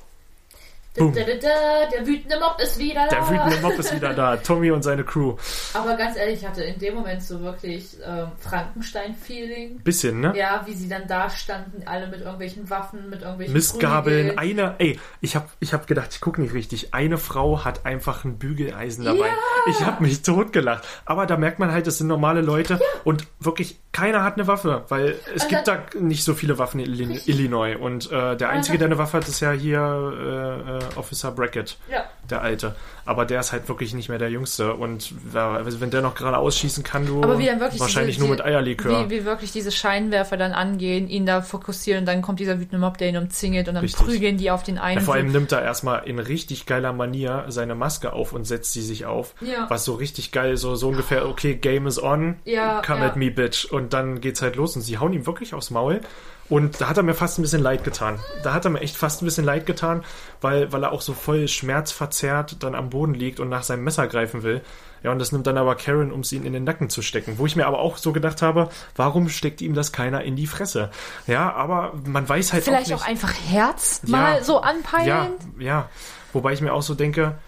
Boom. da, da, da, der wütende Mob ist wieder da. der wütende Mob ist wieder da. Tommy und seine Crew. Aber ganz ehrlich, ich hatte in dem Moment so wirklich ähm, Frankenstein-Feeling. Bisschen, ne? Ja, wie sie dann da standen, alle mit irgendwelchen Waffen, mit irgendwelchen Mistgabeln, eine, ey, ich hab, ich hab gedacht, ich guck nicht richtig. Eine Frau hat einfach ein Bügeleisen dabei. Ja. Ich hab mich totgelacht. Aber da merkt man halt, es sind normale Leute und wirklich keiner hat eine Waffe, weil es Und gibt da nicht so viele Waffen in Illi- Illinois. Und äh, der Einzige, der eine Waffe hat, ist ja hier äh, äh, Officer Brackett, Ja, der Alte. Aber der ist halt wirklich nicht mehr der Jüngste. Und also wenn der noch gerade ausschießen kann, du Aber wie dann wirklich wahrscheinlich diese, nur mit Eierlikör. Wie, wie wirklich diese Scheinwerfer dann angehen, ihn da fokussieren und dann kommt dieser wütende Mob, der ihn umzingelt und dann Richtig. prügeln die auf den einen. Ja, vor allem nimmt er erstmal in richtig geiler Manier seine Maske auf und setzt sie sich auf. Ja. Was so richtig geil, so, so ungefähr, okay, Game is on, Ja, come at me, bitch. Und dann geht's halt los und sie hauen ihm wirklich aufs Maul. Und da hat er mir fast ein bisschen leid getan. Da hat er mir echt fast ein bisschen leid getan, weil, weil er auch so voll schmerzverzerrt dann am Boden liegt und nach seinem Messer greifen will. Ja, und das nimmt dann aber Karen, um es ihn in den Nacken zu stecken. Wo ich mir aber auch so gedacht habe, warum steckt ihm das keiner in die Fresse? Ja, aber man weiß halt Vielleicht auch auch, nicht. einfach Herz Ja. mal so anpeilen. Ja, ja. Wobei ich mir auch so denke,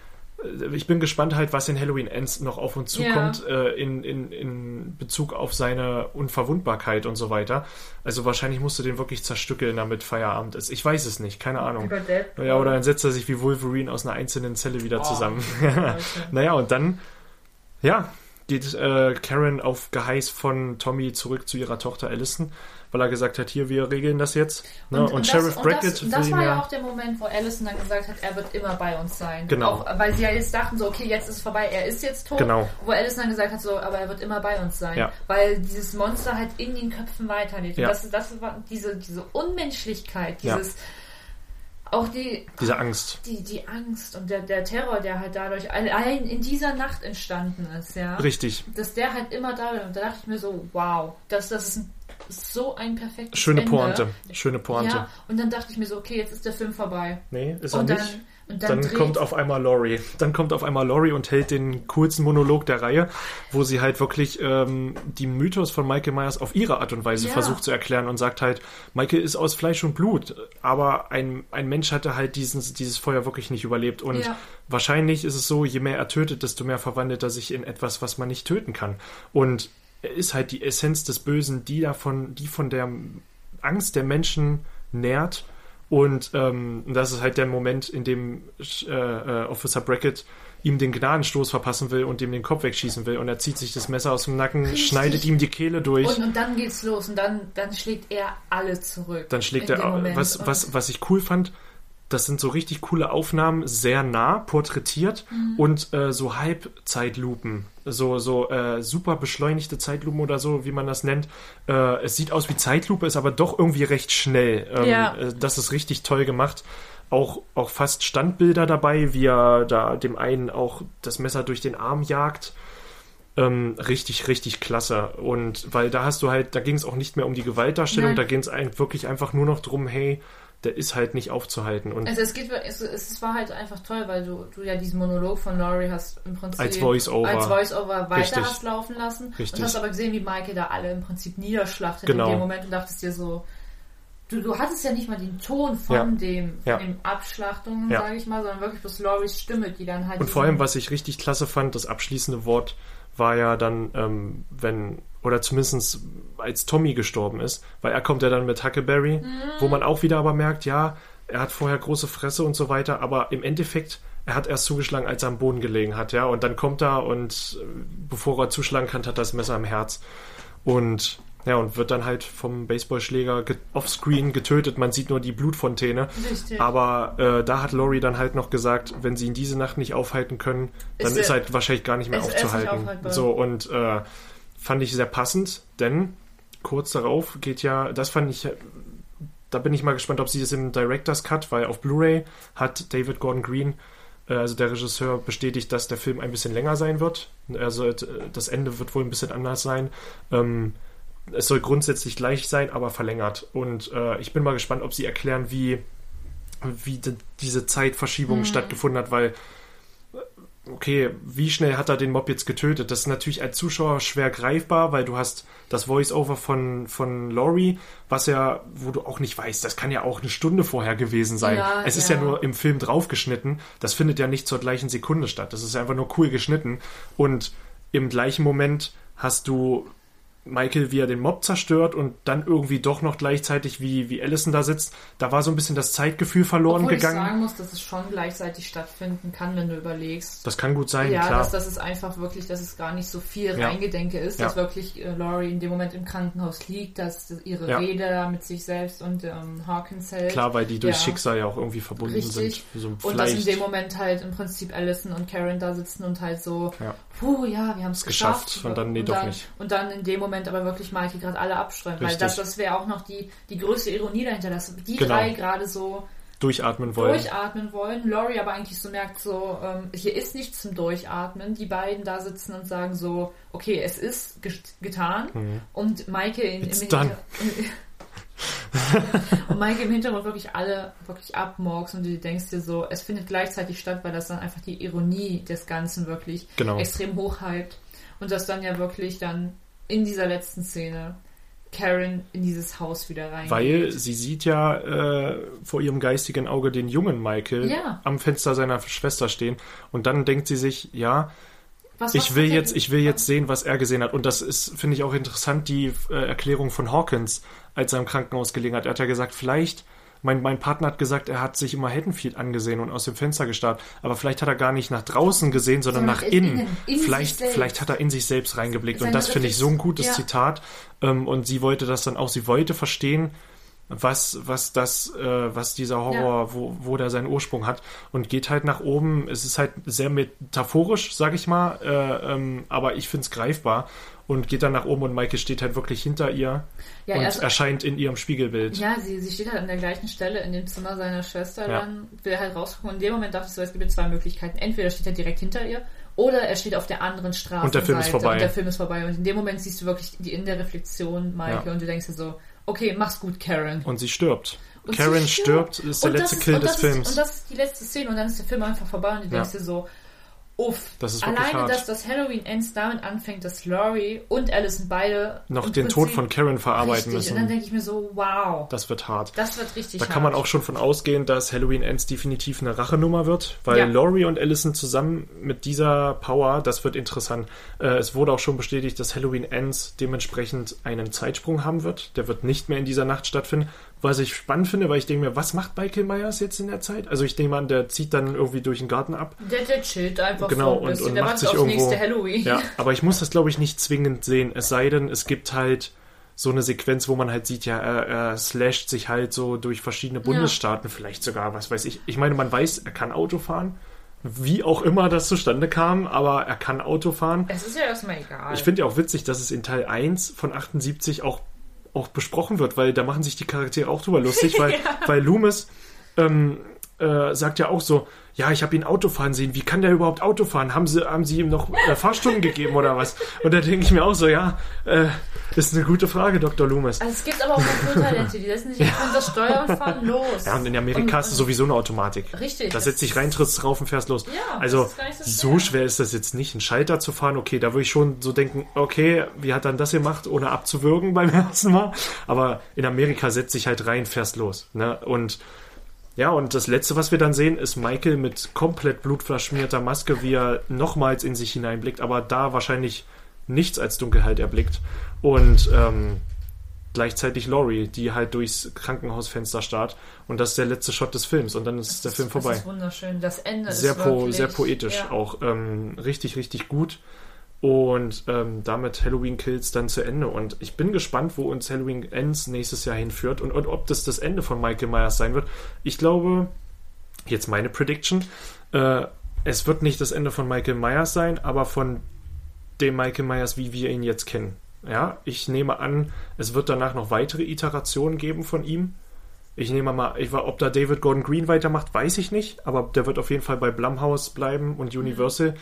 ich bin gespannt halt, was in Halloween Ends noch auf uns Ja. zukommt, äh, in, in, in Bezug auf seine Unverwundbarkeit und so weiter. Also wahrscheinlich musst du den wirklich zerstückeln, damit Feierabend ist. Ich weiß es nicht, keine Ahnung. Über Deadpool. Ja, oder dann setzt er sich wie Wolverine aus einer einzelnen Zelle wieder Oh, zusammen. Naja, und dann, ja, geht äh, Karen auf Geheiß von Tommy zurück zu ihrer Tochter Allison, weil er gesagt hat, hier, wir regeln das jetzt. Ne? Und, das- Sheriff und Brackett das, und das will war ja ja... auch der Moment, wo Allison dann gesagt hat, er wird immer bei uns sein. Genau. Auch, weil sie ja jetzt dachten so, okay, jetzt ist es vorbei, er ist jetzt tot. Genau. Wo Allison dann gesagt hat, so, aber er wird immer bei uns sein. Ja. Weil dieses Monster halt in den Köpfen weiterlebt. Ja. Und das, das war diese, diese Unmenschlichkeit, Ja. dieses auch die, Diese Angst. die, die Angst und der, der Terror, der halt dadurch allein in dieser Nacht entstanden ist, ja. Richtig. Dass der halt immer da war. Und da dachte ich mir so, wow, das, das ist ein, so ein perfektes Schöne Ende. Pointe. Schöne Pointe. Ja, und dann dachte ich mir so, okay, jetzt ist der Film vorbei. Nee, ist er Und dann, nicht. Und dann, dreht- kommt auf einmal Laurie. Dann kommt auf einmal Laurie und hält den coolsten Monolog der Reihe, wo sie halt wirklich ähm, die Mythos von Michael Myers auf ihre Art und Weise Ja. versucht zu erklären und sagt halt, Michael ist aus Fleisch und Blut, aber ein, ein Mensch hatte halt diesen, dieses Feuer wirklich nicht überlebt. Und Ja. wahrscheinlich ist es so, je mehr er tötet, desto mehr verwandelt er sich in etwas, was man nicht töten kann. Und er ist halt die Essenz des Bösen, die davon, die von der Angst der Menschen nährt. Und ähm, das ist halt der Moment, in dem äh, äh, Officer Brackett ihm den Gnadenstoß verpassen will und ihm den Kopf wegschießen will. Und er zieht sich das Messer aus dem Nacken, Richtig. schneidet ihm die Kehle durch. Und, und dann geht's los und dann, dann schlägt er alle zurück. dann schlägt er, was, was, was ich cool fand, das sind so richtig coole Aufnahmen, sehr nah porträtiert Mhm. und äh, so Halbzeitlupen, so, so äh, super beschleunigte Zeitlupen oder so, wie man das nennt. Äh, es sieht aus wie Zeitlupe, ist aber doch irgendwie recht schnell. Ähm, Ja. äh, das ist richtig toll gemacht. Auch, auch fast Standbilder dabei, wie er da dem einen auch das Messer durch den Arm jagt. Ähm, richtig, richtig klasse. Und weil da hast du halt, da ging es auch nicht mehr um die Gewaltdarstellung, Nein. da ging es wirklich einfach nur noch drum, hey, der ist halt nicht aufzuhalten. Und Also es geht, es, es war halt einfach toll, weil du, du ja diesen Monolog von Laurie hast im Prinzip Als Voice-Over. als Voice-Over weiter Richtig. hast laufen lassen Richtig. und hast aber gesehen, wie Michael da alle im Prinzip niederschlachtet Genau. in dem Moment und dachtest dir so, du, du hattest ja nicht mal den Ton von Ja. dem, von Ja. dem Abschlachtungen, Ja. sage ich mal, sondern wirklich bloß Lauries Stimme, die dann halt Und vor allem, was ich richtig klasse fand, das abschließende Wort war ja dann, ähm, wenn, oder zumindest als Tommy gestorben ist, weil er kommt ja dann mit Huckleberry, wo man auch wieder aber merkt, ja, er hat vorher große Fresse und so weiter, aber im Endeffekt, er hat erst zugeschlagen, als er am Boden gelegen hat, ja, und dann kommt er und äh, bevor er zuschlagen kann, hat er das Messer im Herz. Und ja, und wird dann halt vom Baseballschläger ge offscreen getötet. Man sieht nur die Blutfontäne. Richtig. Aber äh, da hat Laurie dann halt noch gesagt, wenn sie ihn diese Nacht nicht aufhalten können, dann Ist ist, er- halt wahrscheinlich gar nicht mehr ist nicht aufzuhalten. aufhaltbar. So, und äh, fand ich sehr passend, denn kurz darauf geht ja, das fand ich, da bin ich mal gespannt, ob sie es im Director's Cut, weil auf Blu-ray hat David Gordon Green, äh, also der Regisseur, bestätigt, dass der Film ein bisschen länger sein wird. Also äh, das Ende wird wohl ein bisschen anders sein. Ähm, es soll grundsätzlich gleich sein, aber verlängert. Und äh, ich bin mal gespannt, ob sie erklären, wie, wie diese Zeitverschiebung Mhm. stattgefunden hat, weil okay, wie schnell hat er den Mob jetzt getötet? Das ist natürlich als Zuschauer schwer greifbar, weil du hast das Voice-Over von, von Laurie, was ja, wo du auch nicht weißt, das kann ja auch eine Stunde vorher gewesen sein. Ja, es ist ja. ja nur im Film draufgeschnitten. Das findet ja nicht zur gleichen Sekunde statt. Das ist einfach nur cool geschnitten. Und im gleichen Moment hast du Michael, wie er den Mob zerstört und dann irgendwie doch noch gleichzeitig, wie, wie Allison da sitzt. Da war so ein bisschen das Zeitgefühl verloren Obwohl gegangen. ich sagen muss, dass es schon gleichzeitig stattfinden kann, wenn du überlegst. das kann gut sein, ja, klar. dass, dass es einfach wirklich, dass es gar nicht so viel Ja. Reingedenke ist, Ja. dass wirklich äh, Laurie in dem Moment im Krankenhaus liegt, dass ihre Ja. Rede da mit sich selbst und ähm, Hawkins hält. Klar, weil die durch. Schicksal ja auch irgendwie verbunden Richtig. sind. So Und dass in dem Moment halt im Prinzip Allison und Karen da sitzen und halt so, Ja. puh, ja, wir haben es geschafft. geschafft. Und dann, nee, doch dann, nicht. Und dann in dem Moment aber wirklich Michael gerade alle abstreuen. Weil das, das wäre auch noch die, die größte Ironie dahinter, dass die Genau. drei gerade so durchatmen wollen. durchatmen wollen. Laurie aber eigentlich so merkt so, ähm, hier ist nichts zum Durchatmen. Die beiden da sitzen und sagen so, okay, es ist ge getan. Und Michael in, Mhm. Im. Hinter- und Michael im Hintergrund wirklich alle wirklich abmorks und du denkst dir so, es findet gleichzeitig statt, weil das dann einfach die Ironie des Ganzen wirklich Genau. extrem hochhypt. Und das dann ja wirklich dann in dieser letzten Szene Karen in dieses Haus wieder rein. Weil sie sieht ja äh, vor ihrem geistigen Auge den jungen Michael Ja. am Fenster seiner Schwester stehen und dann denkt sie sich, ja, Was- was ich will jetzt, ich will jetzt sehen, was er gesehen hat. Und das ist, finde ich auch interessant, die äh, Erklärung von Hawkins, als er im Krankenhaus gelegen hat. Er hat ja gesagt, vielleicht, mein, mein Partner hat gesagt, er hat sich immer Haddonfield angesehen und aus dem Fenster gestarrt. Aber vielleicht hat er gar nicht nach draußen gesehen, sondern, Sondern nach in- innen. innen, in vielleicht, vielleicht hat er in sich selbst reingeblickt. und Seine das finde ich so ein gutes ja. Zitat. Ähm, und sie wollte das dann auch, sie wollte verstehen, was, was das, äh, was dieser Horror, wo, wo der seinen Ursprung hat und geht halt nach oben. Es ist halt sehr metaphorisch, sag ich mal, äh, ähm, aber ich finde es greifbar und geht dann nach oben und Maike steht halt wirklich hinter ihr Ja, und erst- erscheint in ihrem Spiegelbild. Ja, sie, sie steht halt an der gleichen Stelle in dem Zimmer seiner Schwester, Ja. dann will halt rausgucken. Und in dem Moment dachte ich so, es gibt zwei Möglichkeiten. Entweder steht er direkt hinter ihr oder er steht auf der anderen Straße. Und der Film ist vorbei. Und der Film ist vorbei. Und in dem Moment siehst du wirklich die in der Reflexion Michael Ja. und du denkst dir so, okay, mach's gut, Karen. Und sie stirbt. Und Karen sie stirbt, ist der Und letzte das Kill des das Films. Ist, und das ist die letzte Szene und dann ist der Film einfach vorbei und du denkst dir so, uff. Das ist Alleine, hart. dass das Halloween Ends damit anfängt, dass Laurie und Allison beide Noch den Prinzip- Tod von Karen verarbeiten richtig. Und dann müssen. denke ich mir so, wow. Das wird hart. Das wird richtig Da hart. kann man auch schon von ausgehen, dass Halloween Ends definitiv eine Rachenummer wird, weil Ja. Laurie und Allison zusammen mit dieser Power, das wird interessant. Äh, es wurde auch schon bestätigt, dass Halloween Ends dementsprechend einen Zeitsprung haben wird. Der wird nicht mehr in dieser Nacht stattfinden. Was ich spannend finde, weil ich denke mir, was macht Michael Myers jetzt in der Zeit? Also ich denke mal, der zieht dann irgendwie durch den Garten ab. Der, der chillt einfach Genau, so ein und- bisschen. und der macht sich aufs irgendwo- nächste Halloween. Ja, aber ich muss das, glaube ich, nicht zwingend sehen. Es sei denn, es gibt halt so eine Sequenz, wo man halt sieht, ja, er, er slasht sich halt so durch verschiedene Bundesstaaten, vielleicht sogar, was weiß ich. Ich meine, man weiß, er kann Auto fahren. Wie auch immer das zustande kam, aber er kann Auto fahren. Es ist ja erstmal egal. Ich finde ja auch witzig, dass es in Teil 1 von 78 auch, auch besprochen wird, weil da machen sich die Charaktere auch drüber lustig, weil, weil Loomis ähm, äh, sagt ja auch so, ja, ich habe ihn Auto fahren sehen, wie kann der überhaupt Auto fahren? Haben sie, haben sie ihm noch äh, Fahrstunden gegeben oder was? Und da denke ich mir auch so, ja, äh, ist eine gute Frage, Dr. Loomis. also es gibt aber auch Naturtalente, die setzen sich einfach das Steuer und fahren los. Ja, und in Amerika ist es sowieso eine Automatik. Richtig, Da setzt dich rein, trittst drauf und fährst los. Ja, also gar nicht so so schwer. schwer ist das jetzt nicht, einen Schalter zu fahren. Okay, da würde ich schon so denken, okay, wie hat dann das gemacht, ohne abzuwürgen beim ersten Mal? Aber in Amerika setzt dich halt rein, fährst los. Ne? Und ja, und das Letzte, was wir dann sehen, ist Michael mit komplett blutverschmierter Maske, wie er nochmals in sich hineinblickt, aber da wahrscheinlich nichts als Dunkelheit erblickt. Und ähm, gleichzeitig Laurie, die halt durchs Krankenhausfenster starrt. Und das ist der letzte Shot des Films. Und dann ist der Film vorbei. Das ist wunderschön. Das Ende Sehr, ist po, wirklich, sehr poetisch ja. auch. Ähm, richtig, richtig gut. Und ähm, damit Halloween Kills dann zu Ende. Und ich bin gespannt, wo uns Halloween Ends nächstes Jahr hinführt und, und ob das das Ende von Michael Myers sein wird. Ich glaube, jetzt meine Prediction, äh, es wird nicht das Ende von Michael Myers sein, aber von dem Michael Myers, wie wir ihn jetzt kennen. Ja, ich nehme an, es wird danach noch weitere Iterationen geben von ihm. Ich nehme mal, ich war, ob da David Gordon Green weitermacht, weiß ich nicht, aber der wird auf jeden Fall bei Blumhouse bleiben und Universal.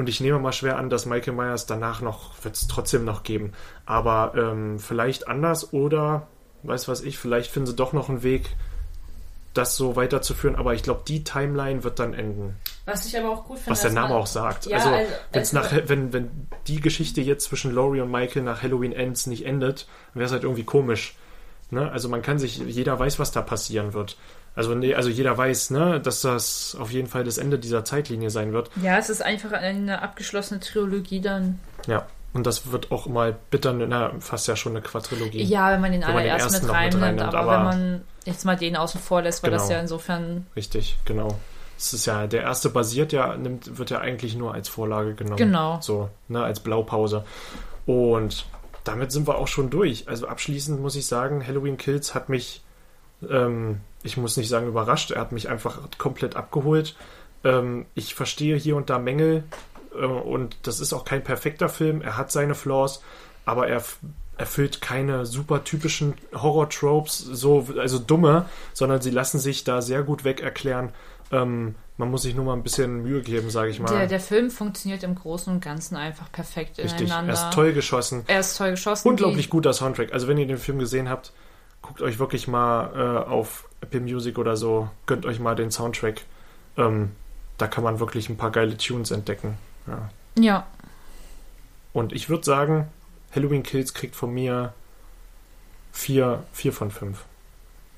Und ich nehme mal schwer an, dass Michael Myers danach noch, wird es trotzdem noch geben. Aber ähm, vielleicht anders oder, weiß was ich, vielleicht finden sie doch noch einen Weg, das so weiterzuführen. Aber ich glaube, die Timeline wird dann enden. Was ich aber auch gut finde. Was der Name auch sagt. Ja, also, also- also- nach, wenn, wenn die Geschichte jetzt zwischen Laurie und Michael nach Halloween Ends nicht endet, wäre es halt irgendwie komisch. Ne? Also man kann sich, jeder weiß, was da passieren wird. Also, nee, also jeder weiß, ne, dass das auf jeden Fall das Ende dieser Zeitlinie sein wird. Ja, es ist einfach eine abgeschlossene Trilogie dann. Ja. Und das wird auch mal bitter, na, fast ja schon eine Quadrilogie. Ja, wenn man den allerersten ersten mit mit reinnimmt, aber, aber- wenn man jetzt mal den außen vor lässt, weil das Genau. ja insofern. Richtig, genau. Es ist ja, der erste basiert ja, nimmt, wird ja eigentlich nur als Vorlage genommen. Genau. So, ne, als Blaupause. Und damit sind wir auch schon durch. Also abschließend muss ich sagen, Halloween Kills hat mich, ähm, ich muss nicht sagen überrascht, er hat mich einfach komplett abgeholt. Ähm, ich verstehe hier und da Mängel äh, und das ist auch kein perfekter Film. Er hat seine Flaws, aber er erfüllt keine super typischen Horror-Tropes, so, also dumme, sondern sie lassen sich da sehr gut weg erklären. Ähm, man muss sich nur mal ein bisschen Mühe geben, sage ich mal. Der, der Film funktioniert im Großen und Ganzen einfach perfekt Richtig, er ineinander. ist toll geschossen. Er ist toll geschossen. Unglaublich guter Soundtrack. Also wenn ihr den Film gesehen habt, guckt euch wirklich mal äh, auf Apple Music oder so, gönnt euch mal den Soundtrack. Ähm, da kann man wirklich ein paar geile Tunes entdecken. Ja. Ja, Und ich würde sagen, Halloween Kills kriegt von mir vier, vier von fünf.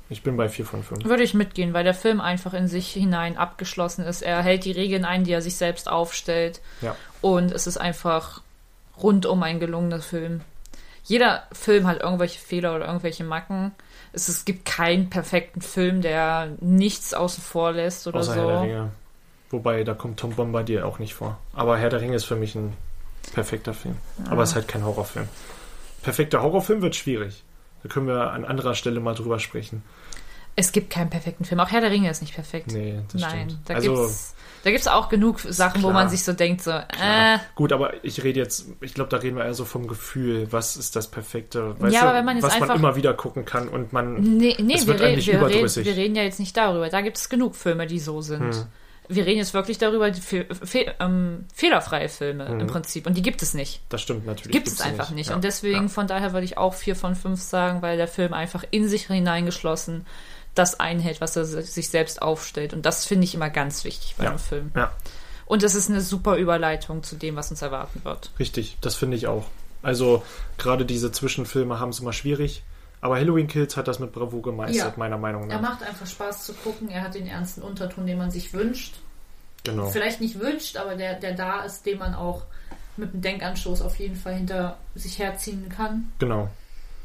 Ich bin bei vier von fünf. würde ich mitgehen, weil der Film einfach in sich hinein abgeschlossen ist. Er hält die Regeln ein, die er sich selbst aufstellt. Ja. Und es ist einfach rundum ein gelungener Film. Jeder Film hat irgendwelche Fehler oder irgendwelche Macken. Es, es gibt keinen perfekten Film, der nichts außen vor lässt oder Außer Herr der so. Ringe. Wobei, da kommt Tom Bombardier auch nicht vor. Aber Herr der Ringe ist für mich ein perfekter Film. Aber es ist halt kein Horrorfilm. Perfekter Horrorfilm wird schwierig. Da können wir an anderer Stelle mal drüber sprechen. Es gibt keinen perfekten Film. Auch Herr der Ringe ist nicht perfekt. Nee, das Nein, stimmt. da also, gibt's da gibt's auch genug Sachen, wo klar. man sich so denkt, so, klar. äh, Gut, aber ich rede jetzt, ich glaube, da reden wir eher so vom Gefühl. Was ist das Perfekte? Weißt Ja, aber wenn man jetzt was man einfach- immer wieder gucken kann und man. Nee, nee Es wir, wird re eigentlich wir, reden, wir reden ja jetzt nicht darüber. Da gibt es genug Filme, die so sind. Hm. Wir reden jetzt wirklich darüber, fe fe ähm, fehlerfreie Filme Hm. im Prinzip. Und die gibt es nicht. Das stimmt natürlich. Gibt es einfach nicht. Ja. Und deswegen, Ja. von daher würde ich auch vier von fünf sagen, weil der Film einfach in sich hineingeschlossen das einhält, was er sich selbst aufstellt. Und das finde ich immer ganz wichtig bei Ja. einem Film. Ja, Und es ist eine super Überleitung zu dem, was uns erwarten wird. richtig, das finde ich auch. Also gerade diese Zwischenfilme haben es immer schwierig, aber Halloween Kills hat das mit Bravour gemeistert, Ja. meiner Meinung Er nach. macht einfach Spaß zu gucken. Er hat den ernsten Unterton, den man sich wünscht. Genau. Vielleicht nicht wünscht, aber der, der da ist, den man auch mit einem Denkanstoß auf jeden Fall hinter sich herziehen kann. Genau.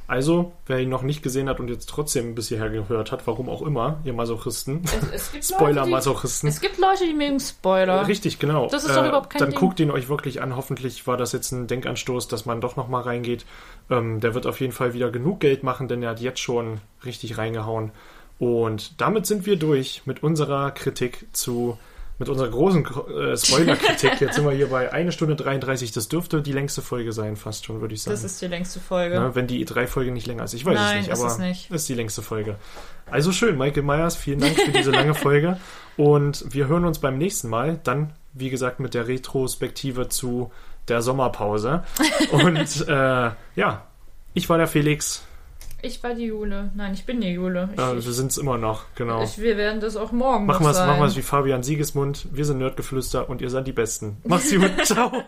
Also, wer ihn noch nicht gesehen hat und jetzt trotzdem bis hierher gehört hat, warum auch immer, ihr Masochisten, Es, es gibt Leute, die, Spoiler-Masochisten. Es gibt Leute, die mögen Spoiler. Richtig, genau. Das ist doch überhaupt kein Dann Ding. guckt ihn euch wirklich an. Hoffentlich war das jetzt ein Denkanstoß, dass man doch nochmal reingeht. Ähm, der wird auf jeden Fall wieder genug Geld machen, denn er hat jetzt schon richtig reingehauen. Und damit sind wir durch mit unserer Kritik zu, mit unserer großen äh, Spoiler-Kritik. jetzt sind wir hier bei 1 Stunde 33. Das dürfte die längste Folge sein, fast schon, würde ich sagen. Das ist die längste Folge. Ne, wenn die E3-Folge nicht länger ist. Ich weiß Nein, es nicht, ist aber es nicht. ist die längste Folge. Also schön, Michael Myers, vielen Dank für diese lange Folge. Und wir hören uns beim nächsten Mal, dann, wie gesagt, mit der Retrospektive zu der Sommerpause. Und äh, ja, ich war der Felix. Ich war die Jule. Nein, ich bin die Jule. Ich, Äh, wir sind es immer noch, genau. ich, wir werden das auch morgen Machen noch wir es sein. machen wir's wie Fabian Siegesmund. Wir sind Nerdgeflüster und ihr seid die Besten. Macht's gut. Ciao.